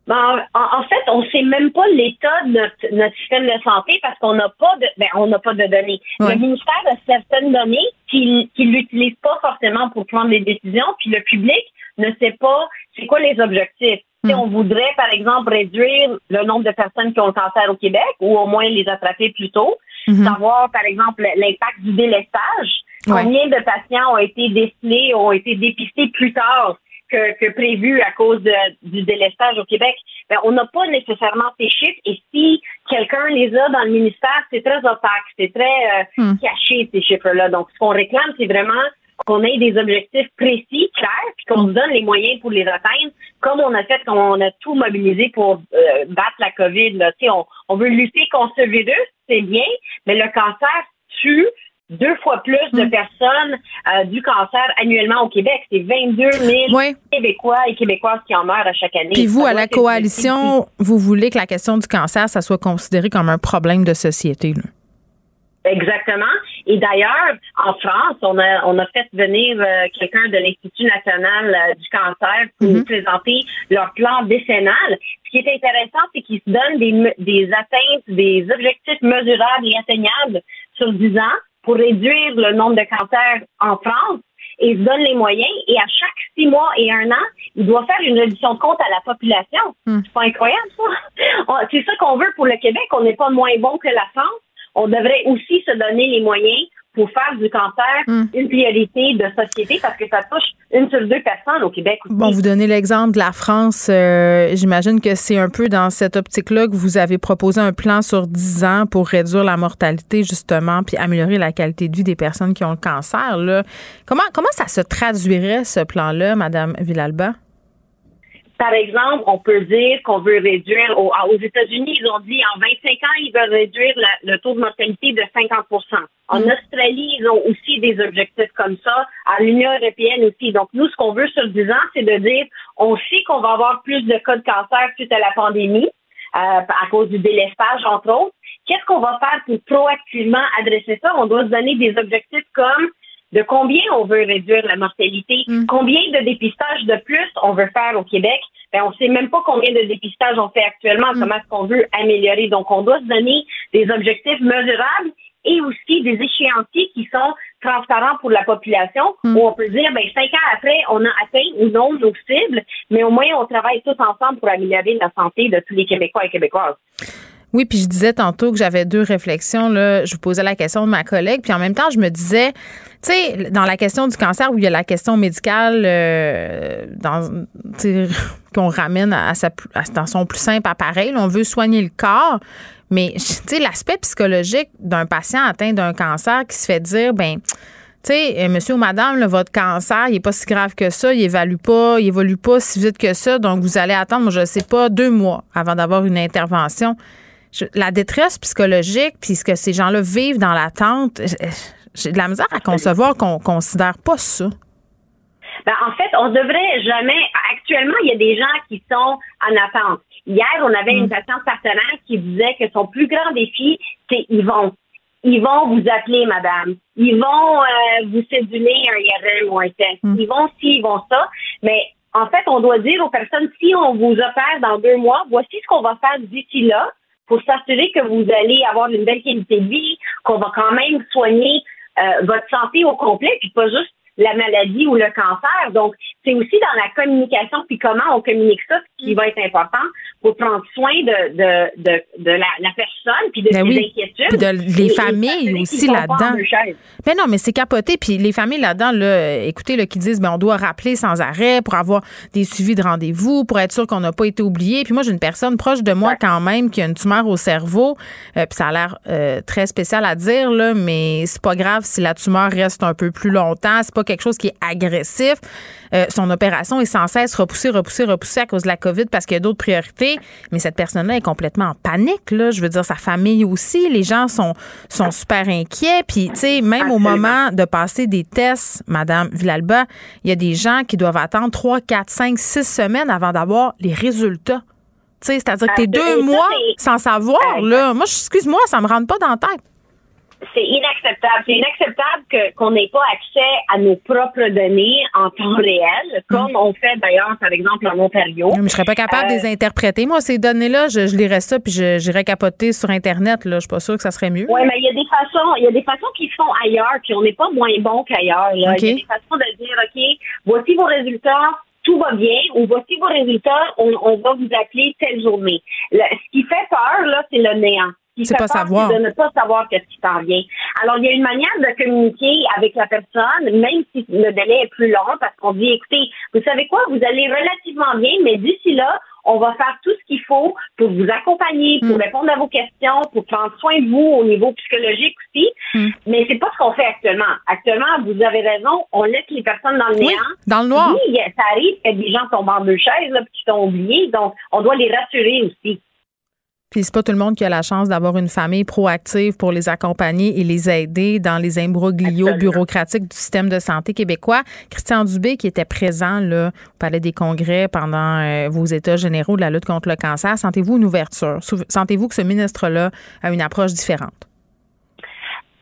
Ben, en, fait, on ne sait même pas l'état de notre, système de santé parce qu'on n'a pas de ben, on n'a pas de données. Le ministère a certaines données qu'il qui l'utilise pas forcément pour prendre des décisions, puis le public ne sait pas c'est quoi les objectifs. Si hmm. on voudrait, par exemple, réduire le nombre de personnes qui ont le cancer au Québec ou au moins les attraper plus tôt, hmm. savoir, par exemple, l'impact du délestage, Combien de patients ont été décelés, ont été dépistés plus tard que, prévu à cause du délestage au Québec? Ben, on n'a pas nécessairement ces chiffres et si quelqu'un les a dans le ministère, c'est très opaque, c'est très euh, hmm. caché ces chiffres-là. Donc, ce qu'on réclame, c'est vraiment qu'on ait des objectifs précis, clairs, puis qu'on se donne les moyens pour les atteindre, comme on a fait quand on a tout mobilisé pour euh, battre la COVID. Là. On, on veut lutter contre ce virus, c'est bien, mais le cancer tue deux fois plus de hmm. personnes euh, du cancer annuellement au Québec. C'est 22 000 Québécois et Québécoises qui en meurent à chaque année. Puis vous, à la coalition, vous voulez que la question du cancer, ça soit considéré comme un problème de société. Exactement. Et d'ailleurs, en France, on a on a fait venir euh, quelqu'un de l'Institut national euh, du cancer pour nous hmm. présenter leur plan décennal. Ce qui est intéressant, c'est qu'ils se donnent des, des atteintes, des objectifs mesurables et atteignables sur 10 ans pour réduire le nombre de cancers en France et se donne les moyens. Et à chaque six mois et un an, il doit faire une réduction de compte à la population. Hmm. C'est pas incroyable, ça? C'est ça qu'on veut pour le Québec. On n'est pas moins bon que la France. On devrait aussi se donner les moyens pour faire du cancer hmm. une priorité de société parce que ça touche une sur deux personnes au Québec aussi. Bon, vous donnez l'exemple de la France. Euh, j'imagine que c'est un peu dans cette optique-là que vous avez proposé un plan sur 10 ans pour réduire la mortalité, justement, puis améliorer la qualité de vie des personnes qui ont le cancer. Là. Comment, comment ça se traduirait, ce plan-là, Madame Villalba? Par exemple, on peut dire qu'on veut réduire, aux, États-Unis, ils ont dit en 25 ans, ils veulent réduire le taux de mortalité de 50% En mm. Australie, ils ont aussi des objectifs comme ça. À l'Union européenne aussi. Donc, nous, ce qu'on veut sur 10 ans, c'est de dire, on sait qu'on va avoir plus de cas de cancer suite à la pandémie, euh, à cause du délestage, entre autres. Qu'est-ce qu'on va faire pour proactivement adresser ça? On doit se donner des objectifs comme de combien on veut réduire la mortalité, mm. combien de dépistages de plus on veut faire au Québec. Ben, on ne sait même pas combien de dépistages on fait actuellement, mm. comment est-ce qu'on veut améliorer. Donc, on doit se donner des objectifs mesurables et aussi des échéanciers qui sont transparents pour la population, mm. où on peut dire, ben, cinq ans après, on a atteint ou non nos cibles, mais au moins, on travaille tous ensemble pour améliorer la santé de tous les Québécois et Québécoises. Oui, puis je disais tantôt que j'avais deux réflexions. Là. Je vous posais la question de ma collègue, puis en même temps, je me disais, tu sais, dans la question du cancer, où il y a la question médicale euh, qu'on ramène à, sa, dans son plus simple appareil, on veut soigner le corps, mais tu sais, l'aspect psychologique d'un patient atteint d'un cancer qui se fait dire, ben tu sais, euh, monsieur ou madame, votre cancer, il n'est pas si grave que ça, il évalue pas, il évolue pas si vite que ça, donc vous allez attendre, je ne sais pas, deux mois avant d'avoir une intervention la détresse psychologique, puis ce que ces gens-là vivent dans l'attente, j'ai de la misère à concevoir qu'on considère pas ça. Ben, en fait, on devrait jamais. Actuellement, il y a des gens qui sont en attente. Hier, on avait une mm. patiente partenaire qui disait que son plus grand défi, c'est ils vont. Ils vont vous appeler, madame. Ils vont euh, vous céduler un IRM ou un test. Ils vont ci, ils vont ça. Mais en fait, on doit dire aux personnes, si on vous opère dans deux mois, voici ce qu'on va faire d'ici là pour s'assurer que vous allez avoir une belle qualité de vie, qu'on va quand même soigner euh, votre santé au complet, puis pas juste la maladie ou le cancer. Donc, c'est aussi dans la communication, puis comment on communique ça, qui va être important pour prendre soin de, de, de, de la, la, personne, puis de ben ses inquiétudes. Puis de les familles aussi là-dedans. Mais non, mais c'est capoté. Puis les familles là-dedans, là, écoutez, là, qui disent, ben, on doit rappeler sans arrêt pour avoir des suivis de rendez-vous, pour être sûr qu'on n'a pas été oublié. Puis moi, j'ai une personne proche de moi quand même qui a une tumeur au cerveau. Euh, puis ça a l'air euh, très spécial à dire, là, mais c'est pas grave si la tumeur reste un peu plus longtemps. C'est pas quelque chose qui est agressif. Euh, son opération est sans cesse repoussée, repoussée, repoussée à cause de la COVID parce qu'il y a d'autres priorités. Mais cette personne-là est complètement en panique. Là. Je veux dire, sa famille aussi. Les gens sont, sont super inquiets. Puis, tu sais, même au moment de passer des tests, Madame Villalba, il y a des gens qui doivent attendre 3, 4, 5, 6 semaines avant d'avoir les résultats. C'est-à-dire que t'es deux mois sans savoir. Là. Moi, excuse-moi, ça me rentre pas dans la tête c'est inacceptable. C'est inacceptable que, qu'on n'ait pas accès à nos propres données en temps réel, comme on fait d'ailleurs, par exemple, en Ontario. Mais je serais pas capable de les euh, interpréter. Moi, ces données-là, je, je lirais ça puis je, j'irais capoter sur Internet. Là. Je suis pas sûre que ça serait mieux. Oui, mais il y a des façons, il y a des façons qui se font ailleurs, puis on n'est pas moins bon qu'ailleurs. Il y a des façons de dire, OK, voici vos résultats, tout va bien, ou voici vos résultats, on, on va vous appeler telle journée. ce qui fait peur, là, c'est le néant c'est pas savoir. de ne pas savoir qu'est-ce qui s'en vient. Alors, il y a une manière de communiquer avec la personne, même si le délai est plus long, parce qu'on dit, écoutez, vous savez quoi, vous allez relativement bien, mais d'ici là, on va faire tout ce qu'il faut pour vous accompagner, pour mm. répondre à vos questions, pour prendre soin de vous au niveau psychologique aussi. Mm. Mais c'est pas ce qu'on fait actuellement. Actuellement, vous avez raison, on laisse les personnes dans le néant. dans le noir. Oui, ça arrive que des gens tombent en deux chaises, là, qui sont oubliés. Donc, on doit les rassurer aussi. Puis c'est pas tout le monde qui a la chance d'avoir une famille proactive pour les accompagner et les aider dans les imbroglios bureaucratiques du système de santé québécois. Christian Dubé, qui était présent là, au Palais des Congrès pendant euh, vos états généraux de la lutte contre le cancer, sentez-vous une ouverture? Sentez-vous que ce ministre-là a une approche différente?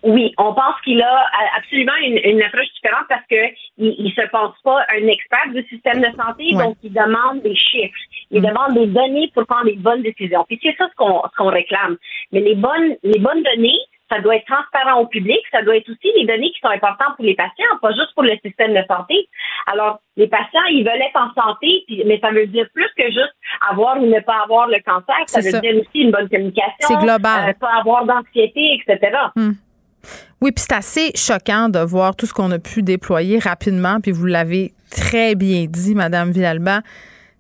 Oui, on pense qu'il a absolument une, approche différente parce que il, se pense pas un expert du système de santé, donc il demande des chiffres, il mm. demande des données pour prendre les bonnes décisions. Puis c'est ça ce qu'on ce qu'on réclame. Mais les bonnes les bonnes données, ça doit être transparent au public, ça doit être aussi les données qui sont importantes pour les patients, pas juste pour le système de santé. Alors, les patients, ils veulent être en santé, mais ça veut dire plus que juste avoir ou ne pas avoir le cancer, ça veut dire aussi une bonne communication, c'est global. Euh, pas avoir d'anxiété, etc. Oui, puis c'est assez choquant de voir tout ce qu'on a pu déployer rapidement, puis vous l'avez très bien dit, Madame Villalba,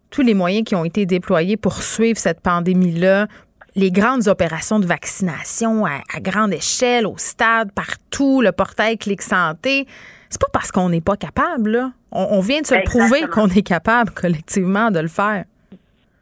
tous les moyens qui ont été déployés pour suivre cette pandémie-là, les grandes opérations de vaccination à, grande échelle, au stade, partout, le portail Clic Santé, c'est pas parce qu'on n'est pas capable, là. On, vient de se prouver qu'on est capable collectivement de le faire.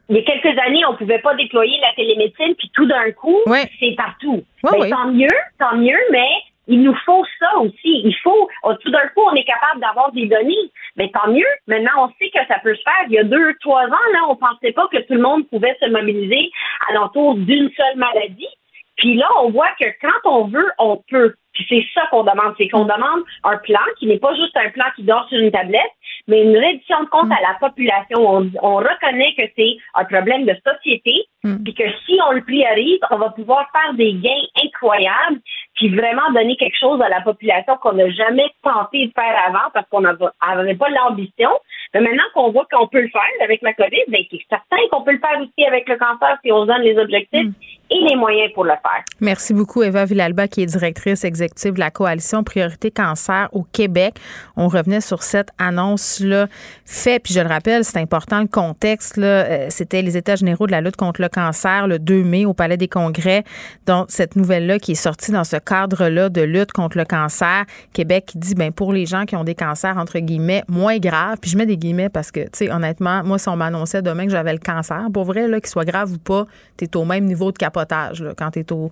Il y a quelques années, on pouvait pas déployer la télémédecine, puis tout d'un coup, c'est partout. Ben, tant mieux, tant mieux, mais il nous faut ça aussi. Il faut, tout d'un coup, on est capable d'avoir des données. Mais tant mieux. Maintenant, on sait que ça peut se faire. Il y a deux, trois ans, là, on pensait pas que tout le monde pouvait se mobiliser alentour d'une seule maladie. Puis là, on voit que quand on veut, on peut. Puis c'est ça qu'on demande, c'est qu'on demande un plan qui n'est pas juste un plan qui dort sur une tablette, mais une réduction de compte à la population. On, on reconnaît que c'est un problème de société, mm. puis que si on le priorise, on va pouvoir faire des gains incroyables, puis vraiment donner quelque chose à la population qu'on n'a jamais tenté de faire avant parce qu'on n'avait pas l'ambition. Mais maintenant qu'on voit qu'on peut le faire avec la COVID, ben, c'est certain qu'on peut le faire aussi avec le cancer si on se donne les objectifs mm. Et les moyens pour le faire. Merci beaucoup, Eva Villalba, qui est directrice exécutive de la coalition Priorité Cancer au Québec. On revenait sur cette annonce-là faite, puis je le rappelle, c'est important le contexte. Là, euh, c'était les États généraux de la lutte contre le cancer le 2 mai au Palais des Congrès. Donc, cette nouvelle-là qui est sortie dans ce cadre-là de lutte contre le cancer. Québec dit, ben pour les gens qui ont des cancers, entre guillemets, moins graves, puis je mets des parce que, tu sais, honnêtement, moi, si on m'annonçait demain que j'avais le cancer, pour vrai, là, qu'il soit grave ou pas, tu es au même niveau de quand tu es au,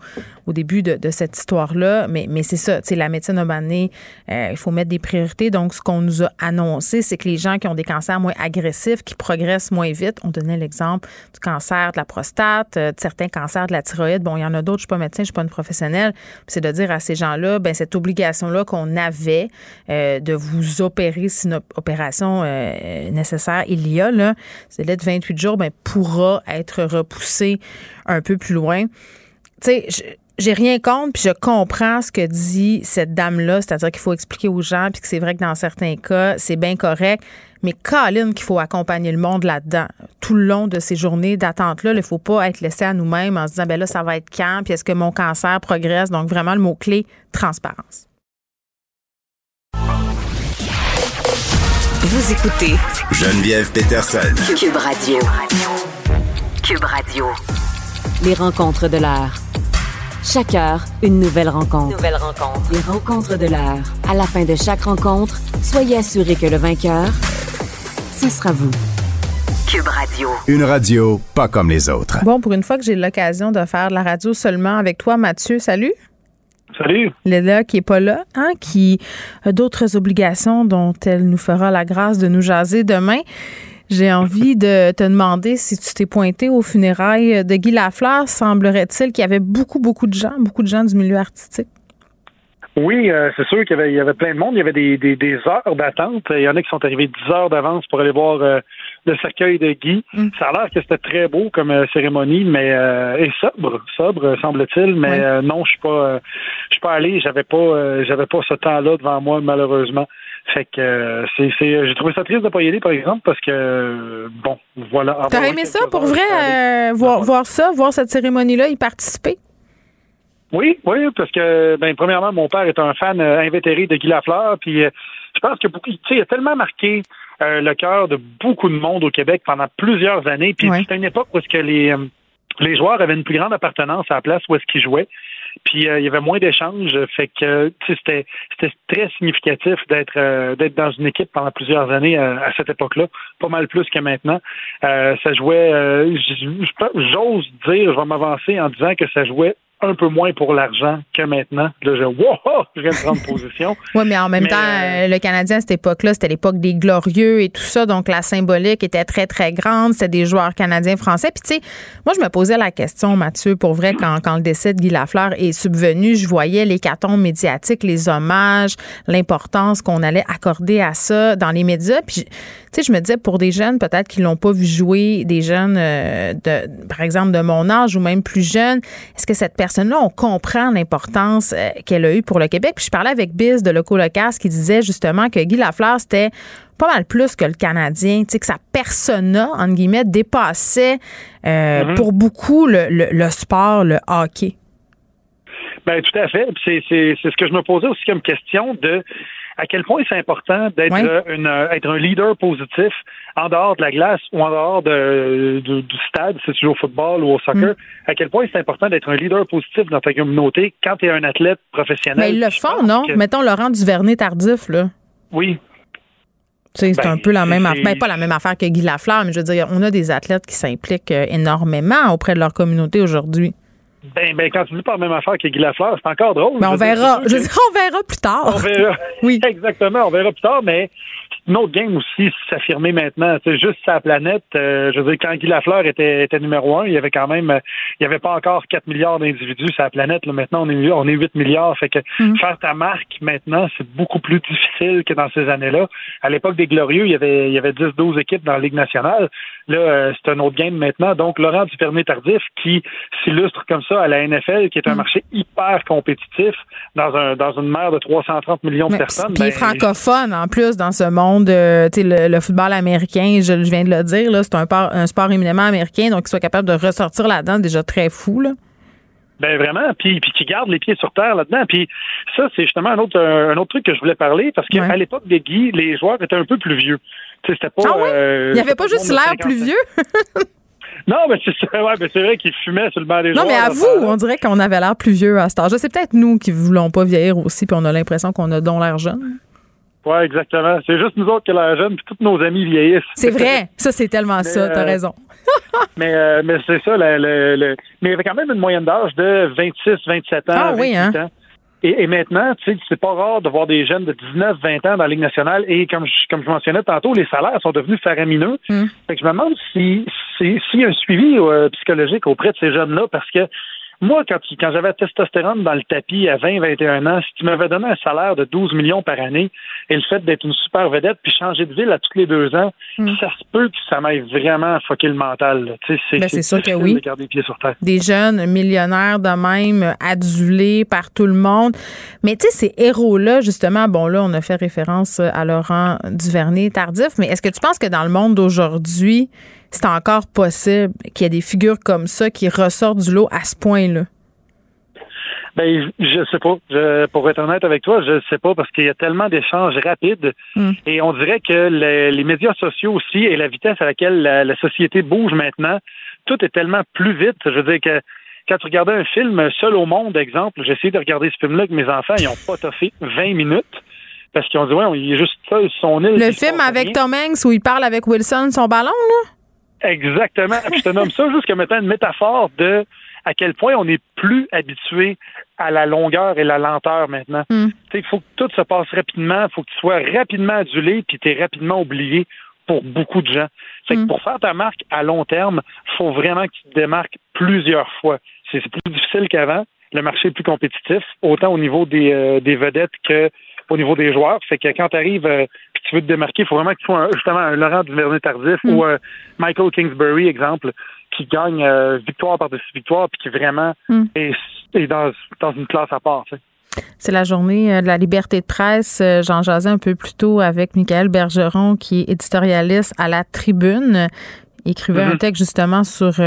début de, cette histoire-là. Mais, c'est ça, la médecine donné, euh, il faut mettre des priorités. Donc, ce qu'on nous a annoncé, c'est que les gens qui ont des cancers moins agressifs, qui progressent moins vite, on donnait l'exemple du cancer de la prostate, euh, de certains cancers de la thyroïde. Bon, il y en a d'autres, je suis pas médecin, je suis pas une professionnelle. C'est de dire à ces gens-là, ben cette obligation-là qu'on avait euh, de vous opérer si une opération euh, nécessaire il y a, là, c'est de 28 jours, ben, pourra être repoussé un peu plus loin. Tu sais, j'ai rien contre, puis je comprends ce que dit cette dame-là, c'est-à-dire qu'il faut expliquer aux gens, puis que c'est vrai que dans certains cas, c'est bien correct. Mais Colin, qu'il faut accompagner le monde là-dedans. Tout le long de ces journées d'attente-là, il ne faut pas être laissé à nous-mêmes en se disant, ben là, ça va être quand, puis est-ce que mon cancer progresse? Donc, vraiment, le mot-clé, transparence. Vous écoutez Geneviève Peterson. Cube Radio. Cube Radio. Les rencontres de l'heure. Chaque heure, une nouvelle rencontre. Nouvelle rencontre. Les rencontres de l'heure. À la fin de chaque rencontre, soyez assurés que le vainqueur, ce sera vous. Cube Radio. Une radio pas comme les autres. Bon, pour une fois que j'ai l'occasion de faire de la radio seulement avec toi, Mathieu, salut. Salut. Léla qui est pas là, hein, qui a d'autres obligations dont elle nous fera la grâce de nous jaser demain. J'ai envie de te demander si tu t'es pointé aux funérailles de Guy Lafleur. Semblerait-il qu'il y avait beaucoup, beaucoup de gens, beaucoup de gens du milieu artistique. Oui, euh, c'est sûr qu'il y, avait, plein de monde. Il y avait des, heures d'attente. Il y en a qui sont arrivés 10 heures d'avance pour aller voir euh, le cercueil de Guy. Mm. Ça a l'air que c'était très beau comme euh, cérémonie, mais et sobre, sobre semble-t-il. Mais non, je suis pas, je suis pas allé. J'avais pas, j'avais pas ce temps-là devant moi malheureusement. Fait que c'est, j'ai trouvé ça triste de pas y aller, par exemple, parce que bon, voilà. T'as aimé ça pour vrai, voir, voir ça, voir cette cérémonie-là, y participer? Oui, oui, parce que ben premièrement, mon père est un fan euh, invétéré de Guy Lafleur, puis euh, je pense que tu sais, il a tellement marqué euh, le cœur de beaucoup de monde au Québec pendant plusieurs années. Puis c'était une époque où ce que les les joueurs avaient une plus grande appartenance à la place où est-ce qu'ils jouaient. Puis il y avait moins d'échanges, fait que c'était c'était très significatif d'être d'être dans une équipe pendant plusieurs années à, cette époque-là, pas mal plus que maintenant. ça jouait, j'ose dire, je vais m'avancer en disant que ça jouait un peu moins pour l'argent que maintenant. Là, je, wow, je viens de prendre position. oui, mais en même temps, euh, le Canadien à cette époque-là, c'était l'époque des glorieux et tout ça. Donc, la symbolique était très, très grande. C'était des joueurs canadiens français. Puis, tu sais, moi, je me posais la question, Mathieu, pour vrai, quand, quand le décès de Guy Lafleur est subvenu, je voyais les cartons médiatiques, les hommages, l'importance qu'on allait accorder à ça dans les médias. Puis, tu sais, je me disais, pour des jeunes, peut-être qu'ils l'ont pas vu jouer, des jeunes, euh, de, par exemple, de mon âge ou même plus jeunes, est-ce que cette personne là on comprend l'importance euh, qu'elle a eue pour le Québec? Puis je parlais avec Biz de Loco Locas qui disait justement que Guy Lafleur, c'était pas mal plus que le Canadien, tu sais, que sa persona, entre guillemets, dépassait euh, mm-hmm. pour beaucoup le, sport, le hockey. Ben tout à fait. C'est ce que je me posais aussi comme question de à quel point c'est important d'être euh, être un leader positif en dehors de la glace ou en dehors de, du stade, si tu joues au football ou au soccer. Mm. À quel point c'est important d'être un leader positif dans ta communauté quand tu es un athlète professionnel? Mais ils le font, non? Mettons Laurent Duvernay tardif, là. Oui. C'est un ben, peu la même affaire. Ben, pas la même affaire que Guy Lafleur, mais je veux dire, on a des athlètes qui s'impliquent euh, énormément auprès de leur communauté aujourd'hui. Ben, ben, quand tu dis pas la même affaire que Guy Lafleur, c'est encore drôle. Ben, on verra. Je dire, on verra plus tard. On verra. oui. Exactement, on verra plus tard, mais une autre game aussi s'affirmer maintenant. C'est juste sa planète. Euh, je veux dire, quand Guy Lafleur était, était numéro un, il y avait quand même, il y avait pas encore 4 milliards d'individus sur la planète. Là, maintenant, on est, on est 8 milliards. Fait que mm. faire ta marque maintenant, c'est beaucoup plus difficile que dans ces années-là. À l'époque des Glorieux, il y avait, il y avait 10-12 équipes dans la Ligue nationale. Là, euh, c'est un autre game maintenant. Donc, Laurent Duvernay-Tardif, qui s'illustre comme ça à la NFL, qui est un mm. marché hyper compétitif dans un, dans une mer de 330 millions de personnes. Puis ben, francophone, en plus, dans ce monde de le, football américain, je, viens de le dire, c'est un, un, sport éminemment américain, donc qu'il soit capable de ressortir là-dedans, déjà très fou. Là. Ben vraiment, puis, puis qui garde les pieds sur terre là-dedans. Puis ça, c'est justement un autre, un autre truc que je voulais parler, parce qu'à l'époque des Guy, les joueurs étaient un peu plus vieux. C'était pas. Ah euh, Il n'y avait pas juste l'air plus vieux? Non, mais c'est ouais, vrai qu'ils fumaient sur le banc des Non, mais à vous, on dirait qu'on avait l'air plus vieux à cet âge. C'est peut-être nous qui voulons pas vieillir aussi, puis on a l'impression qu'on a donc l'air jeune. Oui, exactement. C'est juste nous autres que la jeune, puis tous nos amis vieillissent. C'est vrai. Ça, c'est tellement ça. T'as euh, raison. mais euh, mais c'est ça. Le, le, Mais il y avait quand même une moyenne d'âge de 26, 27 ans. Ah oui, hein? Et, maintenant, tu sais, c'est pas rare de voir des jeunes de 19, 20 ans dans la Ligue nationale. Et comme je, comme je mentionnais tantôt, les salaires sont devenus faramineux. Mm. Fait que je me demande si s'il y a un suivi euh, psychologique auprès de ces jeunes-là, parce que moi, quand, quand j'avais testostérone dans le tapis à 20, 21 ans, si tu m'avais donné un salaire de 12 millions par année et le fait d'être une super vedette puis changer de ville à tous les deux ans, hmm. ça se peut que ça m'aille vraiment fucker le mental. C'est ben, sûr que oui. De garder les pieds sur terre. Des jeunes millionnaires de même, adulés par tout le monde. Mais tu sais, ces héros-là, justement, bon, là, on a fait référence à Laurent Duvernay-Tardif, mais est-ce que tu penses que dans le monde d'aujourd'hui, c'est encore possible qu'il y ait des figures comme ça qui ressortent du lot à ce point-là? Ben, je sais pas. pour être honnête avec toi, je sais pas parce qu'il y a tellement d'échanges rapides hmm. et on dirait que les, médias sociaux aussi et la vitesse à laquelle la, société bouge maintenant, tout est tellement plus vite. Je veux dire que quand tu regardais un film seul au monde, exemple, j'ai essayé de regarder ce film-là avec mes enfants, ils ont pas toffé 20 minutes parce qu'ils ont dit ouais, il est juste seul son île. Le film avec Tom Hanks où il parle avec Wilson son ballon là? Exactement. je te nomme ça juste comme étant une métaphore de à quel point on n'est plus habitué à la longueur et la lenteur maintenant. Hmm. Il faut que tout se passe rapidement, il faut que tu sois rapidement adulé, puis tu es rapidement oublié pour beaucoup de gens. C'est que hmm. pour faire ta marque à long terme, il faut vraiment que tu te démarques plusieurs fois. C'est plus difficile qu'avant. Le marché est plus compétitif, autant au niveau des, euh, des vedettes que au niveau des joueurs. Fait que quand tu arrives euh, tu veux te démarquer, il faut vraiment que tu sois justement un Laurent Duvernay tardif mm. ou euh, Michael Kingsbury, exemple, qui gagne euh, victoire par-dessus victoire puis qui vraiment mm. est, dans, une classe à part. C'est la journée de la liberté de presse. J'en jasais un peu plus tôt avec Michael Bergeron, qui est éditorialiste à la Tribune. Il écrivait un mm-hmm. texte justement sur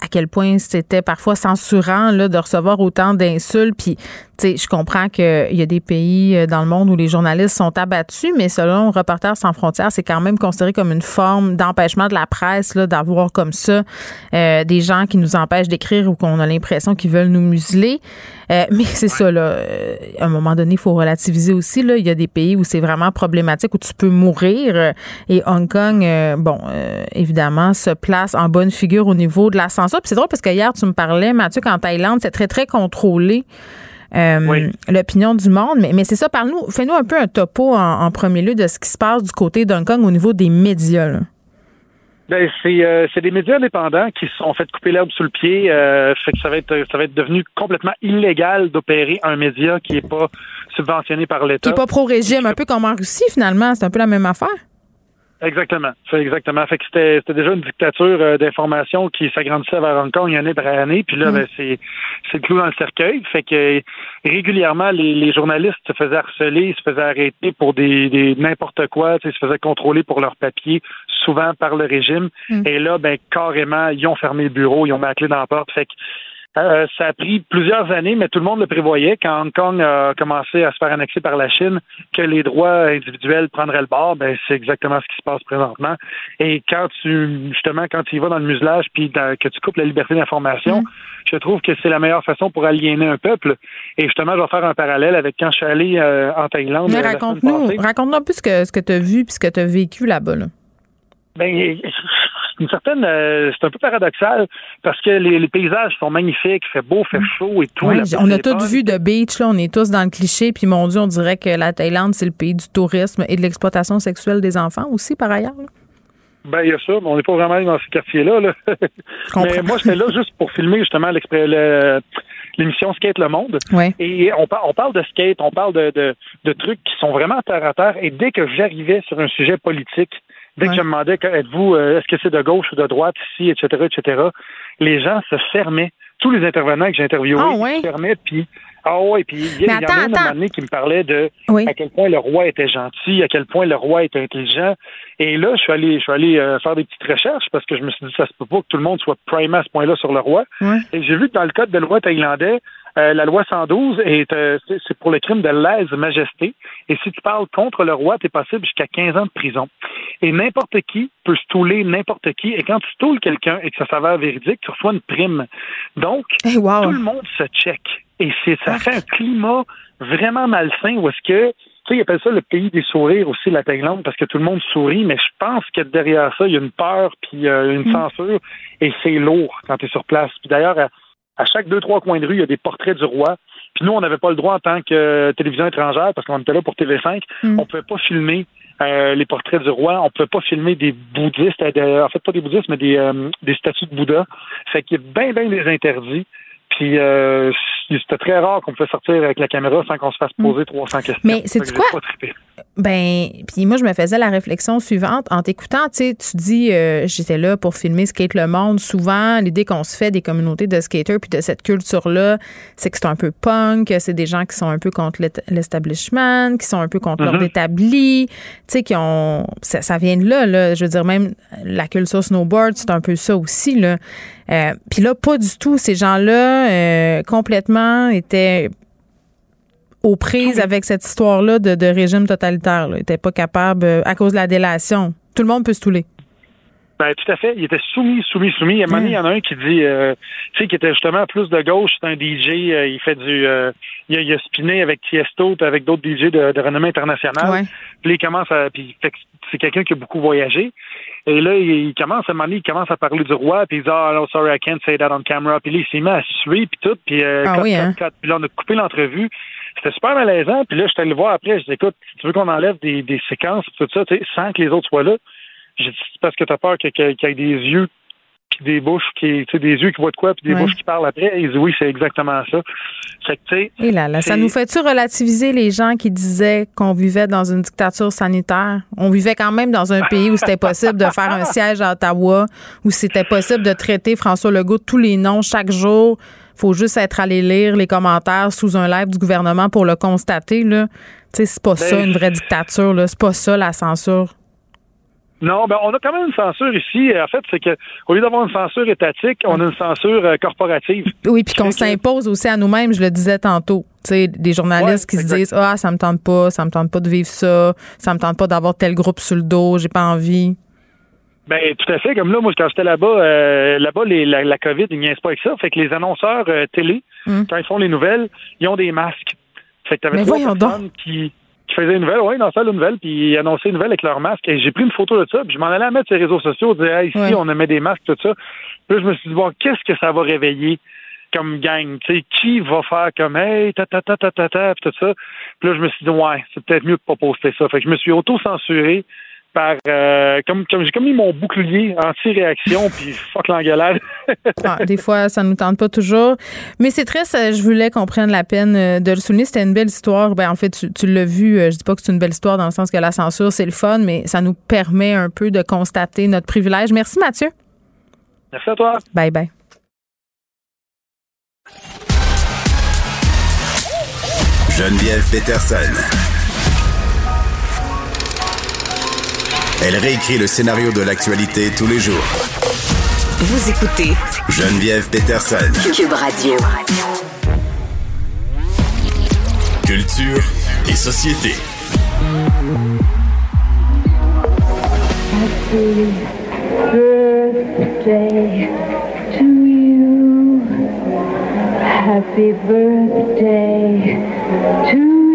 à quel point c'était parfois censurant là, de recevoir autant d'insultes. Puis, sais, je comprends qu'il y a des pays euh, dans le monde où les journalistes sont abattus, mais selon Reporters sans frontières, c'est quand même considéré comme une forme d'empêchement de la presse d'avoir comme ça euh, des gens qui nous empêchent d'écrire ou qu'on a l'impression qu'ils veulent nous museler. Euh, mais c'est ça, là. à un moment donné, il faut relativiser aussi. Là. Il y a des pays où c'est vraiment problématique, où tu peux mourir. Et Hong Kong, bon, évidemment, se place en bonne figure au niveau de la censure c'est drôle parce que hier, tu me parlais, Mathieu, qu'en Thaïlande, c'est très, très contrôlé. Euh, l'opinion du monde. Mais, mais c'est ça, parle-nous, fais-nous un peu un topo en, premier lieu de ce qui se passe du côté d'Hong Kong au niveau des médias. Ben, euh, c'est des médias indépendants qui se sont fait couper l'herbe sous le pied. Euh, fait que ça va être ça va être devenu complètement illégal d'opérer un média qui est pas subventionné par l'État. Qui n'est pas pro-régime, un peu comme en Russie finalement. C'est un peu la même affaire. Exactement. C'est exactement. Fait que c'était, déjà une dictature euh, d'information qui s'agrandissait vers Hong Kong année après année. Puis là, mm. ben, c'est, c'est le clou dans le cercueil. Fait que régulièrement, les, journalistes se faisaient harceler, se faisaient arrêter pour des, des n'importe quoi, se faisaient contrôler pour leurs papiers, souvent par le régime. Mm. Et là, ben carrément, ils ont fermé le bureau, ils ont mis la clé dans la porte. Fait que Euh, ça a pris plusieurs années, mais tout le monde le prévoyait quand Hong Kong a commencé à se faire annexer par la Chine, que les droits individuels prendraient le bord. Ben, c'est exactement ce qui se passe présentement. Et quand tu, justement, quand tu y vas dans le muselage puis que tu coupes la liberté d'information, mm. je trouve que c'est la meilleure façon pour aliéner un peuple. Et justement, je vais faire un parallèle avec quand je suis allé euh, en Thaïlande. Mais raconte-nous, raconte-nous peu ce que, ce que tu as vu puis ce que tu as vécu là-bas. Là. Ben, une certaine, euh, c'est un peu paradoxal parce que les, paysages sont magnifiques, fait beau, fait chaud et tout. on a tous vu de beach, là, on est tous dans le cliché, puis mon Dieu, on dirait que la Thaïlande, c'est le pays du tourisme et de l'exploitation sexuelle des enfants aussi, par ailleurs. Ben, il y a ça, mais on n'est pas vraiment dans ce quartier-là. Là. mais moi, j'étais là juste pour filmer justement l'émission Skate le Monde. Et on, on, parle de skate, on parle de, de, de, trucs qui sont vraiment terre à terre. Et dès que j'arrivais sur un sujet politique, Dès que je demandais êtes-vous, euh, est-ce que c'est de gauche ou de droite ici, etc., etc., les gens se fermaient. Tous les intervenants que j'ai interviewés ah, se fermaient, puis ah ouais, puis il y, en a un moment donné qui me parlait de à quel point le roi était gentil, à quel point le roi était intelligent. Et là, je suis allé, je suis allé euh, faire des petites recherches parce que je me suis dit ça se peut pas que tout le monde soit primé à ce point-là sur le roi. Et j'ai vu que dans le code de loi thaïlandais, euh, la loi 112 est euh, c'est pour le crime de lèse-majesté. Et si tu parles contre le roi, tu es passible jusqu'à 15 ans de prison. Et n'importe qui peut stouler n'importe qui. Et quand tu stoules quelqu'un et que ça s'avère véridique, tu reçois une prime. Donc, eh, tout le monde se check. Et c'est ça fait un climat vraiment malsain où est-ce que tu sais, ils appellent ça le pays des sourires aussi, la Thaïlande, parce que tout le monde sourit, mais je pense que derrière ça, il y a une peur puis euh, une mm. censure, et c'est lourd quand tu es sur place. Puis d'ailleurs, à chaque deux, trois coins de rue, il y a des portraits du roi. Puis nous, on n'avait pas le droit en tant que télévision étrangère, parce qu'on était là pour TV5, mm. on ne pouvait pas filmer euh, les portraits du roi. On ne pouvait pas filmer des bouddhistes, euh, en fait pas des bouddhistes, mais des, euh, des statues de Bouddha. Fait qu'il y a bien, bien des interdits. Puis euh, c'était très rare qu'on puisse sortir avec la caméra sans qu'on se fasse poser 300 questions. Mais c'est quoi? Ben, puis moi, je me faisais la réflexion suivante. En t'écoutant, tu sais, tu dis, euh, j'étais là pour filmer Skate le Monde. Souvent, l'idée qu'on se fait des communautés de skaters puis de cette culture-là, c'est que c'est un peu punk, c'est des gens qui sont un peu contre l'establishment, qui sont un peu contre l'ordre mm-hmm. établi, tu sais, qui ont... Ça, vient de là, là. Je veux dire, même la culture snowboard, c'est un peu ça aussi, là. Euh, puis là, pas du tout. Ces gens-là, euh, complètement, étaient aux prises avec cette histoire-là de, régime totalitaire. Ils n'étaient pas capables, euh, à cause de la délation. Tout le monde peut se touler. Ben, tout à fait. Il était soumis, soumis, soumis. Il y, en a un qui dit, euh, tu sais, qui était justement plus de gauche. C'est un DJ. Euh, il fait du, il, a, spiné avec Tiesto, avec d'autres DJ de, renommée internationale. Puis il commence à, puis c'est quelqu'un qui a beaucoup voyagé. Et là, il, commence à un il commence à parler du roi, puis il dit, oh, no, sorry, I can't say that on camera. Puis là, il s'est mis à suer, puis tout. Puis, ah, oui, hein? puis là, on a coupé l'entrevue. C'était super malaisant. Puis là, je suis allé le voir après. Je dis, écoute, tu veux qu'on enlève des, des séquences, tout ça, sans que les autres soient là, j'ai dit, c'est parce que tu as peur qu'il y ait des yeux puis des bouches qui, tu sais, des yeux qui voient de quoi, puis des bouches qui parlent après. Il dit oui, c'est exactement ça. Fait que, tu sais. Et là, là, ça nous fait-tu relativiser les gens qui disaient qu'on vivait dans une dictature sanitaire? On vivait quand même dans un pays où c'était possible de faire un siège à Ottawa, où c'était possible de traiter François Legault tous les noms chaque jour, faut juste être allé lire les commentaires sous un live du gouvernement pour le constater. Là. C'est pas ça ben, une vraie dictature. C'est pas ça la censure. Non, ben on a quand même une censure ici. En fait, c'est que au lieu d'avoir une censure étatique, on a une censure euh, corporative. Oui, puis qu'on s'impose aussi à nous-mêmes. Je le disais tantôt. Tu sais, des journalistes qui se disent ah ça me tente pas, ça me tente pas de vivre ça, ça me tente pas d'avoir tel groupe sur le dos, j'ai pas envie. Ben tout à fait. Comme là, moi, quand j'étais là-bas, euh, là-bas, la, la, COVID, ils niaisent pas avec ça. Fait que les annonceurs euh, télé, hum. quand ils font les nouvelles, ils ont des masques. Fait que t'avais trois personnes qui, qui faisaient une nouvelle, oui, dans ça, une nouvelle, puis ils annonçaient une nouvelle avec leur masque. Et j'ai pris une photo de ça, puis je m'en allais à mettre sur les réseaux sociaux, dire hey, ici, on met des masques, tout ça. Puis là, je me suis dit, bon, qu'est-ce que ça va réveiller? comme gang, tu sais, qui va faire comme hey, ta ta ta ta ta ta, puis tout ça. Puis là, je me suis dit, ouais, c'est peut-être mieux de pas poster ça. Fait que je me suis auto-censuré par euh, comme comme j'ai comme mis mon bouclier anti-réaction puis fuck l'engueulade. ah, des fois ça nous tente pas toujours, mais c'est très je voulais qu'on prenne la peine euh, de le souligner, c'était une belle histoire. Ben en fait tu, tu l'as vu, euh, je dis pas que c'est une belle histoire dans le sens que la censure c'est le fun, mais ça nous permet un peu de constater notre privilège. Merci Mathieu. Merci à toi. Bye bye. Geneviève Peterson. Elle réécrit le scénario de l'actualité tous les jours. Vous écoutez Geneviève Peterson. Cube Radio. Culture et société. Happy birthday to you. Happy birthday to you.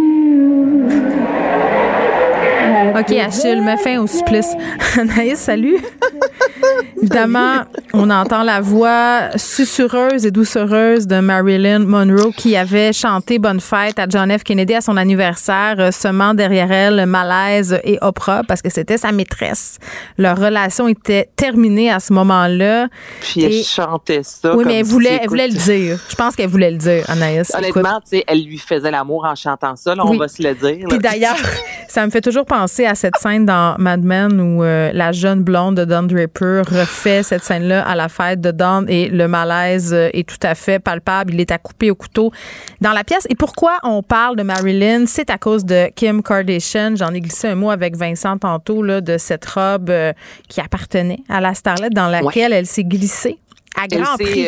OK, Achille, mets fin au supplice. Anaïs, salut. Évidemment, on entend la voix susurreuse et doucereuse de Marilyn Monroe qui avait chanté Bonne fête à John F. Kennedy à son anniversaire, euh, semant derrière elle malaise et Oprah parce que c'était sa maîtresse. Leur relation était terminée à ce moment-là. Puis elle chantait ça. Oui, mais elle voulait, elle voulait le dire. Je pense qu'elle voulait le dire, Anaïs. Honnêtement, tu sais, elle lui faisait l'amour en chantant ça, là, on va se le dire. Puis d'ailleurs, ça me fait toujours penser à cette scène dans Mad Men où euh, la jeune blonde de Don Draper refait cette scène-là à la fête de Don et le malaise euh, est tout à fait palpable. Il est à couper au couteau dans la pièce. Et pourquoi on parle de Marilyn? C'est à cause de Kim Kardashian. J'en ai glissé un mot avec Vincent tantôt là, de cette robe euh, qui appartenait à la starlette dans laquelle elle s'est glissée à grand prix.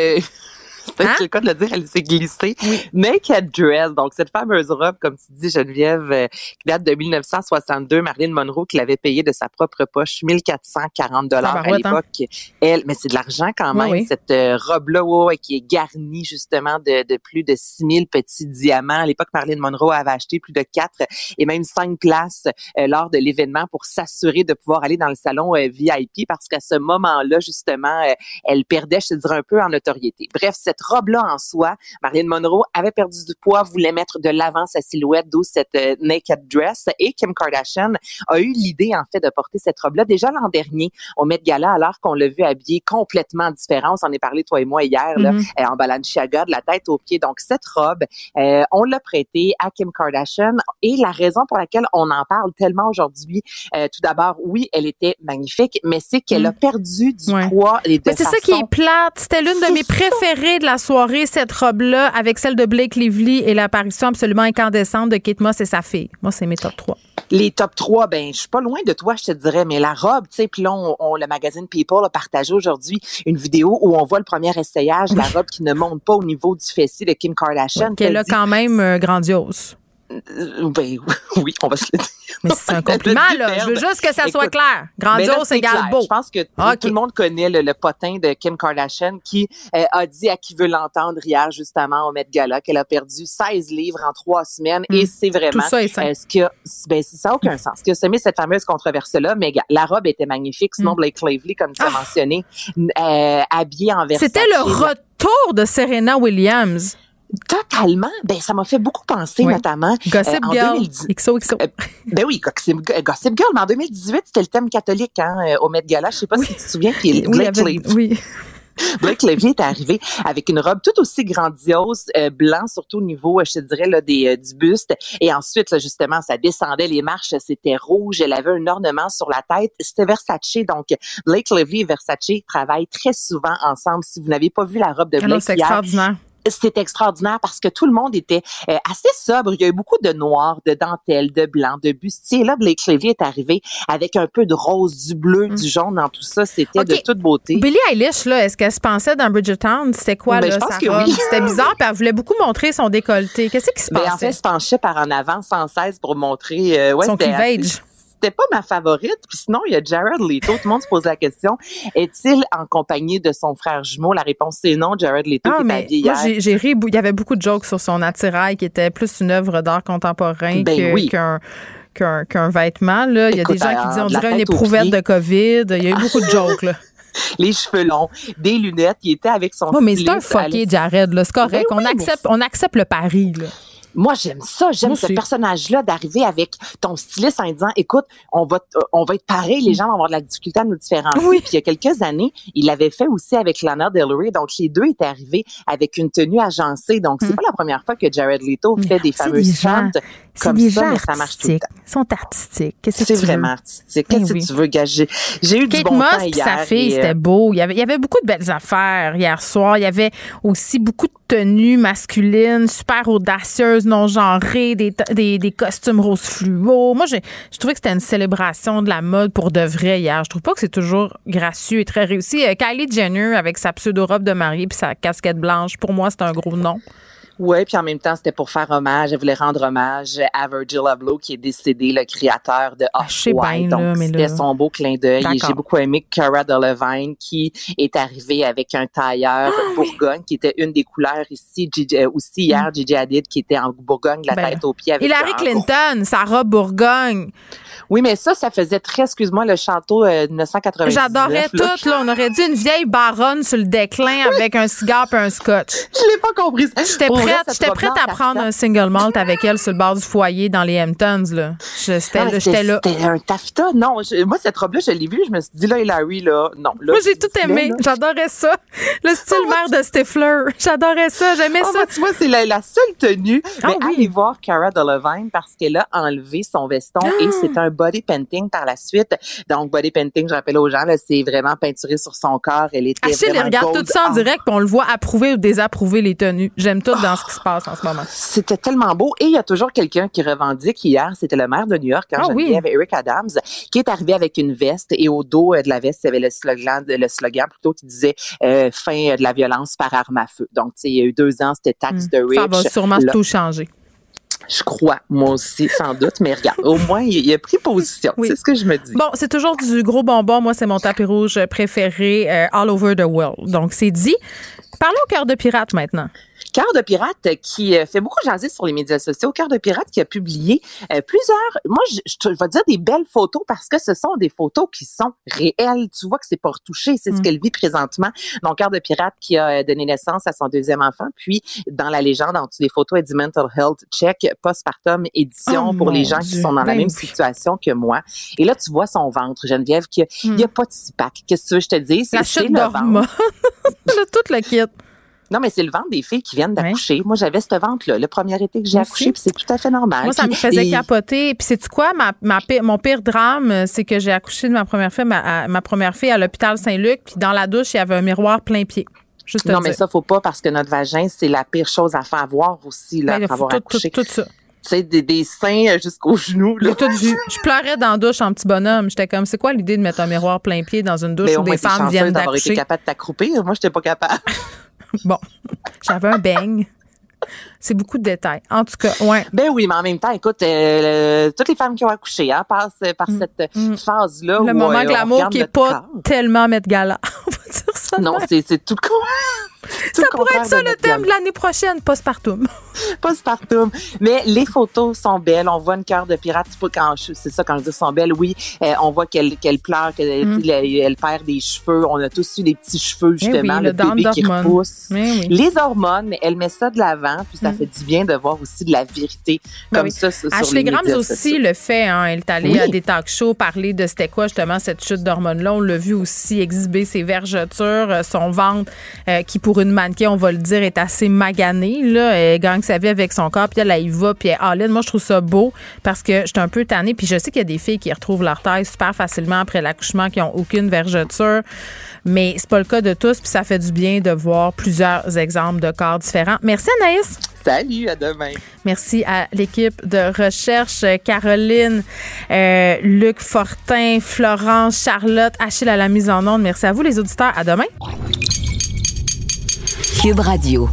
Hein? C'est le cas de le dire, elle s'est glissée. Naked Dress, donc cette fameuse robe, comme tu dis, Geneviève, euh, qui date de 1962, Marilyn Monroe qui l'avait payée de sa propre poche, 1440 dollars à hein? l'époque. Elle, mais c'est de l'argent quand même, cette euh, robe-là, ouais, qui est garnie justement de, de plus de 6000 petits diamants. À l'époque, Marilyn Monroe avait acheté plus de 4 et même 5 places euh, lors de l'événement pour s'assurer de pouvoir aller dans le salon VIP parce qu'à ce moment-là, justement, elle perdait, je te dirais, un peu en notoriété. Bref, cette robe-là en soi, Marilyn Monroe avait perdu du poids, voulait mettre de l'avant sa silhouette, d'où cette euh, naked dress. Et Kim Kardashian a eu l'idée, en fait, de porter cette robe-là déjà l'an dernier au Met Gala, alors qu'on l'a vu habillée complètement différent. On s'en est parlé, toi et moi, hier, là, mm-hmm. euh, en Balenciaga, de la tête aux pieds. Donc, cette robe, euh, on l'a prêtée à Kim Kardashian. Et la raison pour laquelle on en parle tellement aujourd'hui, tout d'abord, oui, elle était magnifique, mais c'est qu'elle a mm. perdu du poids. Et c'est ça qui est plate. C'était l'une de mes préférées de la soirée, cette robe-là, avec celle de Blake Lively et l'apparition absolument incandescente de Kate Moss et sa fille. Moi, c'est mes top 3. Les top 3, ben, je suis pas loin de toi, je te dirais, mais la robe, tu sais, puis là, on, le magazine People a partagé aujourd'hui une vidéo où on voit le premier essayage, la robe qui ne monte pas au niveau du fessier de Kim Kardashian. Qu'elle a quand même euh, grandiose. Euh, ben oui, on va se le dire. Mais c'est un compliment, là. Je veux juste que ça soit clair. Grandiose égale beau. Je pense que tout le monde connaît le, potin de Kim Kardashian qui euh, a dit à qui veut l'entendre hier, justement, au Met Gala, qu'elle a perdu 16 livres en trois semaines. Et hmm. c'est vraiment. Tout ça est euh, ce que, ben, ça n'a aucun sens. Ce qui a semé cette fameuse controverse-là, mais la robe était magnifique. Sinon, hmm. Blake Lively, comme tu as ah. mentionné, euh, habillée en Versace. C'était le retour de Serena Williams. Totalement. Ben, ça m'a fait beaucoup penser, notamment. Gossip euh, Girl. XOXO. Euh, ben oui, Gossip, Girl. Mais en 2018, c'était le thème catholique hein, euh, au Met Gala. Je sais pas si tu te souviens. Puis Blake oui, oui. Blake Lively est arrivé avec une robe tout aussi grandiose, blanc, surtout au niveau, je te dirais, là, des, du buste. Et ensuite, là, justement, ça descendait les marches, c'était rouge. Elle avait un ornement sur la tête. C'était Versace. Donc, Blake Lively et Versace travaillent très souvent ensemble. Si vous n'avez pas vu la robe de ah Blake, c'est extraordinaire c'était extraordinaire parce que tout le monde était euh, assez sobre. Il y a eu beaucoup de noir, de dentelle, de blanc, de bustier. Là, Blake Lively est arrivé avec un peu de rose, du bleu, mm. du jaune dans tout ça. C'était de toute beauté. Billie Eilish, là, est-ce qu'elle se pensait dans Bridgertown? C'était quoi, ben, là, je pense que Oui. C'était bizarre, puis elle voulait beaucoup montrer son décolleté. Qu'est-ce qui se passait? Ben, en fait, elle se penchait par en avant sans cesse pour montrer... Euh, ouais, son cleavage c'était pas ma favorite. Puis sinon, il y a Jared Leto. Tout le monde se pose la question est-il en compagnie de son frère jumeau? La réponse c'est non. Jared Leto ah, mais moi, j'ai ri. Il y avait beaucoup de jokes sur son attirail qui était plus une œuvre d'art contemporain ben qu'un qu'un vêtement. Là. Il y a des gens qui disent on dirait une éprouvette de COVID. Il y a eu beaucoup de jokes. Là. les cheveux longs, des lunettes. Il était avec son. Oh, mais c'est un fucké, Jared. C'est correct. on, accepte, on accepte le pari. Là. Moi, j'aime ça. J'aime ce personnage-là d'arriver avec ton styliste en disant, écoute, on va, on va être pareil, les mm. gens vont avoir de la difficulté à nous différencier. Oui. Puis il y a quelques années, il l'avait fait aussi avec Lana Del Rey. Donc, les deux étaient arrivés avec une tenue agencée. Donc, c'est mm. pas la première fois que Jared Leto fait des fameuses chants comme ça, mais ça marche tout le temps. Ils sont artistiques. Qu'est-ce que vraiment artistique. Qu'est-ce Ben que tu veux gager? J'ai eu Kate du bon Moss temps hier. sa fille, euh, c'était beau. Il y, avait, il y avait beaucoup de belles affaires hier soir. Il y avait aussi beaucoup de tenues masculines, super audacieuses, non genrées, des, des, des costumes rose fluo. Moi, j'ai, je trouvais que c'était une célébration de la mode pour de vrai hier. Je trouve pas que c'est toujours gracieux et très réussi. Euh, Kylie Jenner avec sa pseudo-robe de mariée puis sa casquette blanche, pour moi, c'est un gros nom. Ouais, puis en même temps, c'était pour faire hommage. Elle voulait rendre hommage à Virgil Abloh, qui est décédé, le créateur de Ah, Off-White. Donc, c'était là- son beau clin d'œil. Et j'ai beaucoup aimé Cara Delevingne, qui est arrivée avec un tailleur Ah, Bourgogne, qui était une des couleurs ici. Gigi- euh, aussi hier, Gigi Hadid, qui était en Bourgogne, la Mm. Ben, tête aux pieds. Avec Hillary Clinton, sa robe Bourgogne. Oui, mais ça, ça faisait très, excuse-moi, le château euh, 1999. J'adorais tout, là. On aurait dit une vieille baronne sur le déclin avec un cigare et un scotch. Je l'ai pas compris. J'étais prête, j'étais prête à prendre un single malt avec elle sur le bord du foyer dans les Hamptons, là. Je- J'étais là, mais j'étais là. C'était un taffeta. Non, je- moi, cette robe-là, je l'ai vue. Je me suis dit, là, Hillary, là, non. Là, Moi, j'ai tout aimé. J'adorais ça. Le style mère de Stifler. J'adorais ça. J'aimais Oh, ça. tu vois, c'est la, la seule tenue. Ah mais oui. allez voir Cara Delevingne parce qu'elle a enlevé son veston Ah! et c'est un body painting par la suite. Donc, body painting, je rappelle aux gens, là, c'est vraiment peinturé sur son corps. Elle était Achille, il vraiment regarde gold tout ça en direct, on le voit approuver ou désapprouver les tenues. J'aime tout dans ce qui se passe en ce moment. C'était tellement beau. Et il y a toujours quelqu'un qui revendique hier, c'était le maire de New York, quand Ah oui. Geneviève, Eric Adams, qui est arrivé avec une veste et au dos euh, de la veste, il y avait le slogan, le slogan plutôt qui disait euh, fin de la violence par arme à feu. Donc, il y a eu deux ans, c'était tax de rich. Ça va sûrement Là, tout changer. Je crois, moi aussi, sans doute. Mais regarde, au moins, il, il a pris position. Oui. C'est ce que je me dis. Bon, c'est toujours du gros bonbon. Moi, c'est mon tapis rouge préféré euh, all over the world. Donc, c'est dit. Parlons au cœur de pirate maintenant. Cœur de pirate qui euh, fait beaucoup jaser sur les médias sociaux. Cœur de pirate qui a publié euh, plusieurs, moi je, vais dire des belles photos parce que ce sont des photos qui sont réelles. Tu vois que c'est pas retouché, c'est ce qu'elle vit présentement. Donc Cœur de pirate qui a euh, donné naissance à son deuxième enfant. Puis dans la légende, en dessous des photos, elle dit mental health check postpartum édition Oh, pour les gens qui sont dans la Ben même situation que moi. Et là tu vois son ventre, Geneviève, qu'il n'y a pas de six-pack. Qu'est-ce que tu veux que je te dise? La C'est chute le ventre. Le- tout le kit. Non, mais c'est le ventre des filles qui viennent d'accoucher. Moi, j'avais ce ventre-là, le premier été que j'ai accouché, puis c'est tout à fait normal. Moi, ça me faisait les- capoter. Puis, sais-tu quoi? Ma, mon pire drame, c'est que j'ai accouché de ma première fille, ma, à- ma première fille à l'hôpital Saint-Luc. Puis, dans la douche, il y avait un miroir plein pied. Juste Non, dire. mais ça, faut pas parce que notre vagin, c'est la pire chose à faire voir aussi, là, Ben, après avoir tout, accouché. tout, tout ça. Tu sais, des, des seins euh, jusqu'aux genoux, là. J'ai tout vu. Je pleurais dans la douche en petit bonhomme. J'étais comme, c'est quoi l'idée de mettre un miroir plein pied dans une douche Mais où des femmes viennent d'avoir été d'accoucher? capable de t'accroupir. Moi, j'étais pas capable. Bon, j'avais un beigne. C'est beaucoup de détails. En tout cas, ouais. Ben oui, mais en même temps, écoute, euh, toutes les femmes qui ont accouché hein, passent par cette euh, phase-là. Mm. Le où, moment euh, glamour qui est pas corps. tellement mettre gala. On va dire ça. Non, c'est tout le con. Ça pourrait être ça le thème de l'année prochaine, postpartum. Postpartum. Mais les photos sont belles. On voit une cœur de pirate. C'est ça quand je dis sont belles. Oui, euh, on voit qu'elle pleure, qu'elle Mm. elle, perd des cheveux. On a tous eu des petits cheveux Eh oui, justement, le le bébé qui repousse. Eh oui. Les hormones, mais elle met ça de l'avant, puis ça Mm. fait du bien de voir aussi de la vérité Ben comme oui. ça sur, Ashley les Grams aussi sociaux. le fait. Hein. Elle est allée Oui. à des talk shows parler de c'était quoi justement cette chute d'hormones-là. On l'a vu aussi exhiber ses vergetures, euh, son ventre, euh, qui pour une mannequin, on va le dire, est assez magané. Là. Elle gagne sa vie avec son corps, puis elle, elle y va, puis elle. Moi, je trouve ça beau parce que j'étais un peu tannée. Puis je sais qu'il y a des filles qui retrouvent leur taille super facilement après l'accouchement, qui ont aucune vergeture. Mais c'est pas le cas de tous, puis ça fait du bien de voir plusieurs exemples de corps différents. Merci Anaïs. Salut, à demain. Merci à l'équipe de recherche, Caroline, euh, Luc Fortin, Florence, Charlotte, Achille à la mise en onde. Merci à vous les auditeurs. À demain. Cube Radio.